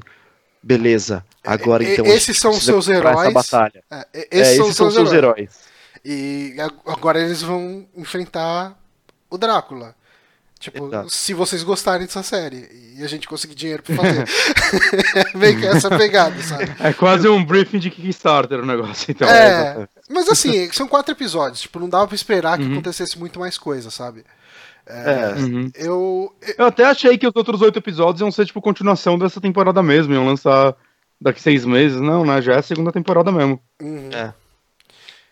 beleza, agora então esses são os seus comprar essa heróis. batalha. É, É, esses são os seus heróis. heróis. E agora eles vão enfrentar o Drácula. Tipo, Exato. se vocês gostarem dessa série e a gente conseguir dinheiro pra fazer. Meio que essa pegada, sabe? É quase um briefing de Kickstarter o negócio, então. é, mas assim, são quatro episódios. Tipo, não dava pra esperar que Uhum. acontecesse muito mais coisa, sabe? É, Uhum. Eu. Eu até achei que os outros oito episódios iam ser, tipo, continuação dessa temporada mesmo, iam lançar daqui seis meses. Não, né? Já é a segunda temporada mesmo. Uhum. É.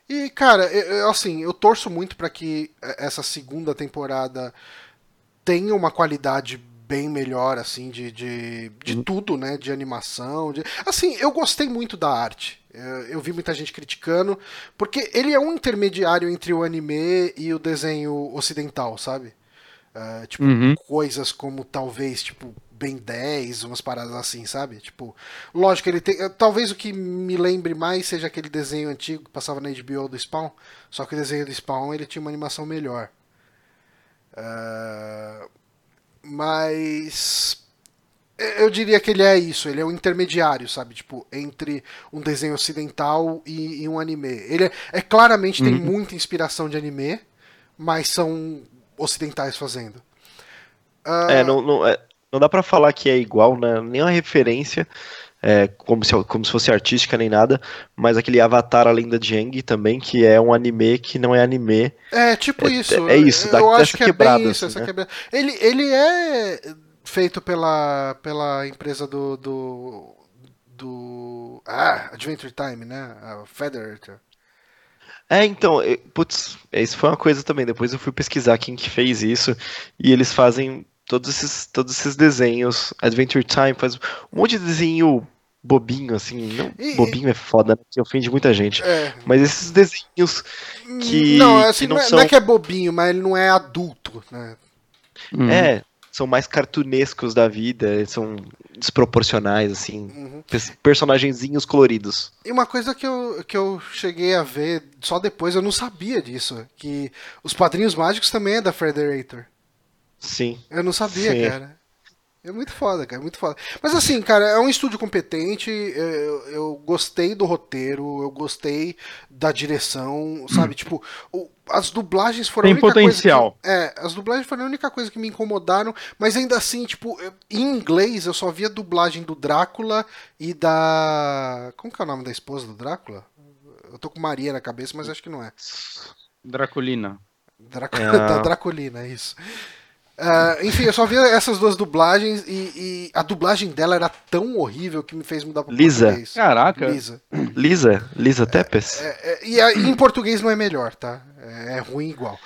E, cara, eu- eu, assim, eu torço muito pra que essa segunda temporada tenha uma qualidade bem melhor, assim, de, de, de Uhum. tudo, né? De animação. De... Assim, eu gostei muito da arte. Eu, eu vi muita gente criticando, porque ele é um intermediário entre o anime e o desenho ocidental, sabe? Ah, tipo, Uhum. coisas como talvez, tipo, Ben 10, umas paradas assim, sabe? Tipo, lógico, ele tem. eh, Talvez o que me lembre mais seja aquele desenho antigo que passava na HBO do Spawn. Só que o desenho do Spawn ele tinha uma animação melhor. Ah, mas. Eu diria que ele é isso, ele é um intermediário, sabe? Tipo, entre um desenho ocidental e, e um anime. Ele é, é claramente tem Uhum. muita inspiração de anime, mas são ocidentais fazendo. Ah, É, não, não, é, não dá pra falar que é igual, né? Nenhuma referência, é, como, se, como se fosse artística nem nada, mas aquele Avatar A Lenda de Aang também, que é um anime que não é anime. É, tipo É- isso. é isso, Eu dá- acho dessa que é quebrada, bem isso, assim, essa né? quebrada. Ele, ele é feito pela, pela empresa do, do, do... Ah, Adventure Time, né? A Federator. É, então, é, putz, é, isso foi uma coisa também. Depois eu fui pesquisar quem que fez isso, e eles fazem todos esses, todos esses desenhos. Adventure Time faz um monte de desenho bobinho, assim. Não, E- bobinho é foda, né? Que ofende muita gente. É. Mas esses desenhos que, não, assim, que não não, é, são. não é que é bobinho, mas ele não é adulto, né? Uhum. É, são mais cartunescos da vida, são desproporcionais, assim. Uhum. pers- Personagenzinhos coloridos. E uma coisa que eu, que eu cheguei a ver só depois, eu não sabia disso, que os Padrinhos Mágicos também é da Federator. Sim. Eu não sabia, Sim. cara. É muito foda, cara, muito foda. Mas assim, cara, é um estúdio competente. Eu, eu gostei do roteiro, eu gostei da direção, sabe? Tipo, o- as dublagens foram Tem a única potencial. coisa. Que, é, as dublagens foram a única coisa que me incomodaram, mas ainda assim, tipo, eu- em inglês eu só via a dublagem do Drácula e da. Como que é o nome da esposa do Drácula? Eu tô com Maria na cabeça, mas acho que não é. Draculina. É. da Draculina, isso. Ah, enfim, eu só via essas duas dublagens e, e a dublagem dela era tão horrível que me fez mudar pro Lisa. português. Caraca. Lisa. Lisa? Lisa Tepes? É, é, e a- em português não é melhor, tá? É, é ruim igual.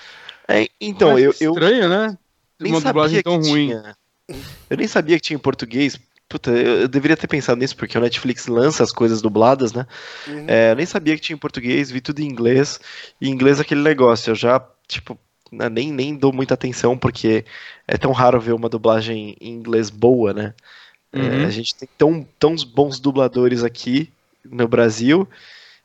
É, então, Mas eu, eu Estranho, né? nem Uma dublagem tão ruim. tinha. Eu nem sabia que tinha em português. Puta, eu, eu deveria ter pensado nisso, porque o Netflix lança as coisas dubladas, né? Uhum. É, eu nem sabia que tinha em português, vi tudo em inglês. E em inglês é aquele negócio, eu já, tipo, né, nem, nem dou muita atenção, porque é tão raro ver uma dublagem em inglês boa, né? É, Uhum. a gente tem tão, tão bons dubladores aqui no Brasil,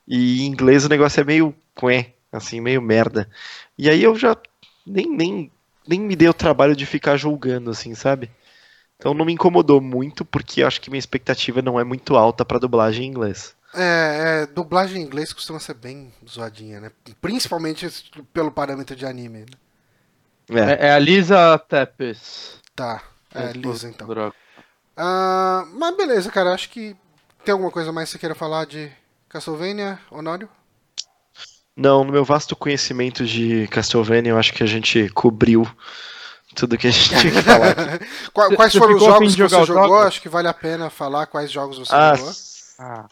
e em inglês o negócio é meio quê, assim, meio merda. E aí eu já nem, nem, nem me dei o trabalho de ficar julgando, assim, sabe? Então não me incomodou muito, porque acho que minha expectativa não é muito alta pra dublagem em inglês. É, é, dublagem em inglês costuma ser bem zoadinha, né? Principalmente pelo parâmetro de anime. né? É. É, é a Lisa Tepes. Tá, é lisa então. Ah, mas beleza, cara, acho que tem alguma coisa mais que você queira falar de Castlevania, Honório? Não, no meu vasto conhecimento de Castlevania, eu acho que a gente cobriu tudo que a gente tinha que falar. Quais foram os a jogos que você jogou? jogos? Acho que vale a pena falar quais jogos você Ah, jogou. Ah,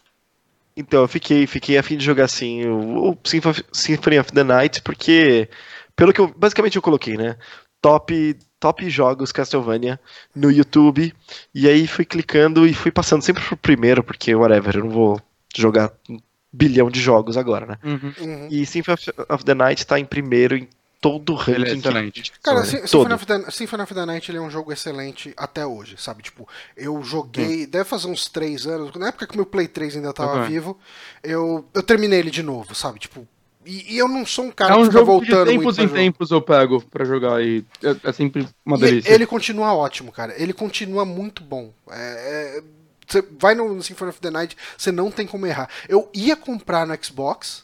então, eu fiquei, fiquei a fim de jogar assim o, o Sympho- Symphony of the Night, porque, pelo que eu, basicamente eu coloquei, né? Top, top jogos Castlevania no YouTube, e aí fui clicando e fui passando sempre pro primeiro, porque, whatever, eu não vou jogar um bilhão de jogos agora, né? uhum. Uhum. E Symphony of- of the Night tá em primeiro em todo o Ele é ranking. que- excelente. Cara, todo. Symphony of, the, Symphony of the Night ele é um jogo excelente até hoje, sabe? Tipo, eu joguei, deve fazer uns 3 anos, na época que meu Play 3 ainda tava vivo, eu, eu terminei ele de novo, sabe? Tipo, e, e eu não sou um cara É que um fica jogo que de voltando muito tempos pra em tempos eu pego pra jogar e é, é sempre uma E delícia. ele continua ótimo, cara. Ele continua muito bom. É, é, você vai no Symphony of the Night, você não tem como errar. Eu ia comprar no Xbox,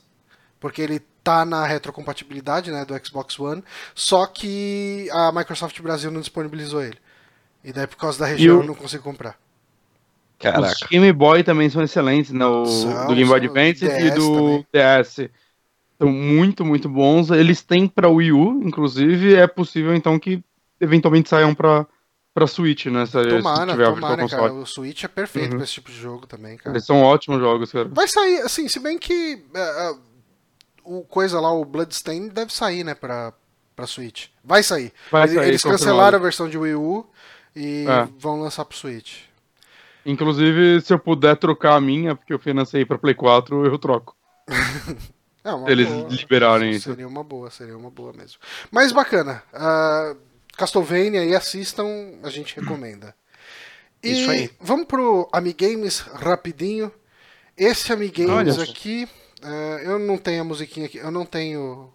porque ele tá na retrocompatibilidade né, do Xbox One, só que a Microsoft Brasil não disponibilizou ele. E daí, por causa da região, o- eu não consigo comprar. Caraca. Os Game Boy também são excelentes, né? O, São, do Game Boy. Advance e do DS. São muito, muito bons. Eles têm pra Wii U, inclusive, é possível então que eventualmente saiam pra, pra Switch, né? Se, se Tomara, tiver tomara, cara. Console. O Switch é perfeito Uhum. pra esse tipo de jogo também, cara. Eles são ótimos jogos, cara. Vai sair, assim, se bem que é, o coisa lá, o Bloodstain, deve sair, né, pra, pra Switch. Vai sair. Vai Eles- sair, Eles cancelaram a versão de Wii U e É. vão lançar pro Switch. Inclusive, se eu puder trocar a minha, porque eu financei pra Play 4, eu troco. É eles boa. liberarem isso. Seria uma boa, seria uma boa mesmo. Mas bacana. ah, Castlevania aí assistam, a gente recomenda. E Isso aí. vamos pro Amigames rapidinho. Esse Amigames Olha. aqui, ah, eu não tenho a musiquinha aqui, eu não tenho.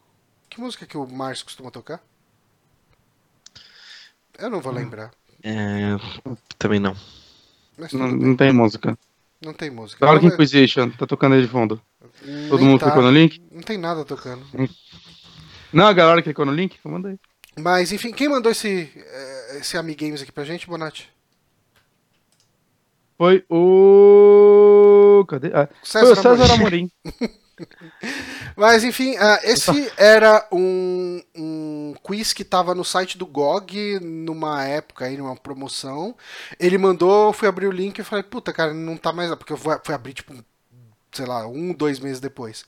Que música que o Márcio costuma tocar? Eu não vou lembrar. É, também não. Mas Não, não tem música. não tem música. Dark Não, Inquisition, tá tocando aí de fundo. nem Todo mundo tá. clicou no link? Não tem nada tocando. Não, a galera clicou no link? Eu mandei. Mas enfim, quem mandou esse, eh, esse Amigames aqui pra gente, Bonatti? Foi o. Cadê? Ah, foi o César Amorim. Mas enfim, ah, esse era um, um quiz que tava no site do GOG numa época aí, numa promoção. Ele mandou, eu fui abrir o link e falei, puta, cara, não tá mais lá, porque eu fui, abrir, tipo, sei lá, um, dois meses depois.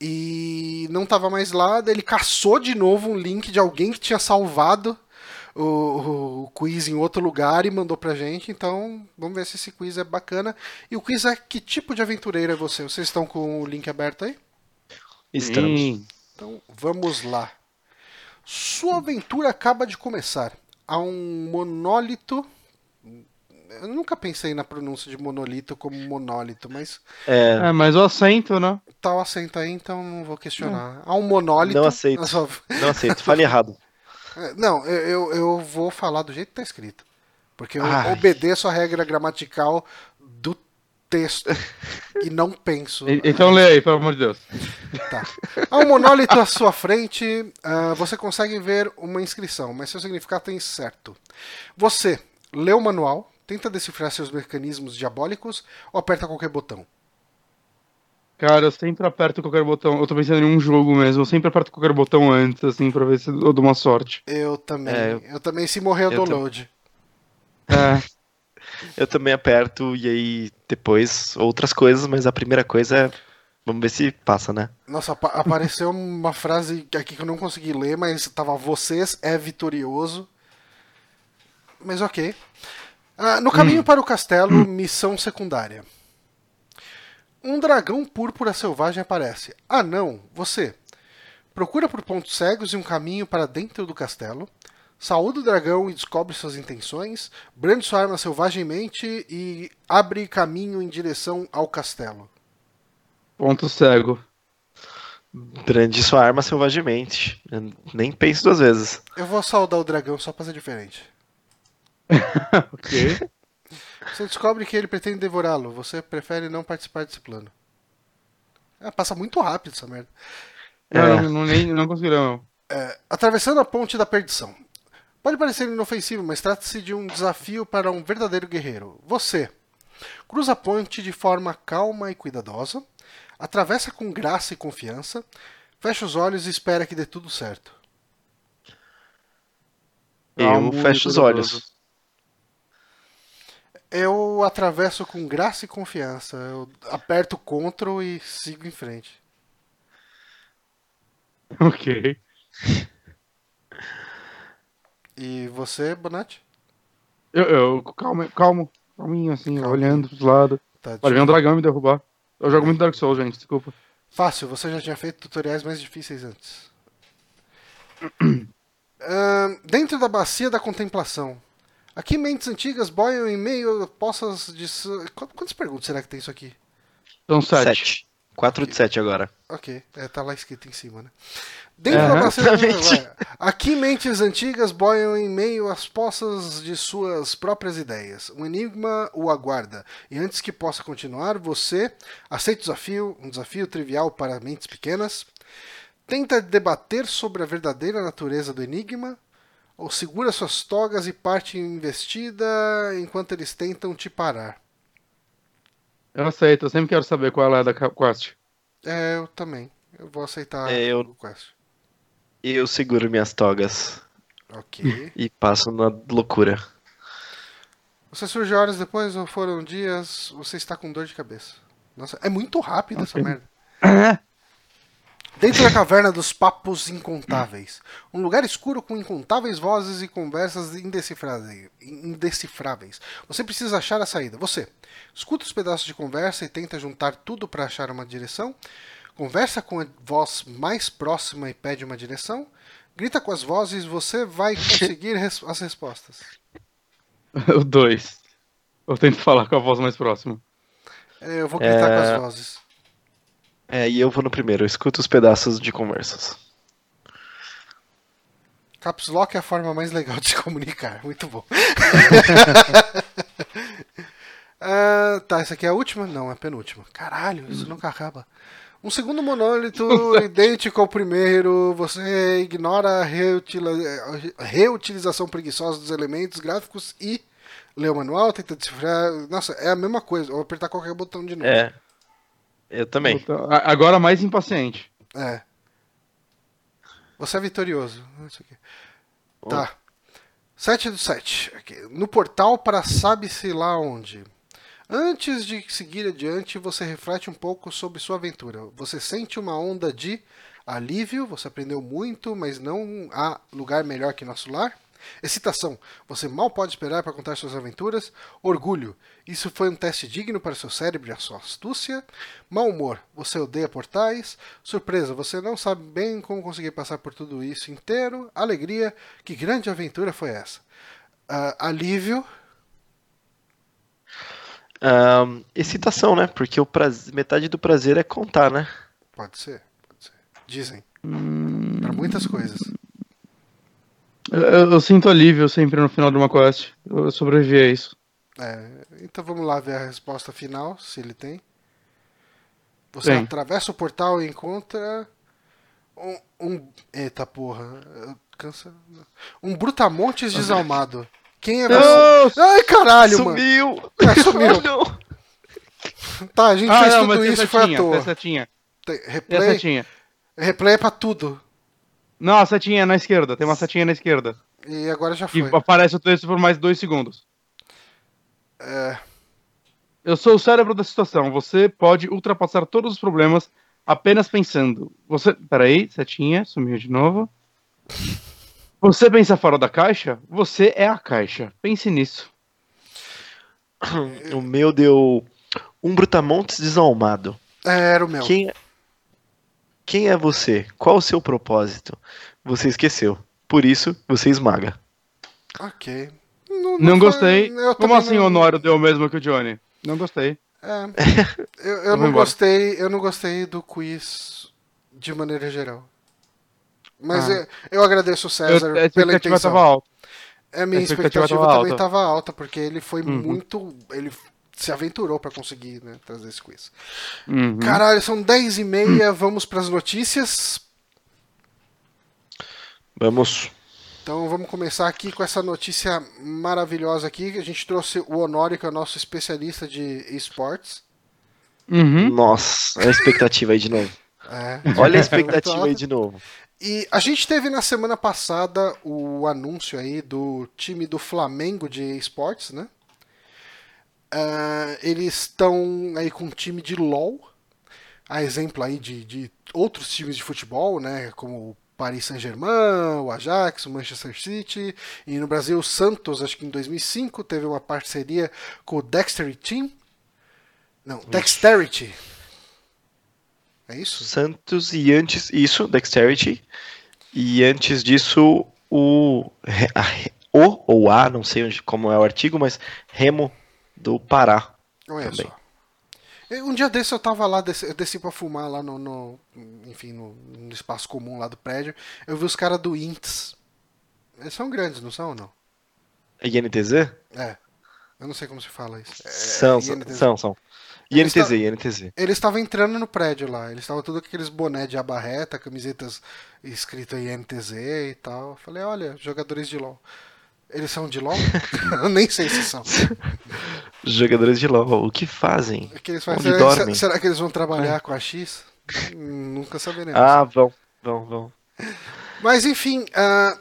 E não tava mais lá, ele caçou de novo um link de alguém que tinha salvado o, o- quiz em outro lugar e mandou pra gente. Então, vamos ver se esse quiz é bacana. E o quiz é que tipo de aventureiro é você? Vocês estão com o link aberto aí? Estamos. Sim. Então vamos lá. Sua aventura acaba de começar. Há um monólito. Eu nunca pensei na pronúncia de monolito como monólito, mas É, É, mas o acento, né? tá o acento aí, então não vou questionar. Há um monólito. Não aceito. sua- não aceito. Fale errado. Não, eu, eu, vou falar do jeito que tá escrito. Porque eu Ai. obedeço a regra gramatical do texto e não penso. Então lê aí, pelo amor de Deus. Tá. Há um monólito à sua frente, ah, você consegue ver uma inscrição, mas seu significado é incerto. Você lê o manual, tenta decifrar seus mecanismos diabólicos ou aperta qualquer botão. Cara, eu sempre aperto qualquer botão. Eu tô pensando em um jogo mesmo. Eu sempre aperto qualquer botão antes, assim, pra ver se eu dou uma sorte. Eu também. É, eu... eu- também, se morrer, eu, eu dou load. É. Eu também aperto e aí depois outras coisas, mas a primeira coisa é. Vamos ver se passa, né? Nossa, apa- apareceu uma frase aqui que eu não consegui ler, mas tava vocês é vitorioso. Mas ok. Ah, no caminho para o castelo, missão secundária. Um dragão púrpura selvagem aparece. Ah não, você. procura por pontos cegos e um caminho para dentro do castelo. Saúda o dragão e descobre suas intenções. Brande sua arma selvagemmente e abre caminho em direção ao castelo. Ponto cego. Brande sua arma selvagemente. Eu nem pense duas vezes. Eu vou saudar o dragão só pra ser diferente. Ok. Você descobre que ele pretende devorá-lo. Você prefere não participar desse plano. É, passa muito rápido essa merda. Não, É. não, não, nem, não conseguiram. É, atravessando a ponte da perdição. Pode parecer inofensivo, mas trata-se de um desafio para um verdadeiro guerreiro. Você cruza a ponte de forma calma e cuidadosa, atravessa com graça e confiança, fecha os olhos e espera que dê tudo certo. Eu fecho os cuidadoso. olhos. Eu atravesso com graça e confiança. Eu aperto Ctrl e sigo em frente. Ok. E você, Bonatti? Eu, eu calmo, calmo, calminho assim, Calminho. olhando pros lados. Tá, Olha, vem um dragão me derrubar. Eu jogo muito Dark Souls, gente, desculpa. Fácil, você já tinha feito tutoriais mais difíceis antes. Ahn, dentro da bacia da contemplação. Aqui mentes antigas boiam em meio a poças de. Quantas perguntas será que tem isso aqui? São sete. Sete. Quatro de sete agora. Ok, é, tá lá escrito em cima, né? Dentro da Aham, bacia exatamente. vai. Aqui mentes antigas boiam em meio às poças de suas próprias ideias. Um enigma o aguarda. E antes que possa continuar, você aceita o desafio, um desafio trivial para mentes pequenas. Tenta debater sobre a verdadeira natureza do enigma. Ou segura suas togas e parte investida enquanto eles tentam te parar. Eu aceito, eu sempre quero saber qual é a da quest. É, eu também. Eu vou aceitar É, eu- o quest. Eu seguro minhas togas Ok. e passo na loucura. Você surge horas depois ou foram dias, você está com dor de cabeça. Nossa, é muito rápido essa Ok. merda. Dentro da caverna dos papos incontáveis. Um lugar escuro com incontáveis vozes e conversas indecifráveis. Você precisa achar a saída. Você escuta os pedaços de conversa e tenta juntar tudo para achar uma direção. Conversa com a voz mais próxima e pede uma direção. Grita com as vozes, você vai conseguir res- as respostas. O dois. Eu tento falar com a voz mais próxima. É, Eu vou gritar É. com as vozes. É, e eu vou no primeiro, eu escuto os pedaços de conversas. Caps Lock é a forma mais legal de se comunicar. Muito bom. Ah, tá, essa aqui é a última? Não, é a penúltima. Caralho, isso nunca acaba. Um segundo monólito idêntico ao primeiro, você ignora a reutila- reutilização preguiçosa dos elementos gráficos e lê o manual, tenta decifrar. Nossa, é a mesma coisa. Vou apertar qualquer botão de novo. É. Eu também. Então, Agora mais impaciente. É. Você é vitorioso. Isso aqui. Tá. 7 do 7. No portal para sabe-se lá onde. Antes de seguir adiante, você reflete um pouco sobre sua aventura. Você sente uma onda de alívio, você aprendeu muito, mas não há lugar melhor que nosso lar. Excitação, você mal pode esperar para contar suas aventuras. Orgulho, isso foi um teste digno para seu cérebro e a sua astúcia. Mau humor, você odeia portais. Surpresa, você não sabe bem como conseguir passar por tudo isso inteiro. Alegria, que grande aventura foi essa? Ah, alívio, Ahn, excitação, né? Porque o prazer- metade do prazer é contar, né? pode ser, pode ser. Dizem. Para muitas coisas. Eu, eu- sinto alívio sempre no final de uma quest. Eu sobrevivi a isso. É, então vamos lá ver a resposta final, se ele tem. Você Tem. atravessa o portal e encontra um, um eita porra, cansa. Um brutamontes desalmado. Quem é você? Ai, caralho, mano. Sumiu! Ah, sumiu. Oh, não. Tá, a gente Ah, fez não, tudo isso e foi à setinha, tem toa. setinha. Tem- Replay, setinha. replay é pra tudo. Não, a setinha é na esquerda. Tem uma setinha na esquerda. E agora já foi. aparece o texto por mais dois segundos. É, Eu sou o cérebro da situação. Você pode ultrapassar todos os problemas apenas pensando. Você. Peraí, setinha, sumiu de novo. Você pensa fora da caixa? Você é a caixa. Pense nisso. O meu deu um brutamontes desalmado. é, era o meu. Quem, Quem é você? Qual o seu propósito? Você esqueceu. Por isso, você esmaga. Ok. Não, foi- gostei. eu Como assim não- o Honório deu o mesmo que o Johnny? Não gostei. É, eu, eu não embora. gostei, eu não gostei do quiz de maneira geral. Mas Ah. eu, eu agradeço o César Eu, a pela expectativa intenção. tava alta. É, minha a expectativa expectativa tava também alta. estava alta, porque ele foi Uhum. muito. Ele se aventurou para conseguir né, trazer esse quiz. Uhum. Caralho, são 10 e meia, vamos para as notícias. Vamos. Então vamos começar aqui com essa notícia maravilhosa aqui. que A gente trouxe o Honório, que é o nosso especialista de esportes. Uhum. Nossa, olha a expectativa aí de novo. É. Olha a expectativa aí de novo. E a gente teve na semana passada o anúncio aí do time do Flamengo de esportes, né? Ah, eles estão aí com um time de LoL, a exemplo aí de, de outros times de futebol, né? Como o Paris Saint-Germain, o Ajax, o Manchester City. E no Brasil, o Santos, acho que em 2005, teve uma parceria com o Dexterity Team. Não, Dexterity. É isso? Santos e antes isso, Dexterity. E antes disso, o, a o ou a, não sei onde, como é o artigo, mas Remo do Pará. Olha também. só. Um dia desse eu tava lá, desci, eu desci pra fumar lá no, no- enfim, no, no espaço comum lá do prédio. Eu vi os caras do INTS. Eles são grandes, não são ou não? INTZ? É. Eu não sei como se fala isso. É, São, INTZ. são, são. Eles INTZ, INTZ. Eles estavam entrando no prédio lá. Eles estavam tudo com aqueles boné de abarreta, camisetas escrito INTZ e tal. Eu falei, olha, jogadores de LOL. Eles são de LOL? eu nem sei se são. Jogadores de LoL, o que fazem? O que eles fazem? Onde Será, dormem? será que eles vão trabalhar com a X? Nunca saberemos. Ah, vão, vão, vão. Mas enfim, ah,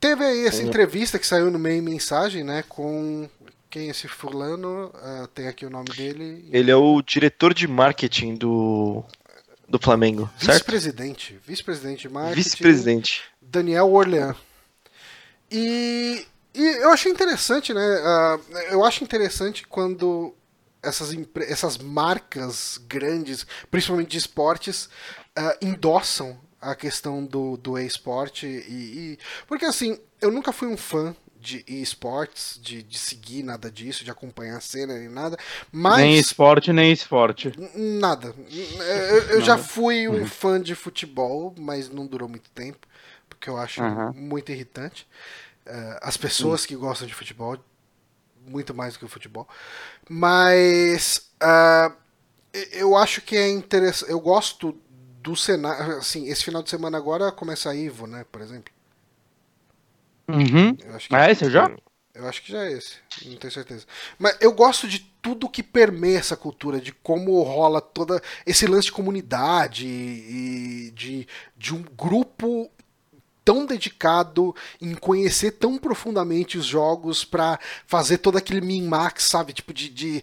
teve aí essa entrevista que saiu no meio mensagem, né? Com quem é esse fulano? Ah, tem aqui o nome dele. Ele é o diretor de marketing do, do Flamengo, certo? Vice-presidente. Vice-presidente de marketing. Vice-presidente. Daniel Orlean. E, e eu achei interessante, né? ah, eu acho interessante quando essas, essas marcas grandes, principalmente de esportes, ah, endossam a questão do, do e-sport. E, e- porque assim, eu nunca fui um fã de esportes, de, de seguir nada disso, de acompanhar a cena nem nada. Mas. Nem esporte, nem esporte. Nada. Eu, eu já fui um fã de futebol, mas não durou muito tempo, porque eu acho Aham. muito irritante. Eh, as pessoas que gostam de futebol, muito mais do que o futebol. Mas ah, eu acho que é interessante. Eu gosto do cenário. Assim, esse final de semana agora começa a Ivo, né? Por exemplo. Uhum. Eu acho que Ah, esse já? eu acho que já é esse, não tenho certeza. Mas eu gosto de tudo que permeia essa cultura, de como rola toda esse lance de comunidade e de, de um grupo tão dedicado em conhecer tão profundamente os jogos pra fazer todo aquele min-max, sabe? Tipo, de, de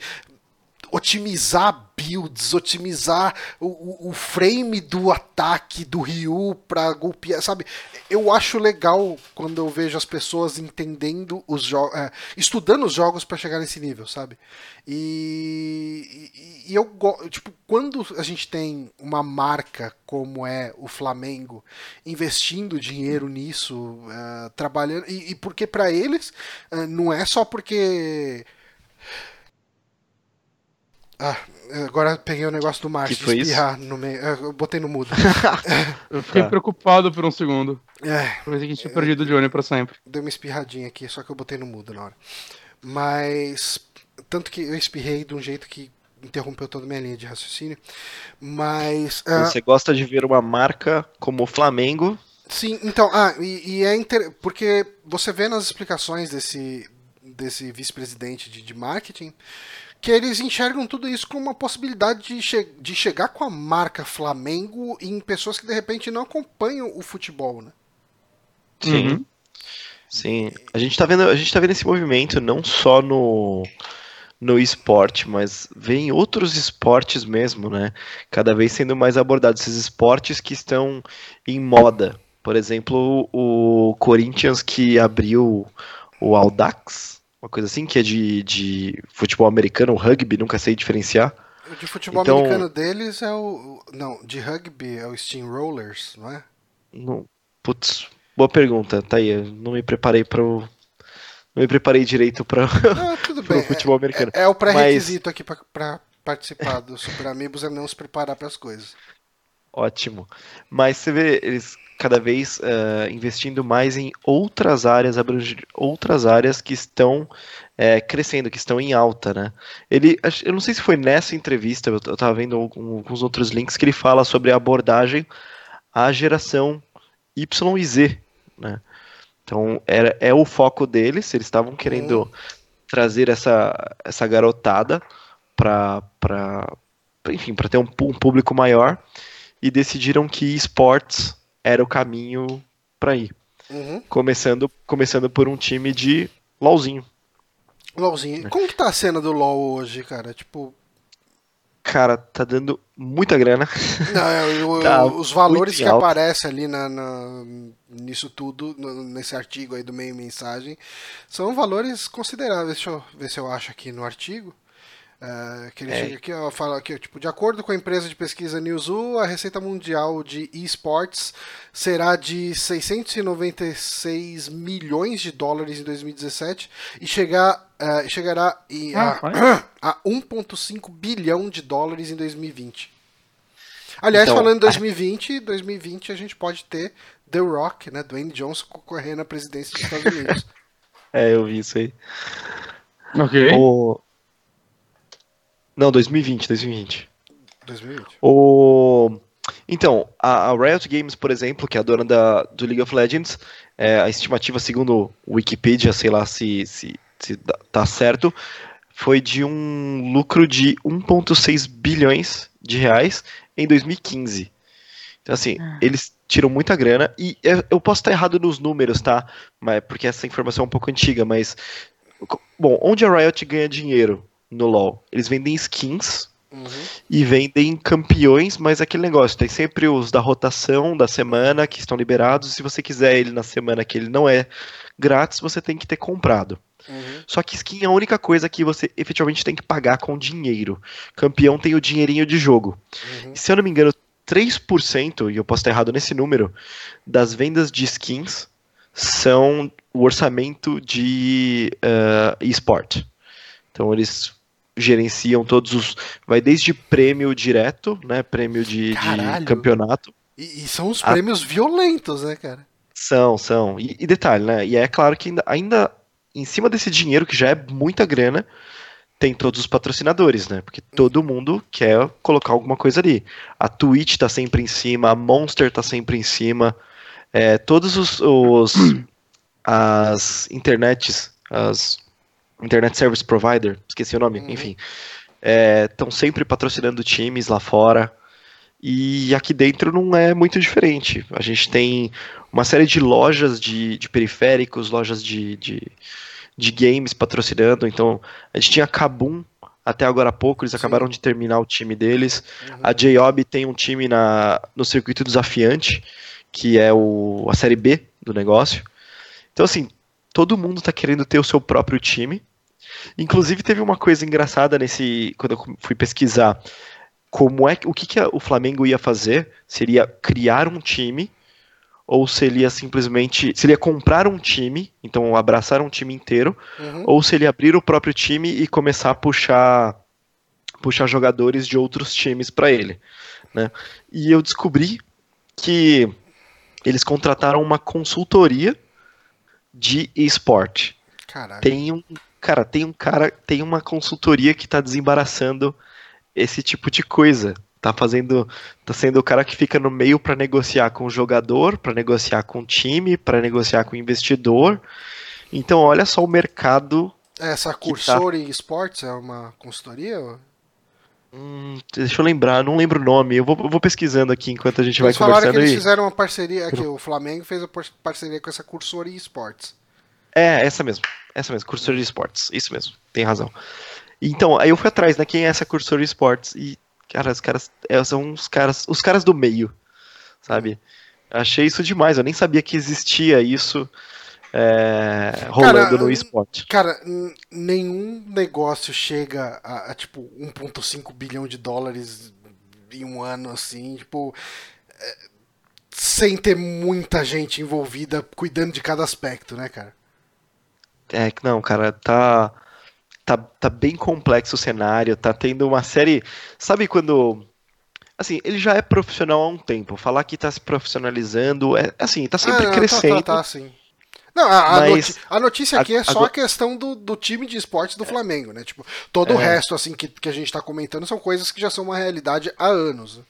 otimizar builds, otimizar o, o, frame do ataque do Ryu pra golpear, sabe? Eu acho legal quando eu vejo as pessoas entendendo os jogos, estudando os jogos pra chegar nesse nível, sabe? E, e, e eu go- tipo, quando a gente tem uma marca como é o Flamengo investindo dinheiro nisso, eh, trabalhando e, e porque pra eles eh, não é só porque ah, agora peguei o negócio do Márcio Que foi de isso? espirrar no meio. é, Eu botei no mudo. Eu fiquei Tá. preocupado por um segundo. É, pensei que a gente tinha perdido o Johnny pra sempre. deu uma espirradinha aqui, só que eu botei no mudo na hora. Mas. Tanto que eu espirrei de um jeito que interrompeu toda a minha linha de raciocínio. Mas. ah, Você gosta de ver uma marca como o Flamengo Sim, então, ah, e, e é inter... porque você vê nas explicações desse, desse vice-presidente de, de marketing que eles enxergam tudo isso como uma possibilidade de, che de chegar com a marca Flamengo em pessoas que de repente não acompanham o futebol, né? Sim. Uhum. Sim. A gente tá vendo, a gente tá vendo esse movimento não só no no esporte, mas vê em outros esportes mesmo, né? Cada vez sendo mais abordados esses esportes que estão em moda. Por exemplo, o Corinthians que abriu o Audax, uma coisa assim, que é de, de futebol americano, rugby, nunca sei diferenciar. O de futebol Então- americano deles é o. o- Não, de rugby é o Steamrollers, não é? Não, putz, boa pergunta, tá aí. Eu não me preparei para o. Não me preparei direito para Ah, Pro bem. futebol É- americano. É, é o pré-requisito aqui pra, pra participar do Super Amigos é não se preparar pras coisas. Ótimo. Mas você vê eles cada vez eh, investindo mais em outras áreas, abranger outras áreas que estão eh, crescendo, que estão em alta, né? Ele, eu não sei se foi nessa entrevista, eu, eu tava vendo alguns outros links que ele fala sobre a abordagem à geração Y e Z, né? Então era, é o foco deles, eles estavam querendo trazer essa, essa garotada para enfim, para ter um, um público maior e decidiram que esportes era o caminho para ir. Uhum. Começando, começando por um time de LOLzinho. LOLzinho. Como que tá a cena do LOL hoje, cara? Tipo, Cara, tá dando muita grana. não, é, o- Tá os valores que aparecem ali na, na- nisso tudo, nesse artigo aí do meio mensagem, são valores consideráveis. Deixa eu ver se eu acho aqui no artigo. É, que ele É. chega aqui, ó, fala que tipo, de acordo com a empresa de pesquisa Newzoo, a receita mundial de esportes será de 696 milhões de dólares em 2017 e chegar, é, chegará em- Ah, a, a 1,5 bilhão de dólares em 2020. Aliás, Então, falando em a- 2020, 2020 a gente pode ter The Rock, né, Dwayne Johnson concorrendo à presidência dos Estados Unidos. É, eu vi isso aí. Ok. O... Não, 2020, 2020. 2020. O... Então, a, Riot Games, por exemplo, que é a dona da, do League of Legends, é, a estimativa, segundo o Wikipedia, sei lá se, se, se dá- tá certo, foi de um lucro de 1,6 bilhões de reais em 2015. Então, assim, eles tiram muita grana, e eu eu posso estar errado nos números, tá? Mas, porque essa informação é um pouco antiga, mas. Bom, onde a Riot ganha dinheiro no LoL? Eles vendem skins Uhum. e vendem campeões, mas é aquele negócio, tem sempre os da rotação da semana que estão liberados, se você quiser ele na semana que ele não é grátis, você tem que ter comprado. Uhum. Só que skin é a única coisa que você efetivamente tem que pagar com dinheiro. Campeão tem o dinheirinho de jogo. Uhum. Se eu não me engano, 3%, e eu posso estar errado nesse número, das vendas de skins são o orçamento de uh, eSport. Então eles gerenciam todos os. Vai desde prêmio direto, né? Prêmio de, de campeonato. E, e são os A- prêmios violentos, né, cara? São, são. E, e detalhe, né? E é claro que ainda, ainda em cima desse dinheiro, que já é muita grana, tem todos os patrocinadores, né? Porque todo mundo quer colocar alguma coisa ali. A Twitch tá sempre em cima, a Monster tá sempre em cima. É, todos os, os as internets, as Internet Service Provider, esqueci o nome, Uhum. enfim, estão sempre patrocinando times lá fora. E aqui dentro não é muito diferente. A gente tem uma série de lojas de, de periféricos, lojas de, de, de games patrocinando. Então, a gente tinha a Kabum até agora há pouco, eles Sim. acabaram de terminar o time deles. Uhum. A J-Ob tem um time na, no circuito desafiante, que é o, a série B do negócio. Então, assim, todo mundo tá querendo ter o seu próprio time. Inclusive, teve uma coisa engraçada nesse. Quando eu fui pesquisar como é que- o que, que o Flamengo ia fazer, seria criar um time, ou se ele ia simplesmente. Se ele ia comprar um time, então abraçar um time inteiro, Uhum. ou se ele abrir o próprio time e começar a puxar puxar jogadores de outros times para ele, né? E eu descobri que eles contrataram uma consultoria de esporte. Tem um cara, tem um cara, tem uma consultoria que tá desembaraçando esse tipo de coisa. Tá fazendo, tá sendo o cara que fica no meio para negociar com o jogador, para negociar com o time, para negociar com o investidor. Então, olha só o mercado Essa que Cursor e Esports é uma consultoria? Hum, deixa eu lembrar, não lembro o nome. Eu vou, eu vou pesquisando aqui enquanto a gente vai Eles falaram que conversando eles fizeram uma parceria, que o Flamengo fez a par- parceria com essa Cursor e Esports. É, essa mesmo. Essa mesmo, Cursor de Esportes. Isso mesmo, tem razão. Então, aí eu fui atrás, né? Quem é essa Cursor de Esportes? E, cara, os caras é, são os caras, os caras do meio, sabe? Achei isso demais, eu nem sabia que existia isso. é, rolando Cara, no esporte. Cara, nenhum negócio chega a, a, tipo 1.5 bilhão de dólares em um ano assim, tipo, é, sem ter muita gente envolvida cuidando de cada aspecto, né, cara? É que não, cara, tá, tá, tá bem complexo o cenário, tá tendo uma série. Sabe quando. Assim, ele já é profissional há um tempo. Falar que tá se profissionalizando, é assim, tá sempre Ah, não, crescendo. Tá, tá, tá, sim. Não, a, a noti- a notícia aqui é a- só agora- a questão do, do time de esportes do Flamengo, né? Tipo, todo o É. resto, assim, que, que a gente tá comentando são coisas que já são uma realidade há anos.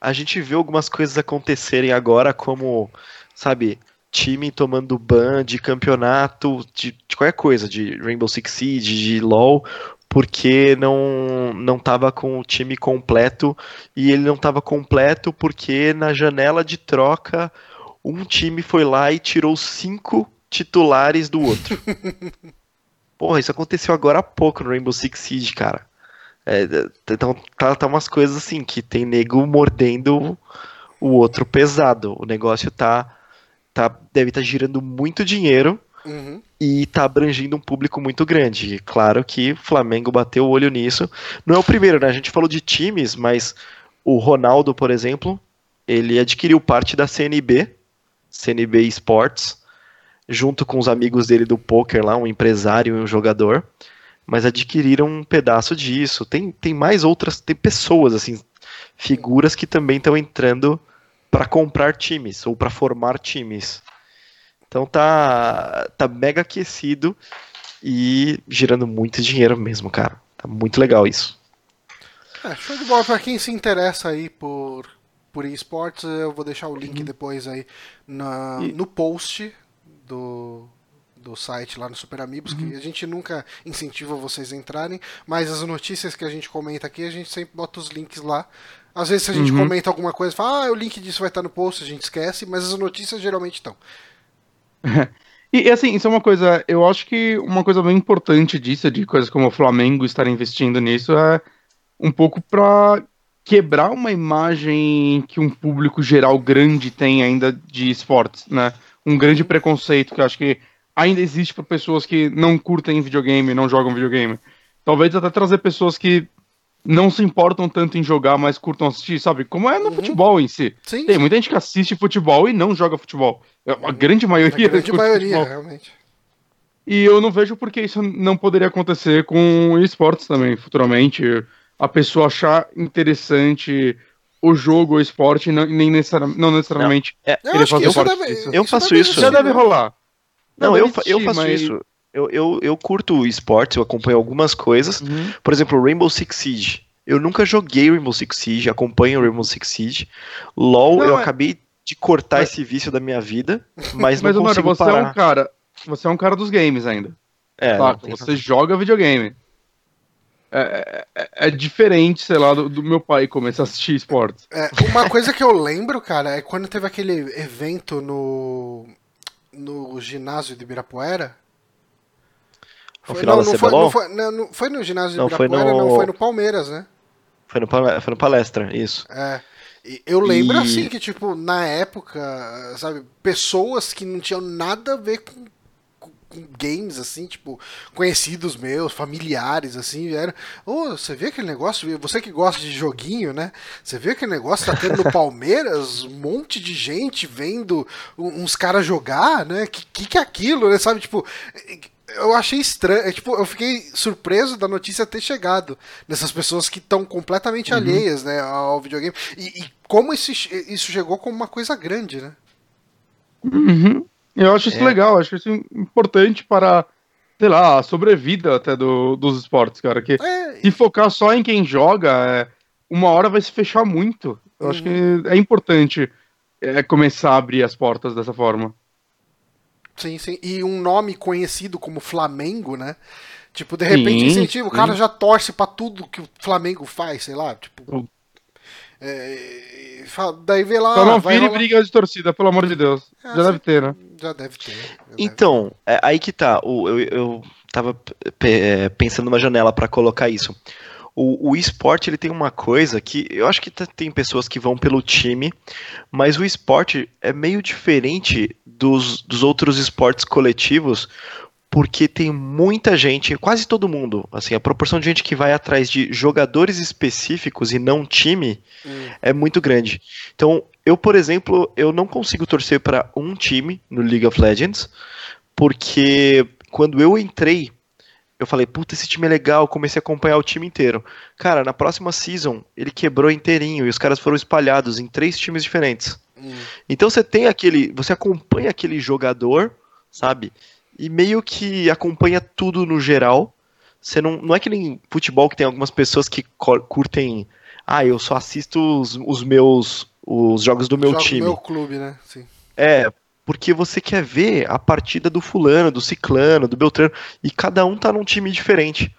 A gente vê algumas coisas acontecerem agora, como, sabe, time tomando ban de campeonato, de, de qualquer coisa, de Rainbow Six Siege, de LoL, porque não, não tava com o time completo, e ele não tava completo porque na janela de troca um time foi lá e tirou cinco titulares do outro. Porra, isso aconteceu agora há pouco no Rainbow Six Siege, cara. É, então tá, tá umas coisas assim, que tem nego mordendo o outro pesado. O negócio tá, tá deve estar girando muito dinheiro Uhum. e tá abrangindo um público muito grande. E Claro que o Flamengo bateu o olho nisso. Não é o primeiro, né? A gente falou de times, mas o Ronaldo, por exemplo, ele adquiriu parte da CNB, CNB Sports, junto com os amigos dele do poker lá, um empresário e um jogador, mas adquiriram um pedaço disso. Tem, tem mais outras, tem pessoas assim, figuras que também estão entrando para comprar times ou para formar times. Então tá, tá mega aquecido e girando muito dinheiro mesmo, cara. Tá muito legal isso. É, show de bola pra quem se interessa aí por, por esportes, eu vou deixar o link depois aí na, E- no post do, do site lá no Super Amigos, que a gente nunca incentiva vocês a entrarem, mas as notícias que a gente comenta aqui, a gente sempre bota os links lá. Às vezes a gente Uhum. comenta alguma coisa, fala, ah, o link disso vai estar no post, a gente esquece, mas as notícias geralmente estão. E, e, assim, isso é uma coisa, eu acho que uma coisa bem importante disso, de coisas como o Flamengo estar investindo nisso, é um pouco pra quebrar uma imagem que um público geral grande tem ainda de esportes, né? Um grande preconceito que eu acho que ainda existe para pessoas que não curtem videogame, não jogam videogame. Talvez até trazer pessoas que não se importam tanto em jogar, mas curtam assistir, sabe? Como é no Uhum. futebol em si. Sim, Tem muita gente que assiste futebol e não joga futebol. A grande a maioria grande curte maioria, futebol. realmente. E eu não vejo por que isso não poderia acontecer com esportes também, futuramente. A pessoa achar interessante o jogo, o esporte, não, nem necessari- não necessariamente. É, Eu deve, disso. Eu isso faço isso. Já existir, deve rolar. Não, Deve eu, fa- eu existir, faço mas- isso. Eu, eu, eu curto esportes, eu acompanho algumas coisas. Uhum. Por exemplo, Rainbow Six Siege. Eu nunca joguei Rainbow Six Siege, acompanho Rainbow Six Siege. LoL, Não, eu é- acabei de cortar Mas- esse vício da minha vida, mas não Mas, Honório, consigo você é parar. um cara. Você é um cara dos games ainda. É, saca? não, Você joga videogame. É, é- é diferente, sei lá, do, do meu pai começar a assistir esportes. É, uma coisa que eu lembro, cara, é quando teve aquele evento no, no ginásio de Ibirapuera. No final da não, foi, não, foi, não, não foi no ginásio de Não, foi Ibirapuera, no- não, foi no Palmeiras, né? Foi no, foi no palestra, isso. É. Eu lembro E- assim que, tipo, na época, sabe, pessoas que não tinham nada a ver com, com- com games, assim, tipo, conhecidos meus, familiares, assim, vieram. Ô, você vê aquele negócio? Você que gosta de joguinho, né? Você vê aquele negócio tá tendo no Palmeiras? Um monte de gente vendo uns caras jogar, né? Que, que que é aquilo, né? Sabe, tipo. Eu achei estranho, é, tipo, eu fiquei surpreso da notícia ter chegado nessas pessoas que estão completamente alheias, né, ao videogame. E, e como isso, isso chegou como uma coisa grande, né? Uhum. Eu acho isso É. legal, acho isso importante para, sei lá, a sobrevida até do, dos esportes, cara. Que É, se focar só em quem joga, é, uma hora vai se fechar muito. Eu acho que Uhum. é importante é, começar a abrir as portas dessa forma. Sim, sim. E um nome conhecido como Flamengo, né? Tipo, de repente, Sim, incentiva, o cara já torce pra tudo que o Flamengo faz, sei lá, tipo. Hum. é, e daí vê lá. Só não vire rolar- briga de torcida, pelo amor de Deus. É, Já sim. deve ter, né? Já deve ter. já deve Então, é aí que tá. O, eu, eu tava é, pensando numa janela pra colocar isso. o, o esporte ele tem uma coisa que eu acho que tem pessoas que vão pelo time, mas o esporte é meio diferente dos, dos outros esportes coletivos, porque tem muita gente, quase todo mundo, assim, a proporção de gente que vai atrás de jogadores específicos e não time Hum. é muito grande. Então, eu, por exemplo, eu não consigo torcer para um time no League of Legends, porque quando eu entrei, eu falei, puta, esse time é legal, comecei a acompanhar o time inteiro. Cara, na próxima season, ele quebrou inteirinho e os caras foram espalhados em três times diferentes. Hum. Então você tem aquele, você acompanha aquele jogador, sabe? E meio que acompanha tudo no geral. Você não, não é que nem futebol que tem algumas pessoas que curtem, ah, eu só assisto os, os meus os jogos do meu Joga no time. meu clube, né? Sim. É, porque você quer ver a partida do fulano, do ciclano, do beltrano, e cada um tá num time diferente.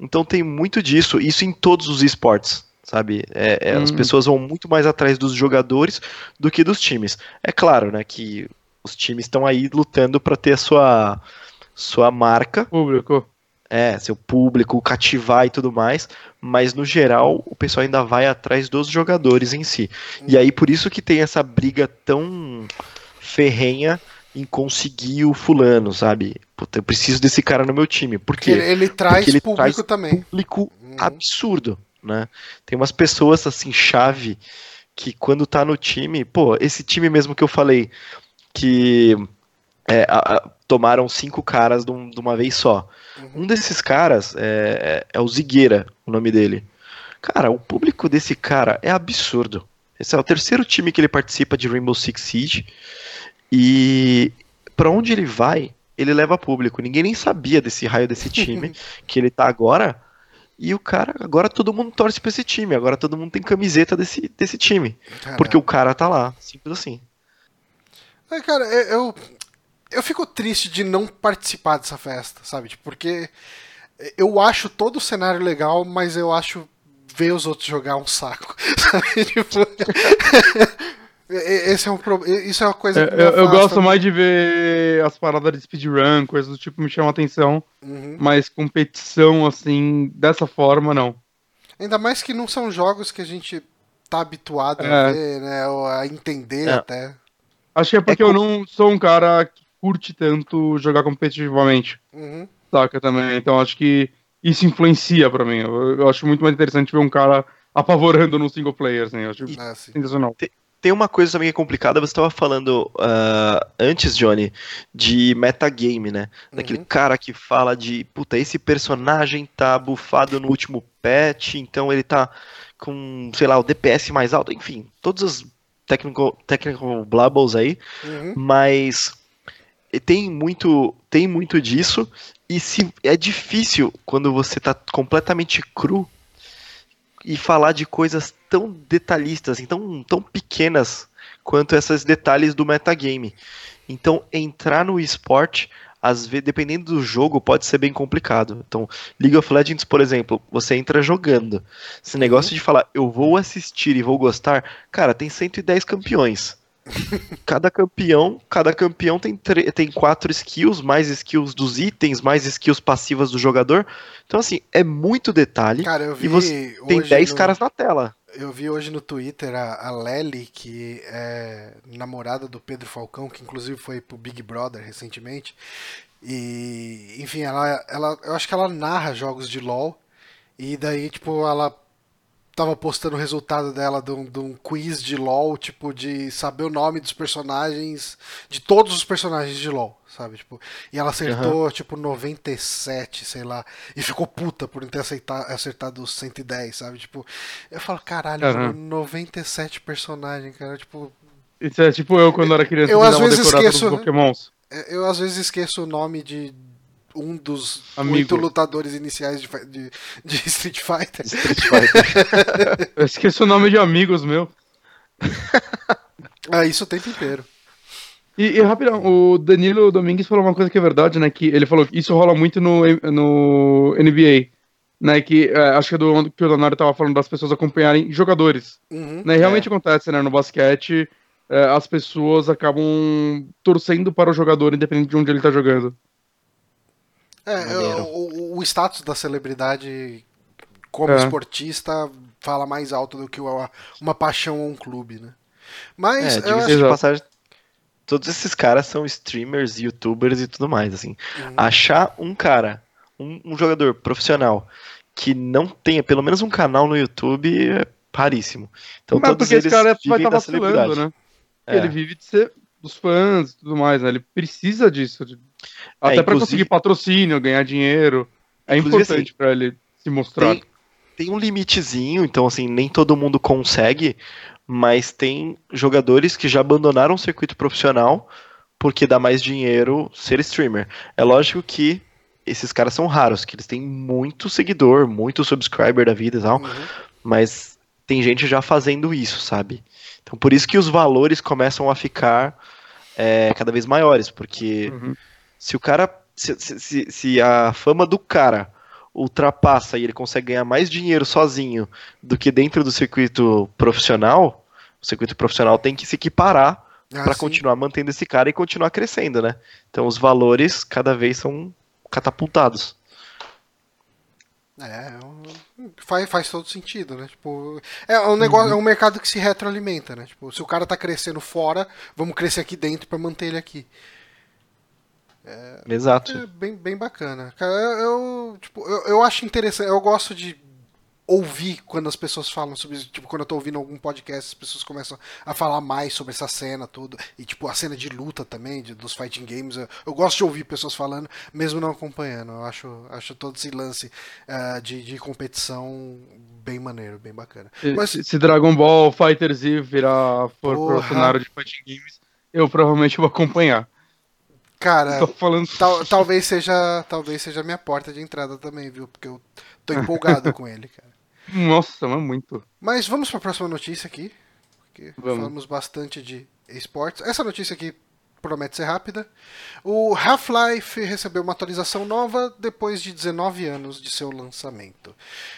Então tem muito disso, isso em todos os esportes, sabe? É, é, As Hum. pessoas vão muito mais atrás dos jogadores do que dos times. É claro, né, que os times estão aí lutando para ter a sua, sua marca, Público. é, seu público, cativar e tudo mais, mas no geral o pessoal ainda vai atrás dos jogadores em si. E aí por isso que tem essa briga tão ferrenha em conseguir o fulano, sabe? Puta, eu preciso desse cara no meu time. Por Porque ele, quê? ele traz ele público traz também. Público Uhum. absurdo, né? Tem umas pessoas assim, chave, que quando tá no time, pô, esse time mesmo que eu falei, que é, a- a- tomaram cinco caras de, um- de uma vez só. Uhum. Um desses caras é, é o Zigueira, o nome dele. Cara, o público desse cara é absurdo. Esse é o terceiro time que ele participa de Rainbow Six Siege. E pra onde ele vai, ele leva público. Ninguém nem sabia desse raio desse time que ele tá agora. E o cara, agora todo mundo torce pra esse time. Agora todo mundo tem camiseta desse, desse time. Porque o cara tá lá. Simples assim. É, cara, eu, eu, eu fico triste de não participar dessa festa, sabe? Tipo, Porque eu acho todo o cenário legal, mas eu acho ver os outros jogar um saco. Sabe? Tipo, esse é um pro... Isso é uma coisa Eu, que me eu- eu gosto mais de ver as paradas de speedrun, coisas do tipo, me chamam a atenção. Uhum. Mas competição, assim, dessa forma, não. Ainda mais que não são jogos que a gente tá habituado a É. ver, né? Ou a entender É. até. Acho que é porque É eu não sou um cara que curte tanto jogar competitivamente, Uhum. saca? Também. Então acho que isso influencia pra mim. Eu, eu acho muito mais interessante ver um cara apavorando no single player, assim. Eu acho É, assim. sensacional. Tem uma coisa também que é complicada, você estava falando ah, antes, Johnny, de metagame, né? Daquele Uhum. cara que fala de, puta, esse personagem tá bufado no último patch, então ele tá com, sei lá, o DPS mais alto, enfim, todos os technical, technical blabbles aí, Uhum. mas tem muito, tem muito disso, e se é difícil quando você tá completamente cru e falar de coisas tão detalhistas, assim, tão, tão pequenas quanto esses detalhes do metagame. Então, entrar no esporte, às vezes, dependendo do jogo, pode ser bem complicado. Então, League of Legends, por exemplo, você entra jogando. Esse negócio de falar, eu vou assistir e vou gostar, cara, tem 110 campeões. Cada campeão, cada campeão tem, tem quatro skills, mais skills dos itens, mais skills passivas do jogador. Então, assim, é muito detalhe. Cara, eu vi E você tem hoje 10 no- caras na tela. Eu vi hoje no Twitter a, a Lely, que é namorada do Pedro Falcão, que inclusive foi pro Big Brother recentemente. E, enfim, ela, ela, eu acho que ela narra jogos de LoL. E daí, tipo, ela tava postando o resultado dela de um, de um quiz de LoL, tipo, de saber o nome dos personagens, de todos os personagens de LoL, sabe? Tipo, e ela acertou, tipo, 97, sei lá, e ficou puta por não ter aceitar, acertado os 110, sabe? Tipo, eu falo, caralho, mano, 97 personagens, cara, tipo, Isso é tipo eu quando era criança Eu, às vezes, esqueço, né? pokémons. é, eu às vezes esqueço o nome de um dos Amigo. oito lutadores iniciais de, de, de Street Fighter. Street Fighter. Eu esqueço o nome de amigos meu. Ah, isso o tempo inteiro. E, e rapidão, o Danilo Domingues falou uma coisa que é verdade, né? Que ele falou que isso rola muito no, no NBA. Né, que é, acho que é do que o Leonardo tava falando das pessoas acompanharem jogadores. Uhum. Né, realmente acontece, né? No basquete, é, as pessoas acabam torcendo para o jogador, independente de onde ele tá jogando. É, Maneiro. o, o- status da celebridade como É. esportista, fala mais alto do que uma, uma paixão ou um clube, né? Mas É, eu acho... de passagem, todos esses caras são streamers, youtubers e tudo mais, assim. Uhum. Achar um cara, um, um jogador profissional que não tenha pelo menos um canal no YouTube é raríssimo. Então Mas todos porque esse eles cara vai vivem estar da vacilando, celebridade. né? É. Ele vive de ser dos fãs e tudo mais, né? Ele precisa disso. de- Até pra inclusive- conseguir patrocínio, ganhar dinheiro. É Inclusive, importante pra ele se mostrar. Tem, tem um limitezinho, então assim, nem todo mundo consegue, mas tem jogadores que já abandonaram o circuito profissional porque dá mais dinheiro ser streamer. É lógico que esses caras são raros, que eles têm muito seguidor, muito subscriber da vida e tal, Uhum. mas tem gente já fazendo isso, sabe? Então por isso que os valores começam a ficar é, cada vez maiores, porque Uhum. Se o cara. Se, se- se, a fama do cara ultrapassa e ele consegue ganhar mais dinheiro sozinho do que dentro do circuito profissional, o circuito profissional tem que se equiparar Ah, para continuar mantendo esse cara e continuar crescendo, né? Então os valores cada vez são catapultados. É, um- faz, faz todo sentido, né? Tipo, é um negócio, Uhum. é um mercado que se retroalimenta, né? Tipo, se o cara tá crescendo fora, vamos crescer aqui dentro pra manter ele aqui. Exato. É bem, bem bacana. Cara, eu, tipo, eu, eu acho interessante, eu gosto de ouvir quando as pessoas falam sobre isso. Tipo, quando eu tô ouvindo algum podcast, as pessoas começam a falar mais sobre essa cena, tudo. E, tipo, a cena de luta também, de- dos fighting games. Eu, eu gosto de ouvir pessoas falando, mesmo não acompanhando. Eu acho, acho todo esse lance ah, de, de competição bem maneiro, bem bacana. Se- Mas, Se, Dragon Ball Fighter Z virar for pro cenário de fighting games, eu provavelmente vou acompanhar. Cara, Tô falando. tal- talvez seja talvez seja a minha porta de entrada também, viu? Porque eu tô empolgado com ele, cara. Nossa, mas muito. Mas vamos para a próxima notícia aqui. Porque Vamos. falamos bastante de esportes. Essa notícia aqui promete ser rápida. O Half-Life recebeu uma atualização nova depois de 19 anos de seu lançamento.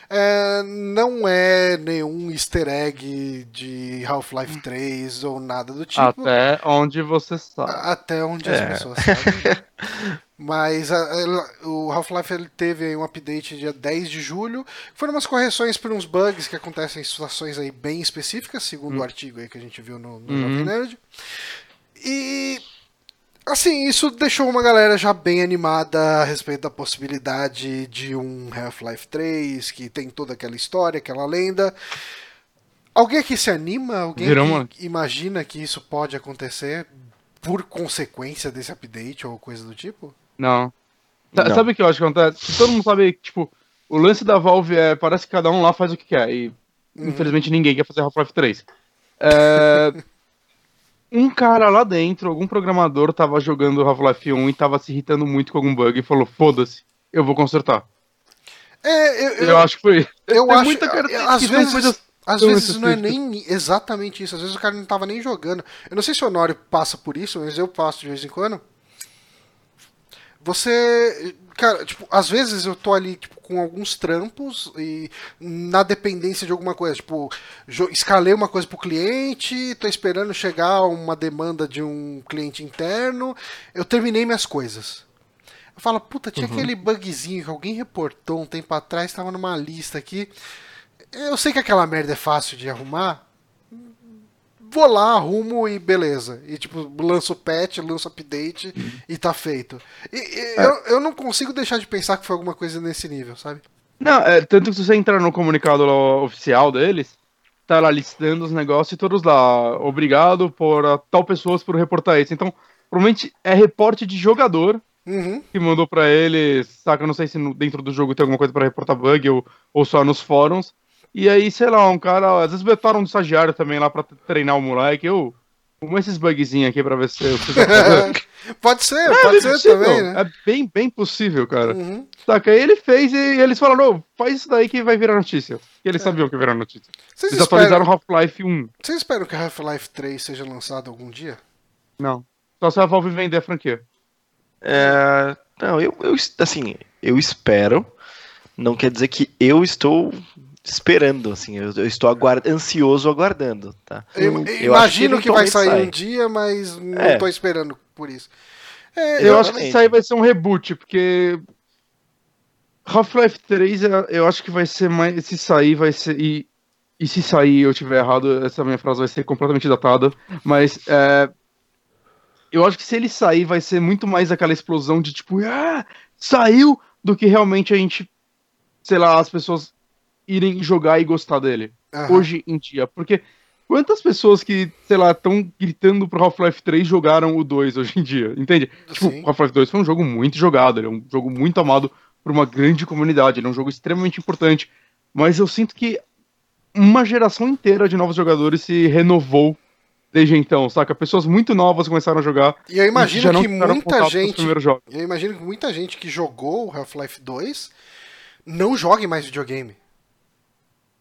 É, não é nenhum easter egg de Half-Life 3 ou nada do tipo. Até onde você sabe. Até onde as É. pessoas sabem. Mas a- ela- o Half-Life teve aí um update dia 10 de julho. Foram umas correções por uns bugs que acontecem em situações aí bem específicas, segundo o artigo aí que a gente viu no, no Jovem Uhum. Nerd. E assim, isso deixou uma galera já bem animada a respeito da possibilidade de um Half-Life 3, que tem toda aquela história, aquela lenda. Alguém aqui se anima? Alguém uma- imagina que isso pode acontecer por consequência desse update ou coisa do tipo? Não. Não. Sabe o que eu acho que acontece? Todo mundo sabe que, tipo, o lance da Valve é. Parece que cada um lá faz o que quer. E infelizmente ninguém quer fazer Half-Life 3. É, um cara lá dentro, algum programador, tava jogando Half-Life 1 e tava se irritando muito com algum bug e falou: foda-se, eu vou consertar. É, eu, Eu, eu, acho que foi. eu tem acho. muita cara que às são vezes, coisas às vezes não é nem exatamente isso. Às vezes o cara não tava nem jogando. Eu não sei se o Honório passa por isso, mas eu passo de vez em quando. Você. Cara, tipo, às vezes eu tô ali, tipo, com alguns trampos e na dependência de alguma coisa. Tipo, escalei uma coisa pro cliente, tô esperando chegar uma demanda de um cliente interno. Eu terminei minhas coisas. Eu falo, puta, tinha aquele bugzinho que alguém reportou um tempo atrás, tava numa lista aqui. Eu sei que aquela merda é fácil de arrumar. Vou lá, arrumo e beleza. E tipo, lanço o patch, lanço update e tá feito. E, e eu, eu não consigo deixar de pensar que foi alguma coisa nesse nível, sabe? Não, é, tanto que se você entrar no comunicado oficial deles, tá lá listando os negócios e todos lá, obrigado por tal pessoas por reportar isso. Então, provavelmente é reporte de jogador Uhum. que mandou pra eles, saca? Eu não sei se no- dentro do jogo tem alguma coisa pra reportar bug ou, ou só nos fóruns. E aí, sei lá, um cara, às vezes botaram um estagiário também lá pra treinar o moleque. Eu, como esses bugzinhos aqui pra ver se eu pode ser, É, pode bem ser possível, também, né? É bem, bem possível, cara. Uhum. Saca? Aí ele fez e eles falaram, "Ô, faz isso daí que vai virar notícia. E eles sabiam que ia virar notícia. Vocês, Eles atualizaram esperam, Half-Life 1. vocês esperam que Half-Life 3 seja lançado algum dia? Não. Só se a Valve vender a franquia. É, não, eu, eu assim, eu espero. Não quer dizer que eu estou esperando, assim, eu, eu estou aguard, ansioso aguardando, tá? Eu, Eu imagino que, vai eventualmente sair sai. um dia, mas não É. tô esperando por isso. É, Eu acho que isso aí vai ser um reboot, porque Half-Life 3, eu- eu acho que vai ser mais. Se sair, vai ser. E, e se sair eu tiver errado, essa minha frase vai ser completamente datada. Mas é, eu acho que se ele sair, vai ser muito mais aquela explosão de tipo, ah, saiu, do que realmente a gente, sei lá, as pessoas irem jogar e gostar dele. Aham. Hoje em dia. Porque quantas pessoas que, sei lá, estão gritando pro Half-Life 3 jogaram o 2 hoje em dia? Entende? Tipo, Sim. Half-Life 2 foi um jogo muito jogado, ele é um jogo muito amado por uma grande comunidade, ele é um jogo extremamente importante. Mas eu sinto que uma geração inteira de novos jogadores se renovou desde então, saca? Pessoas muito novas começaram a jogar. E eu e imagino não que muita gente. Eu imagino que muita gente que jogou o Half-Life 2 não jogue mais videogame.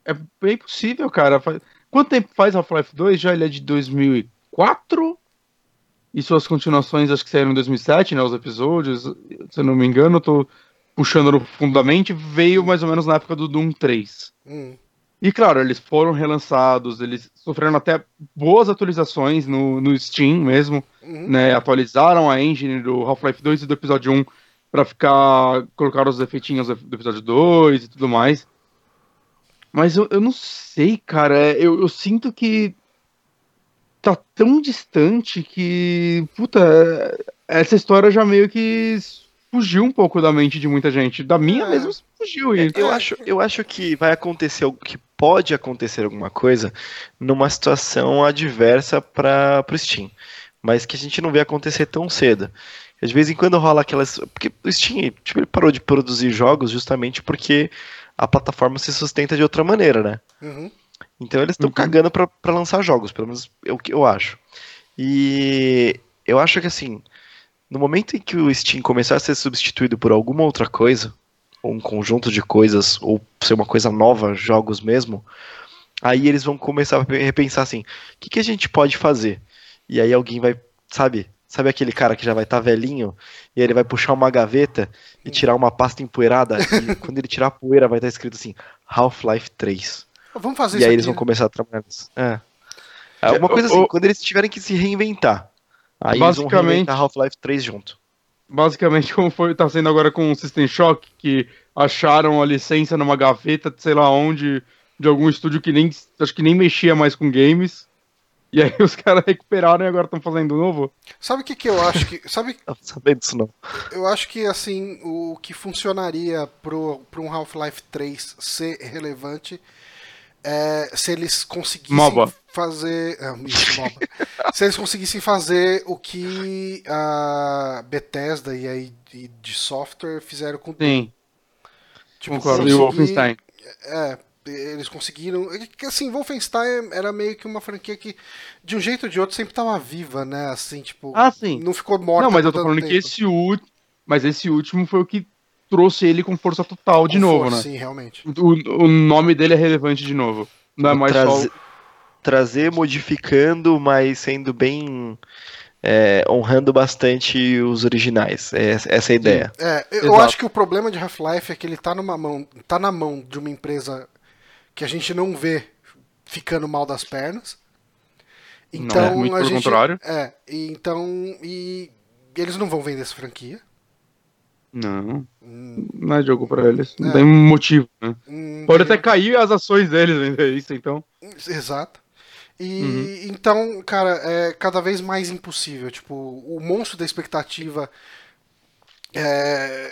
É bem possível, cara. Quanto tempo faz Half-Life 2? Já ele é de 2004? E suas continuações acho que saíram em 2007, né? Os episódios. Se eu não me engano, eu tô puxando no fundamente. Veio mais ou menos na época do Doom 3. Hum. E claro, eles foram relançados, eles sofreram até boas atualizações no, no Steam mesmo, Uhum. né? Atualizaram a engine do Half-Life 2 e do episódio 1 pra ficar. colocar os efeitinhos do episódio 2 e tudo mais. Mas eu, eu não sei, cara. é, Eu, eu sinto que tá tão distante que. Puta, é, essa história já meio que fugiu um pouco da mente de muita gente. Da minha É. mesmo fugiu. E... Eu acho, eu acho que vai acontecer, algo- que pode acontecer alguma coisa numa situação adversa para o Steam, mas que a gente não vê acontecer tão cedo. De vez em quando rola aquelas. Porque o Steam tipo, ele parou de produzir jogos justamente porque a plataforma se sustenta de outra maneira, né? Uhum. Então eles estão Uhum. cagando pra pra lançar jogos, pelo menos é o que eu acho. E eu acho que assim, no momento em que o Steam começar a ser substituído por alguma outra coisa, ou um conjunto de coisas, ou ser uma coisa nova, jogos mesmo, aí eles vão começar a repensar assim, o que, que a gente pode fazer? E aí alguém vai, sabe? Sabe aquele cara que já vai estar velhinho e aí ele vai puxar uma gaveta e tirar uma pasta empoeirada e quando ele tirar a poeira vai estar escrito assim Half-Life 3. Vamos fazer E isso aí aqui. eles vão começar a trabalhar nisso. É. É uma coisa assim, o- quando eles tiverem que se reinventar. Aí eles vão Basicamente- reinventar Half-Life 3 junto. basicamente como foi tá sendo agora com o System Shock, que acharam a licença numa gaveta, de sei lá onde, de algum estúdio que nem acho que nem mexia mais com games. E aí os caras recuperaram e agora estão fazendo novo. Sabe o que, que eu acho que. Sabe, Não sabendo disso não. eu acho que assim, o que funcionaria pro, pro um Half-Life 3 ser relevante é se eles conseguissem MOBA. fazer. ah, isso, MOBA. se eles conseguissem fazer o que a Bethesda e aí de, de software fizeram com Sim, tipo, concordo. E o Wolfenstein. É, eles conseguiram. é que, Assim, Wolfenstein era meio que uma franquia que, de um jeito ou de outro, sempre tava viva, né? Assim, tipo. Ah, sim. Não ficou morta. Não, mas eu tô falando que tempo. esse último. Mas esse último foi o que trouxe ele com força total de Com novo, força, né? Sim, realmente. O, o nome dele é relevante de novo. Não é mais trazer, só. trazer modificando, mas sendo bem. é, honrando bastante os originais. É, essa é a ideia. É, eu Exato. acho que o problema de Half-Life é que ele tá numa mão. tá na mão de uma empresa que a gente não vê ficando mal das pernas. Então é, muito a pelo gente. contrário. É, e então. E eles não vão vender essa franquia. Não, Hum, não é jogo pra eles. Não É. tem motivo, né? hum, Pode até cair as ações deles ainda, isso, então. Exato. E Uhum. então, cara, é cada vez mais impossível. Tipo, o monstro da expectativa é,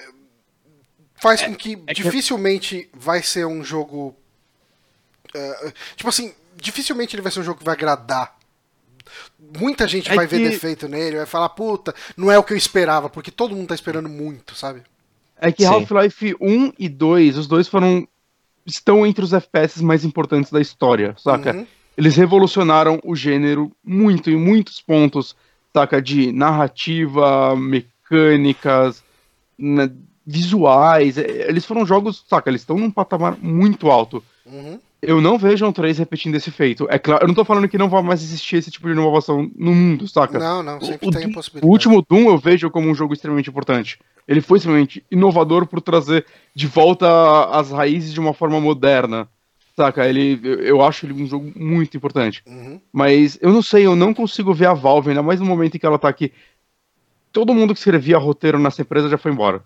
faz com que é que- dificilmente vai ser um jogo. É, tipo assim, dificilmente ele vai ser um jogo que vai agradar. Muita gente É vai ver que- defeito nele, vai falar, puta, não é o que eu esperava, porque todo mundo tá esperando muito, sabe? É que. Half-Life 1 e 2, os dois foram. estão entre os FPS mais importantes da história, saca? Uhum. Eles revolucionaram o gênero muito, em muitos pontos, saca? De narrativa, mecânicas, né, visuais. é, Eles foram jogos, saca? Eles estão num patamar muito alto. Uhum. Eu não vejo um 3 repetindo esse feito. É claro, eu não tô falando que não vai mais existir esse tipo de inovação no mundo, saca? Não, não, sempre o, tem a Doom- possibilidade. o último Doom eu vejo como um jogo extremamente importante. Ele foi extremamente inovador por trazer de volta as raízes de uma forma moderna. Saca? Ele, eu, acho ele um jogo muito importante. Uhum. Mas eu não sei, eu não consigo ver a Valve, ainda mais no momento em que ela tá aqui. Todo mundo que escrevia roteiro nessa empresa já foi embora.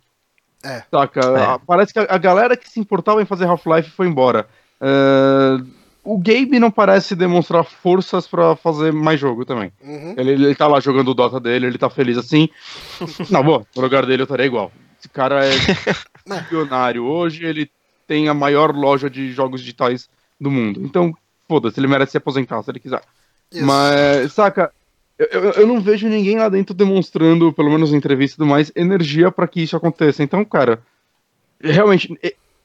É. Saca? É. Parece que a, a galera que se importava em fazer Half-Life foi embora. É, o Gabe não parece demonstrar forças pra fazer mais jogo também. Uhum. Ele, ele tá lá jogando o Dota dele, ele tá feliz assim. Não, boa, no lugar dele eu estaria igual. Esse cara é milionário hoje, ele tem a maior loja de jogos digitais do mundo. Então, foda-se, ele merece se aposentar se ele quiser. Isso. Mas, saca, eu, eu- eu não vejo ninguém lá dentro demonstrando, pelo menos em entrevista e tudo mais, energia pra que isso aconteça. Então, cara, realmente,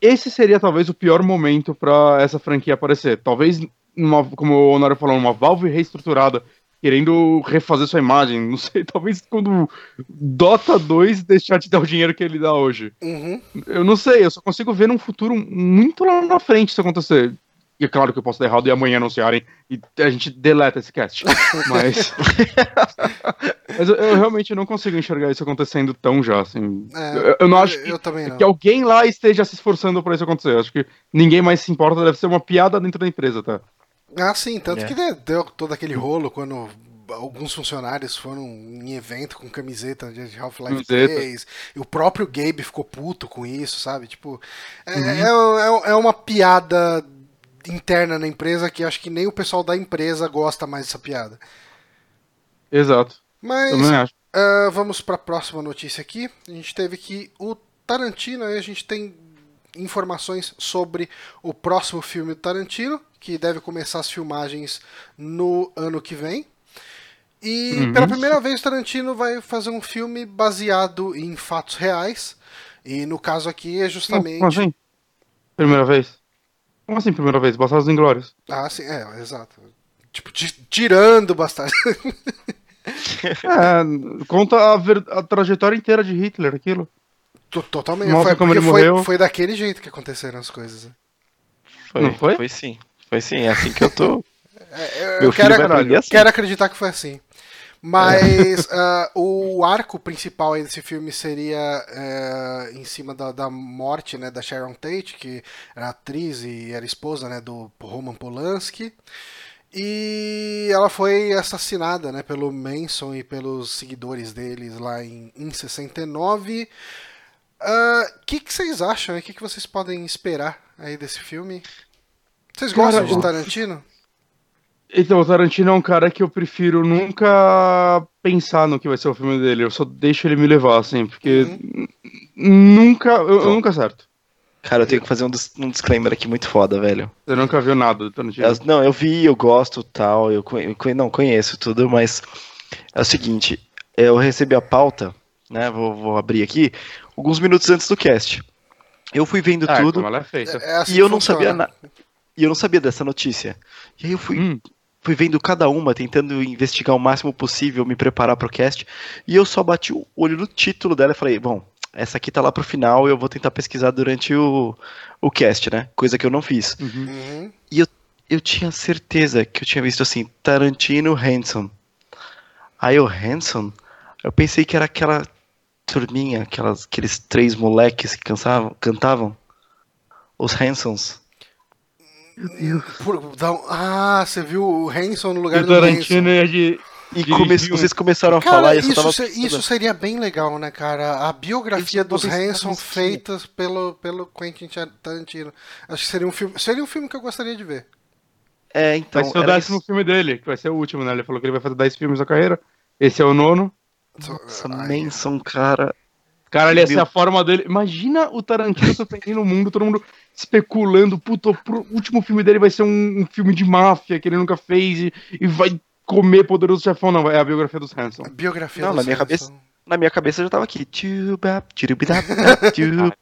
esse seria talvez o pior momento pra essa franquia aparecer. Talvez, numa, como o Honório falou, uma Valve reestruturada, querendo refazer sua imagem. Não sei, talvez quando Dota 2 deixar de dar o dinheiro que ele dá hoje. Uhum. Eu não sei, eu só consigo ver num futuro muito lá na frente isso acontecer. E é claro que eu posso dar errado e amanhã anunciarem e a gente deleta esse cast. Mas. Mas eu, eu realmente não consigo enxergar isso acontecendo tão já, assim. É, eu, eu não acho que, eu também não. que alguém lá esteja se esforçando pra isso acontecer. Eu acho que ninguém mais se importa, deve ser uma piada dentro da empresa, tá? Ah, sim, tanto É. que de- deu todo aquele rolo quando alguns funcionários foram em evento com camiseta de Half-Life Camiseta. 3. E o próprio Gabe ficou puto com isso, sabe? Tipo, é, Uhum. é, é uma piada interna na empresa que acho que nem o pessoal da empresa gosta mais dessa piada. Exato. Mas ah, vamos para a próxima notícia aqui. A gente teve que o Tarantino, aí a gente tem informações sobre o próximo filme do Tarantino, que deve começar as filmagens no ano que vem. E Uhum. pela primeira vez o Tarantino vai fazer um filme baseado em fatos reais. E no caso aqui é justamente. Como assim? Primeira vez? Como assim, primeira vez? Bastardos Inglórios. Ah, sim, é, exato. Tipo, ti- tirando bastante. É, conta a, ver- a trajetória inteira de Hitler, aquilo. To- Totalmente. Mostra Foi, como porque ele foi, morreu. foi daquele jeito que aconteceram as coisas. né? Foi, Não foi? Foi sim. Foi sim, é assim que eu tô. É, eu- eu quero, aprender assim. quero acreditar que foi assim. Mas ah, o arco principal aí desse filme seria eh, em cima da, da morte né, da Sharon Tate, que era atriz e era esposa né, do Roman Polanski. E ela foi assassinada né, pelo Manson e pelos seguidores deles lá em, em 69. O que, que vocês acham? O que, que vocês podem esperar aí desse filme? Vocês Cara, gostam de o- Tarantino? Então, o Tarantino é um cara que eu prefiro nunca pensar no que vai ser o filme dele. Eu só deixo ele me levar, assim, porque Uhum. nunca. Eu, eu nunca acerto. Cara, eu tenho que fazer um, um disclaimer aqui muito foda, velho. Você nunca viu nada do Tarantino. Eu- não, eu vi, eu gosto tal, eu conhe- não conheço tudo, mas é o seguinte, eu recebi a pauta, né? Vou, vou abrir aqui, alguns minutos antes do cast. Eu fui vendo Ah, tudo como ela é feita. É assim e eu não funciona. sabia nada. E eu não sabia dessa notícia. E aí eu fui, Hum, fui vendo cada uma, tentando investigar o máximo possível, me preparar pro cast. E eu só bati o olho no título dela e falei, bom, essa aqui tá lá pro final, eu vou tentar pesquisar durante o, o cast, né? Coisa que eu não fiz. uhum. Uhum. eu tinha certeza que eu tinha visto assim, Tarantino Hanson. Aí o Hanson, eu pensei que era aquela turminha, aquelas, aqueles três moleques que cansavam, cantavam. Os Hansons. Por- dá um- ah, você viu o Hanson no lugar o do Tarantino Hanson. é de. E come- vocês começaram a Cara, falar isso, tava se- isso seria bem legal, né, cara? A biografia Eu dos Hanson feitas pelo, pelo Quentin Tarantino. Acho que seria um filme, seria um filme que eu gostaria de ver. É, então. vai ser o décimo isso. filme dele, que vai ser o último, né? Ele falou que ele vai fazer 10 filmes na carreira. Esse é o nono. Nossa, Manson, cara. Cara, ele ia ser a forma dele. Imagina o Tarantino surpreendendo o mundo, todo mundo especulando. Puta, o último filme dele vai ser um, um filme de máfia que ele nunca fez e, e vai comer Poderoso Chefão. Não, é a biografia dos Hanson. a biografia Não, dos na minha Hanson. cabeça- Na minha cabeça já tava aqui. Tchubap, tchurubidap, tchubap.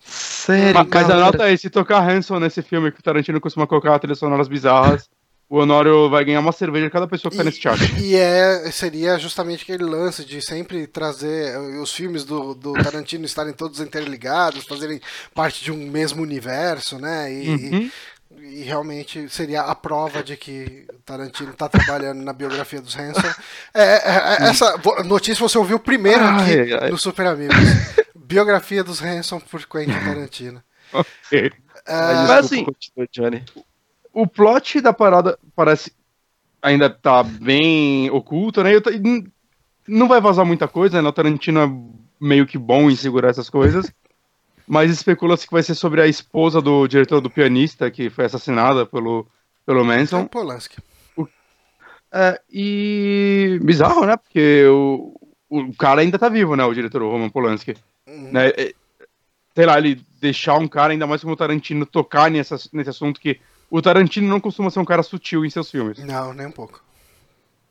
Sério, Ma- Mas galera. anota aí, se tocar Hanson nesse filme que o Tarantino costuma colocar trilhas sonoras bizarras, o Honório vai ganhar uma cerveja de cada pessoa que tá nesse chat. E é, seria justamente aquele lance de sempre trazer eh, os filmes do, do Tarantino estarem todos interligados, fazerem parte de um mesmo universo, né? E, Uhum. e realmente seria a prova de que o Tarantino está trabalhando na biografia dos Hanson. É, é, é, essa vo- notícia você ouviu primeiro aqui Ai, ai. no Super Amigos. Biografia dos Hanson por Quentin Tarantino. Ok. Ai, Mas assim- continua, Johnny. O plot da parada parece ainda tá bem oculto, né? Não vai vazar muita coisa, né? O Tarantino é meio que bom em segurar essas coisas. Mas especula-se que vai ser sobre a esposa do diretor do pianista, que foi assassinada pelo, pelo É o Manson. Polanski. É, e bizarro, né? Porque o, o cara ainda tá vivo, né? O diretor, o Roman Polanski. Uhum. Né? É, sei lá, ele deixar um cara, ainda mais como o Tarantino, tocar nessa, nesse assunto que o Tarantino não costuma ser um cara sutil em seus filmes. Não, nem um pouco.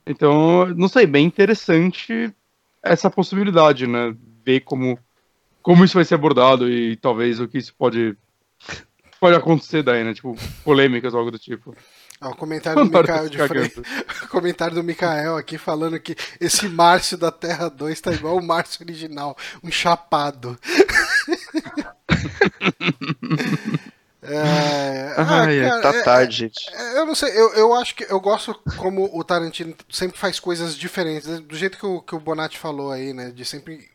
Então, não sei, bem interessante essa possibilidade, né? Ver como, como isso vai ser abordado e talvez o que isso pode, pode acontecer daí, né? Tipo, polêmicas ou algo do tipo. Ó, o comentário do Mikael de Freitas. comentário do Mikael aqui falando que esse Márcio da Terra 2 tá igual o Márcio original, um chapado. É, ah, Ai, cara, Tá é- tarde, gente. é, eu não sei, eu, eu acho que eu gosto como o Tarantino sempre faz coisas diferentes, né? do jeito que o, que o Bonatti falou aí, né? De sempre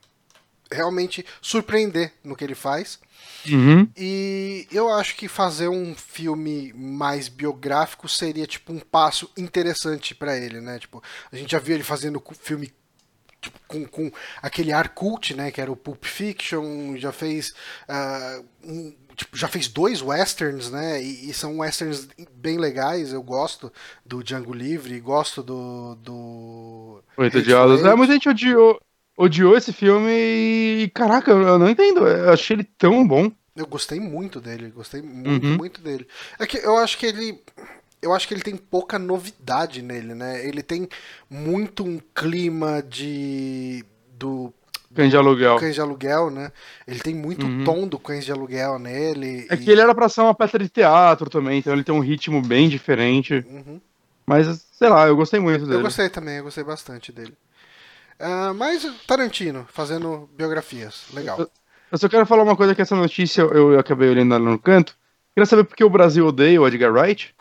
realmente surpreender no que ele faz. Uhum. E eu acho que fazer um filme mais biográfico seria tipo um passo interessante pra ele, né? Tipo, a gente já viu ele fazendo filme tipo, com, com aquele ar cult, né? Que era o Pulp Fiction, já fez ah, um- tipo, já fez dois westerns, né? E, e são westerns bem legais. Eu gosto do Django Livre, gosto do do Oito odiados. É, muita gente odiou, odiou esse filme e. Caraca, eu eu não entendo. Eu achei ele tão bom. Eu gostei muito dele, gostei muito, Uhum. muito dele. É que eu acho que ele. Eu acho que ele tem pouca novidade nele, né? Ele tem muito um clima de. do Cães de aluguel. Cães de Aluguel, né? Ele tem muito Uhum. tom do Cães de Aluguel nele. É e- que ele era pra ser uma peça de teatro também, então ele tem um ritmo bem diferente. Uhum. Mas, sei lá, eu gostei muito dele. Eu gostei também, eu gostei bastante dele. Ah, mas Tarantino, fazendo biografias. Legal. Eu só quero falar uma coisa que essa notícia eu, eu acabei olhando ali no canto. Queria saber por que o Brasil odeia o Edgar Wright.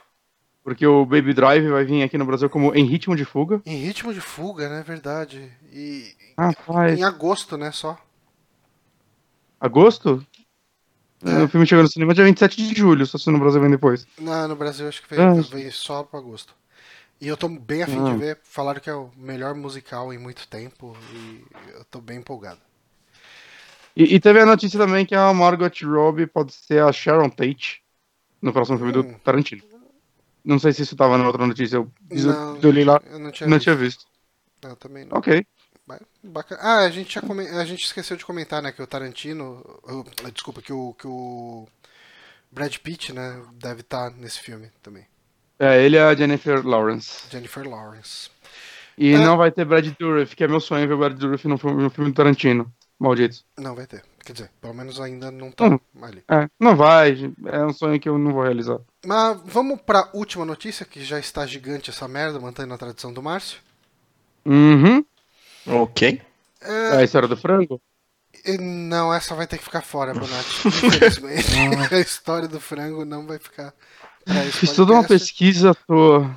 Porque o Baby Drive vai vir aqui no Brasil como Em Ritmo de Fuga. Em ritmo de fuga, né? Verdade. E Rapaz, em agosto, né? Só. agosto? É. O filme chegou no cinema dia 27 de julho, só se no Brasil vem depois. Não, no Brasil acho que Ah. veio, veio só para agosto. E eu tô bem afim de Ah. ver. Falaram que é o melhor musical em muito tempo e eu tô bem empolgado. E, e teve a notícia também que a Margot Robbie pode ser a Sharon Tate no próximo filme do Hum. Tarantino. Não sei se isso tava na outra notícia, eu, Não, eu li lá, Eu não tinha não visto. tinha visto. Não, também não. Ok. Bacana. Ah, a gente, já come- a gente esqueceu de comentar, né, que o Tarantino. Desculpa, que o, que o Brad Pitt, né, deve estar nesse filme também. É, ele é a Jennifer Lawrence. Jennifer Lawrence. E É. não vai ter Brad Dourif, que é meu sonho ver o Brad Dourif no filme, no filme do Tarantino. Malditos. Não vai ter. Quer dizer, pelo menos ainda não tá Hum. ali. É, não vai. É um sonho que eu não vou realizar. Mas vamos pra última notícia, que já está gigante essa merda, mantendo a tradição do Márcio. Uhum. Ok. É a história do frango? Não, essa vai ter que ficar fora, Bonatti. Infelizmente. a história do frango não vai ficar. Fiz toda uma pesquisa à toa.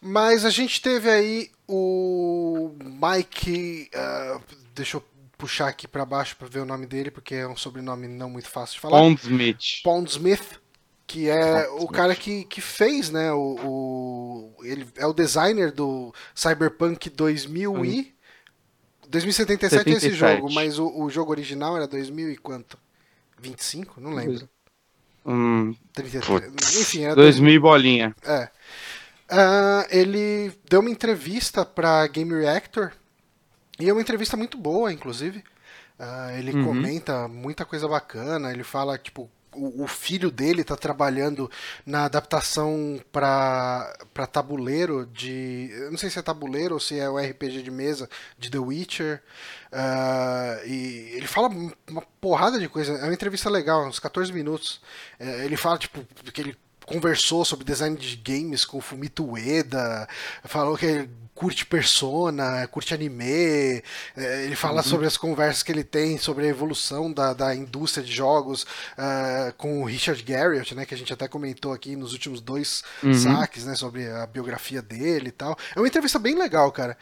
Mas a gente teve aí o Mike. ah, deixa eu puxar aqui pra baixo pra ver o nome dele, porque é um sobrenome não muito fácil de falar. Pondsmith. Pondsmith, que é o cara que, que fez, né? O, o- ele é o designer do Cyberpunk 2000 e 2077 é esse 77. jogo, mas o, o jogo original era 2000 e quanto? 25? Não lembro. Hum, 33. Putz. Enfim, era 2000 e bolinha. é. Ah, ele deu uma entrevista pra Game Reactor e é uma entrevista muito boa, inclusive. Ah, ele Uhum. comenta muita coisa bacana. Ele fala tipo o, filho dele tá trabalhando na adaptação para tabuleiro de, não sei se é tabuleiro ou se é o RPG de mesa de The Witcher. Ah, e ele fala uma porrada de coisa. É uma entrevista legal, uns 14 minutos. É, ele fala tipo que ele conversou sobre design de games com o Fumito Ueda, falou que ele curte Persona, curte anime, é, ele fala sobre as conversas que ele tem sobre a evolução da, da indústria de jogos ah, com o Richard Garriott, né, que a gente até comentou aqui nos últimos dois saques, né, sobre a biografia dele e tal. É uma entrevista bem legal, cara.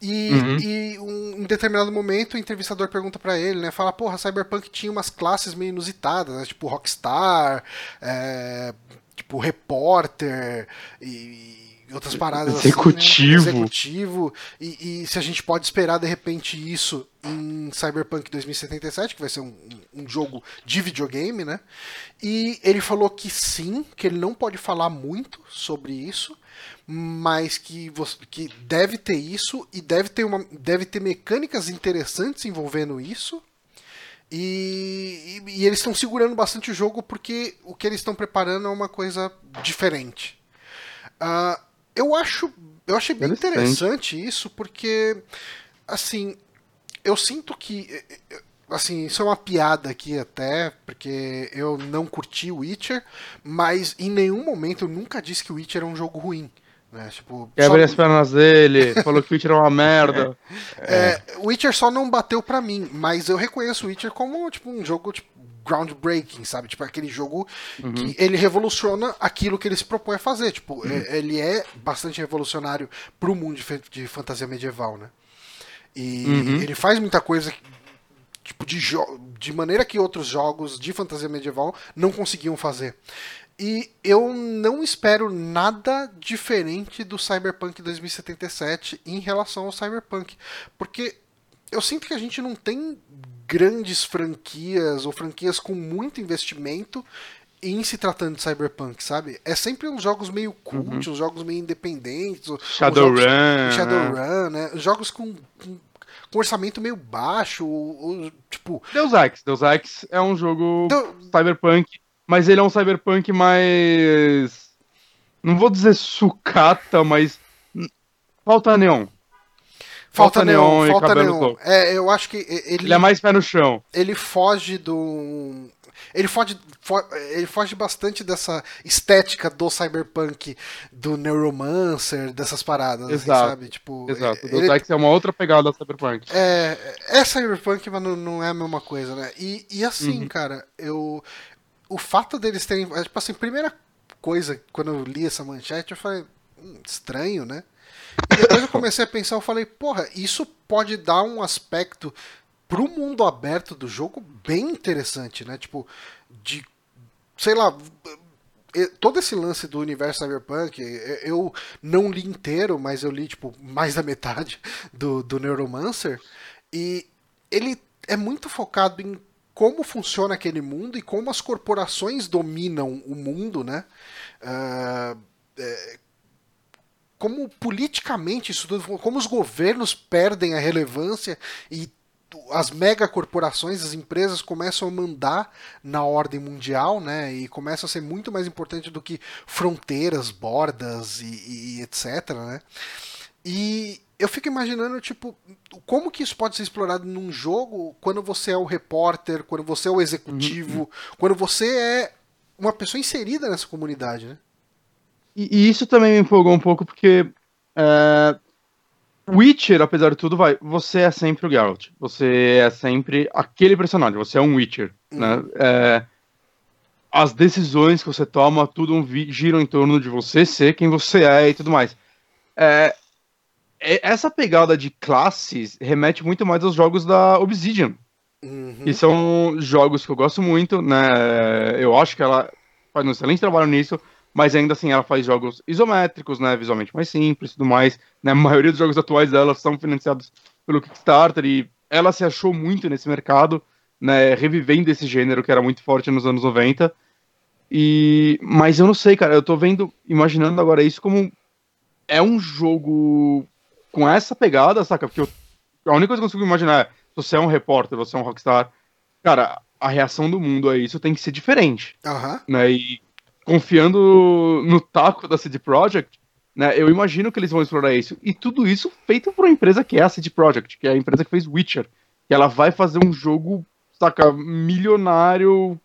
E, e um, em determinado momento o entrevistador pergunta pra ele, né, fala, porra, Cyberpunk tinha umas classes meio inusitadas, né, tipo Rockstar, é, tipo repórter e outras paradas Executivo. assim, né? Executivo. E, e se a gente pode esperar de repente isso em Cyberpunk 2077, que vai ser um, um jogo de videogame, né? E ele falou que sim, que ele não pode falar muito sobre isso, mas que, você, que deve ter isso e deve ter, uma, deve ter mecânicas interessantes envolvendo isso. E, e, e eles estão segurando bastante o jogo porque o que eles estão preparando é uma coisa diferente. Uh, eu acho, eu achei bem interessante isso porque, assim, eu sinto que, assim, isso é uma piada aqui até, porque eu não curti o Witcher, mas em nenhum momento eu nunca disse que o Witcher é um jogo ruim. Né? Tipo, Quebra só... as pernas dele, falou que o Witcher é uma merda. É, o Witcher só não bateu pra mim, mas eu reconheço o Witcher como tipo, um jogo tipo, groundbreaking, sabe? Tipo, aquele jogo uhum. que ele revoluciona aquilo que ele se propõe a fazer. Tipo, uhum. ele é bastante revolucionário pro mundo de, de fantasia medieval, né? E uhum. ele faz muita coisa tipo, de, de maneira que outros jogos de fantasia medieval não conseguiam fazer. E eu não espero nada diferente do Cyberpunk 2077 em relação ao Cyberpunk. Porque eu sinto que a gente não tem grandes franquias ou franquias com muito investimento em se tratando de Cyberpunk, sabe? É sempre uns jogos meio cult, uhum. uns jogos meio independentes. Shadowrun. Shadowrun, né? Jogos com, com, com, orçamento meio baixo, ou, ou, tipo... Deus Ex. Deus Ex é um jogo Deu... Cyberpunk mas ele é um cyberpunk mais. Não vou dizer sucata, mas. Falta neon. Falta, falta neon, neon falta neon. É, eu acho que ele, ele é mais pé no chão. Ele foge do ele foge, fo ele foge bastante dessa estética do cyberpunk, do neuromancer, dessas paradas, assim, Exato. sabe? Tipo, Exato. O ele... é uma outra pegada do cyberpunk. É, é cyberpunk, mas não, não é a mesma coisa, né? E, e assim, uhum. cara, eu o fato deles terem. É, tipo assim, primeira coisa, quando eu li essa manchete, eu falei, hum, estranho, né? E depois eu comecei a pensar, eu falei, porra, isso pode dar um aspecto pro mundo aberto do jogo bem interessante, né? Tipo, de. Sei lá. Todo esse lance do universo cyberpunk, eu não li inteiro, mas eu li, tipo, mais da metade do, do Neuromancer. E ele é muito focado em como funciona aquele mundo e como as corporações dominam o mundo, né? Uh, é, como politicamente isso tudo, como os governos perdem a relevância e as megacorporações, as empresas começam a mandar na ordem mundial, né? E começam a ser muito mais importante do que fronteiras, bordas e, e etc, né? E eu fico imaginando, tipo, como que isso pode ser explorado num jogo quando você é o repórter, quando você é o executivo, uhum. quando você é uma pessoa inserida nessa comunidade, né? E, e isso também me empolgou um pouco porque é, Witcher, apesar de tudo, vai, você é sempre o Geralt. Você é sempre aquele personagem, você é um Witcher, né? uhum. né? É, as decisões que você toma, tudo giram em torno de você ser quem você é e tudo mais. É, essa pegada de classes remete muito mais aos jogos da Obsidian. Uhum. Que são jogos que eu gosto muito, né? Eu acho que ela faz um excelente trabalho nisso, mas ainda assim ela faz jogos isométricos, né? Visualmente mais simples e tudo mais. Né? A maioria dos jogos atuais dela são financiados pelo Kickstarter e ela se achou muito nesse mercado, né? Revivendo esse gênero que era muito forte nos anos 90. E... Mas eu não sei, cara, eu tô vendo, imaginando agora isso como é um jogo com essa pegada, saca? Porque eu, a única coisa que eu consigo imaginar é, se você é um repórter, você é um rockstar, cara, a reação do mundo a isso tem que ser diferente. Uhum. Né? E confiando no taco da CD Projekt, né, eu imagino que eles vão explorar isso. E tudo isso feito por uma empresa que é a CD Projekt, que é a empresa que fez Witcher. Que ela vai fazer um jogo, saca, milionário,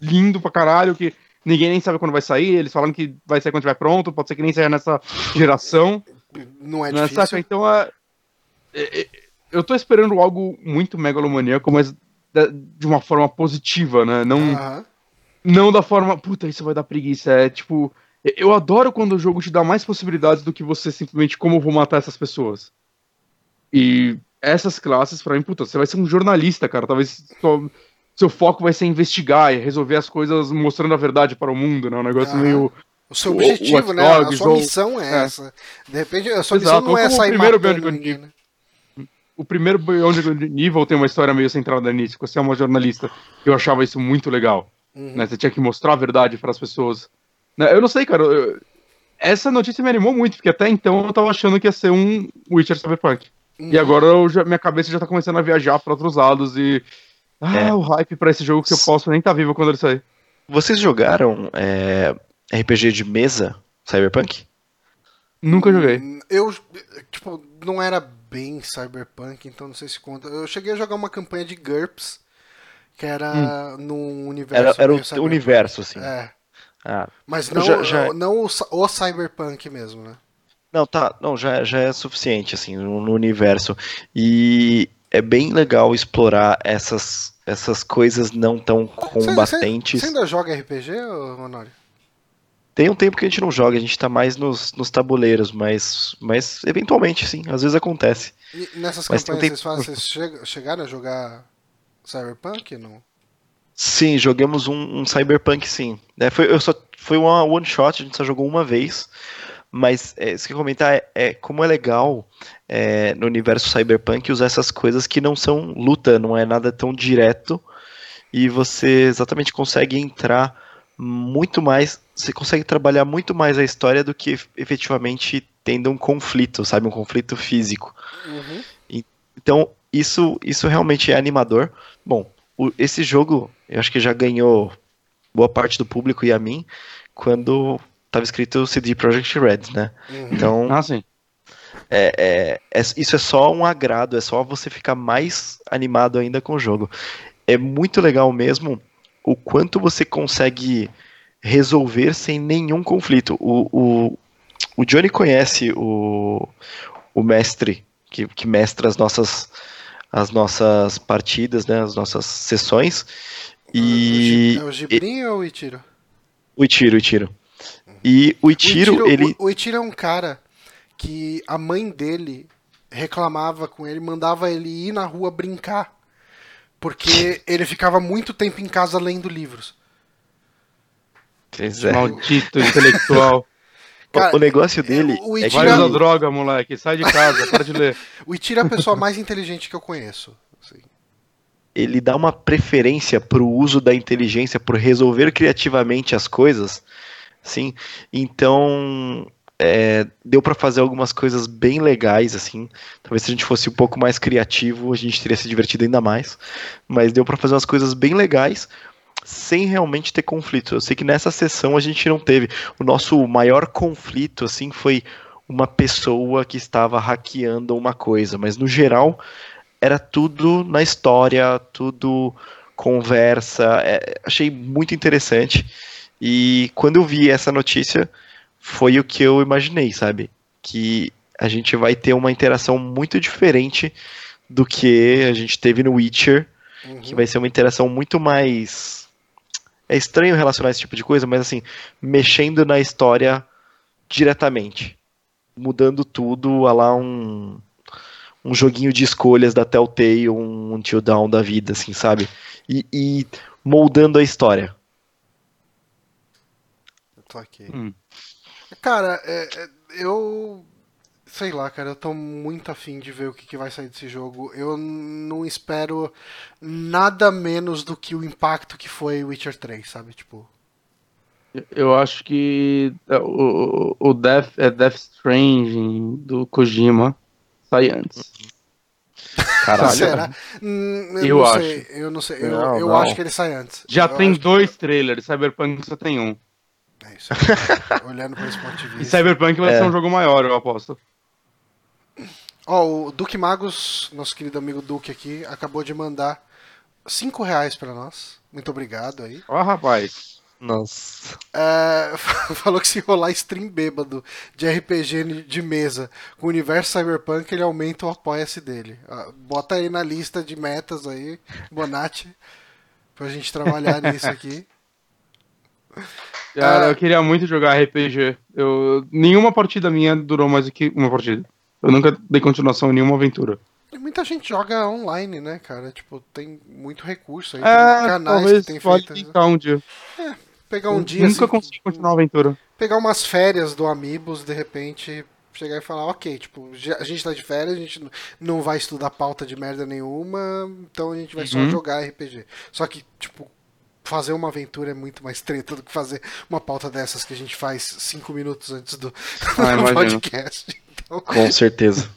lindo pra caralho, que ninguém nem sabe quando vai sair. Eles falam que vai sair quando estiver pronto, pode ser que nem saia nessa geração. Não é difícil. Saca? Então, é, é, é, eu tô esperando algo muito megalomaníaco, mas de uma forma positiva, né? Não, uhum. não da forma, puta, isso vai dar preguiça. É tipo, eu adoro quando o jogo te dá mais possibilidades do que você simplesmente como eu vou matar essas pessoas. E essas classes, pra mim, puta, você vai ser um jornalista, cara. Talvez seu foco vai ser investigar e resolver as coisas mostrando a verdade para o mundo, né? Um negócio uhum. meio O seu O- objetivo, o né? A Watch sua Dogs, missão é, é. essa. De repente, a sua Exato, missão não é como o sair primeiro matando ninguém, né? O primeiro Beyond Good Nível tem uma história meio centrada nisso. Você é uma jornalista. Eu achava isso muito legal. Uhum. né? Você tinha que mostrar a verdade para as pessoas. Né, Eu não sei, cara. eu- Essa notícia me animou muito, porque até então eu tava achando que ia ser um Witcher Cyberpunk. Uhum. E agora eu já- minha cabeça já tá começando a viajar para outros lados e. Ah, É. o hype pra esse jogo que eu posso nem tá vivo quando ele sair. Vocês jogaram é, RPG de mesa, Cyberpunk? Nunca joguei. Hum, Eu, tipo, não era bem cyberpunk, então não sei se conta. Eu cheguei a jogar uma campanha de GURPS, que era num universo. Era, era o cyberpunk. universo, assim. É. Ah, Mas não, já- já- não o, o cyberpunk mesmo, né? Não, tá, não, já, já é suficiente, assim, no, no universo. E é bem legal explorar essas, essessas coisas não tão combatentes. Você ainda joga RPG, Honório? Tem um tempo que a gente não joga, a gente tá mais nos, nos tabuleiros, mas, mas eventualmente, sim, às vezes acontece. E nessas Mas tem um campanhas tempo- vocês, fazem, vocês chega- chegaram a jogar cyberpunk? Não? Sim, jogamos um, um Cyberpunk, sim. É, foi, eu só, foi uma one shot, a gente só jogou uma vez. Mas é, isso que eu comentar é, é como é legal é, no universo Cyberpunk usar essas coisas que não são luta, não é nada tão direto. E você exatamente consegue entrar muito mais. Você consegue trabalhar muito mais a história do que efetivamente tendo um conflito, sabe? Um conflito físico. Uhum. Então, isso, isso realmente é animador. Bom, o- esse jogo, eu acho que já ganhou boa parte do público e a mim, quando estava escrito CD Projekt Red, né? Uhum. Então, Ah, sim. é, é- é- isso é só um agrado, é só você ficar mais animado ainda com o jogo. É muito legal mesmo o quanto você consegue resolver sem nenhum conflito. O, o, o Johnny conhece o, o mestre que, que mestra as nossas, as nossas partidas, né, as nossas sessões. E É o Gibrin ou o Itiro? o Itiro, o Itiro. E o Itiro, ele o, o Itiro é um cara que a mãe dele reclamava com ele, mandava ele ir na rua brincar. Porque ele ficava muito tempo em casa lendo livros. Pois é. Maldito intelectual. Cara, o negócio dele o é que Vai Tira- usar droga, moleque. Sai de casa, para de ler. O Itiro é a pessoa mais inteligente que eu conheço. assim. ele dá uma preferência pro uso da inteligência, por resolver criativamente as coisas, sim. Então, é, deu pra fazer algumas coisas bem legais, assim. Talvez se a gente fosse um pouco mais criativo, a gente teria se divertido ainda mais. Mas deu pra fazer umas coisas bem legais, sem realmente ter conflito. Eu sei que nessa sessão a gente não teve. O nosso maior conflito, assim, foi uma pessoa que estava hackeando uma coisa, mas no geral era tudo na história, tudo conversa. é, achei muito interessante. E quando eu vi essa notícia, foi o que eu imaginei, sabe? Que a gente vai ter uma interação muito diferente do que a gente teve no Witcher, Uhum. que vai ser uma interação muito mais. É estranho relacionar esse tipo de coisa, mas assim, mexendo na história diretamente. Mudando tudo, a lá um, um joguinho de escolhas da Telltale, um Until Dawn da vida, assim, sabe? E, e moldando a história. Eu tô aqui. Hum. Cara, é- é- eu. Sei lá, cara, eu tô muito afim de ver o que, que vai sair desse jogo. Eu não espero nada menos do que o impacto que foi Witcher 3, sabe? Tipo. Eu acho que é, o, o Death, é Death Stranding do Kojima sai antes. Caralho. Será? Eu, Eu não acho. sei, eu não sei. Eu, Não, eu não. acho que ele sai antes. Já Eu tem acho que- dois trailers, Cyberpunk só tem um. É isso. Olhando por esse ponto de E vista. Cyberpunk vai É. ser um jogo maior, eu aposto. Ó, o Duque Magos, nosso querido amigo Duque aqui, acabou de mandar 5 reais pra nós. Muito obrigado aí. Ó, rapaz. Nossa. É, falou que se rolar stream bêbado de RPG de mesa com o universo Cyberpunk, ele aumenta o apoia-se dele. Ah, Bota aí na lista de metas aí, Bonatti, pra gente trabalhar nisso aqui. Cara, eu queria muito jogar RPG. Eu, nenhuma partida minha durou mais do que uma partida. Eu nunca dei continuação em nenhuma aventura. E muita gente joga online, né, cara? Tipo, tem muito recurso aí. É, tem canais talvez que tem pode feito. tentar um dia. Pegar um Eu dia Nunca assim, consegui continuar a aventura. pegar umas férias do Amigos, de repente chegar e falar, ok, tipo, a gente tá de férias, a gente não vai estudar pauta de merda nenhuma, então a gente vai só Uhum. jogar RPG. Só que, tipo, fazer uma aventura é muito mais treta do que fazer uma pauta dessas que a gente faz cinco minutos antes do, Ah, do podcast. Com certeza.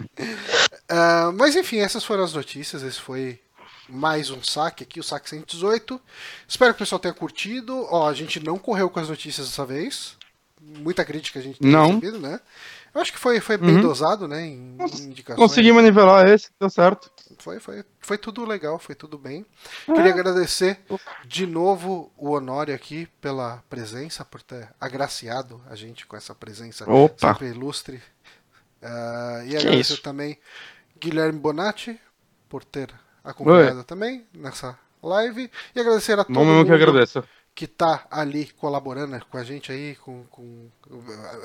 ah, mas enfim, essas foram as notícias. Esse foi mais um saque aqui, o saque 118. Espero que o pessoal tenha curtido. Ó, a gente não correu com as notícias dessa vez. Muita crítica a gente tem Não. recebido, né? Eu acho que foi, foi bem Uhum. dosado, né? Em, em indicações. Conseguimos nivelar esse, deu certo. Foi, foi, foi tudo legal, foi tudo bem. É. Queria agradecer de novo o Honório aqui pela presença, por ter agraciado a gente com essa presença Opa. sempre ilustre. Ah, e Que agradecer isso. também Guilherme Bonatti por ter acompanhado também nessa live. E agradecer a todo mundo que agradeço. que tá ali colaborando com a gente aí, com, com,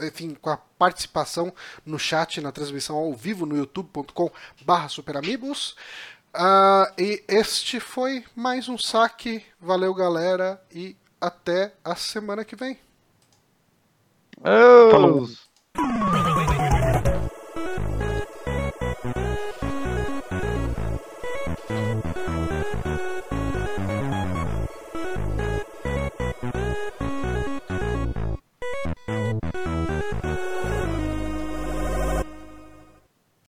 enfim, com a participação no chat, na transmissão ao vivo no youtube.com barra superamigos. Ah, e este foi mais um saque. Valeu, galera, e até a semana que vem. Oh. Falou.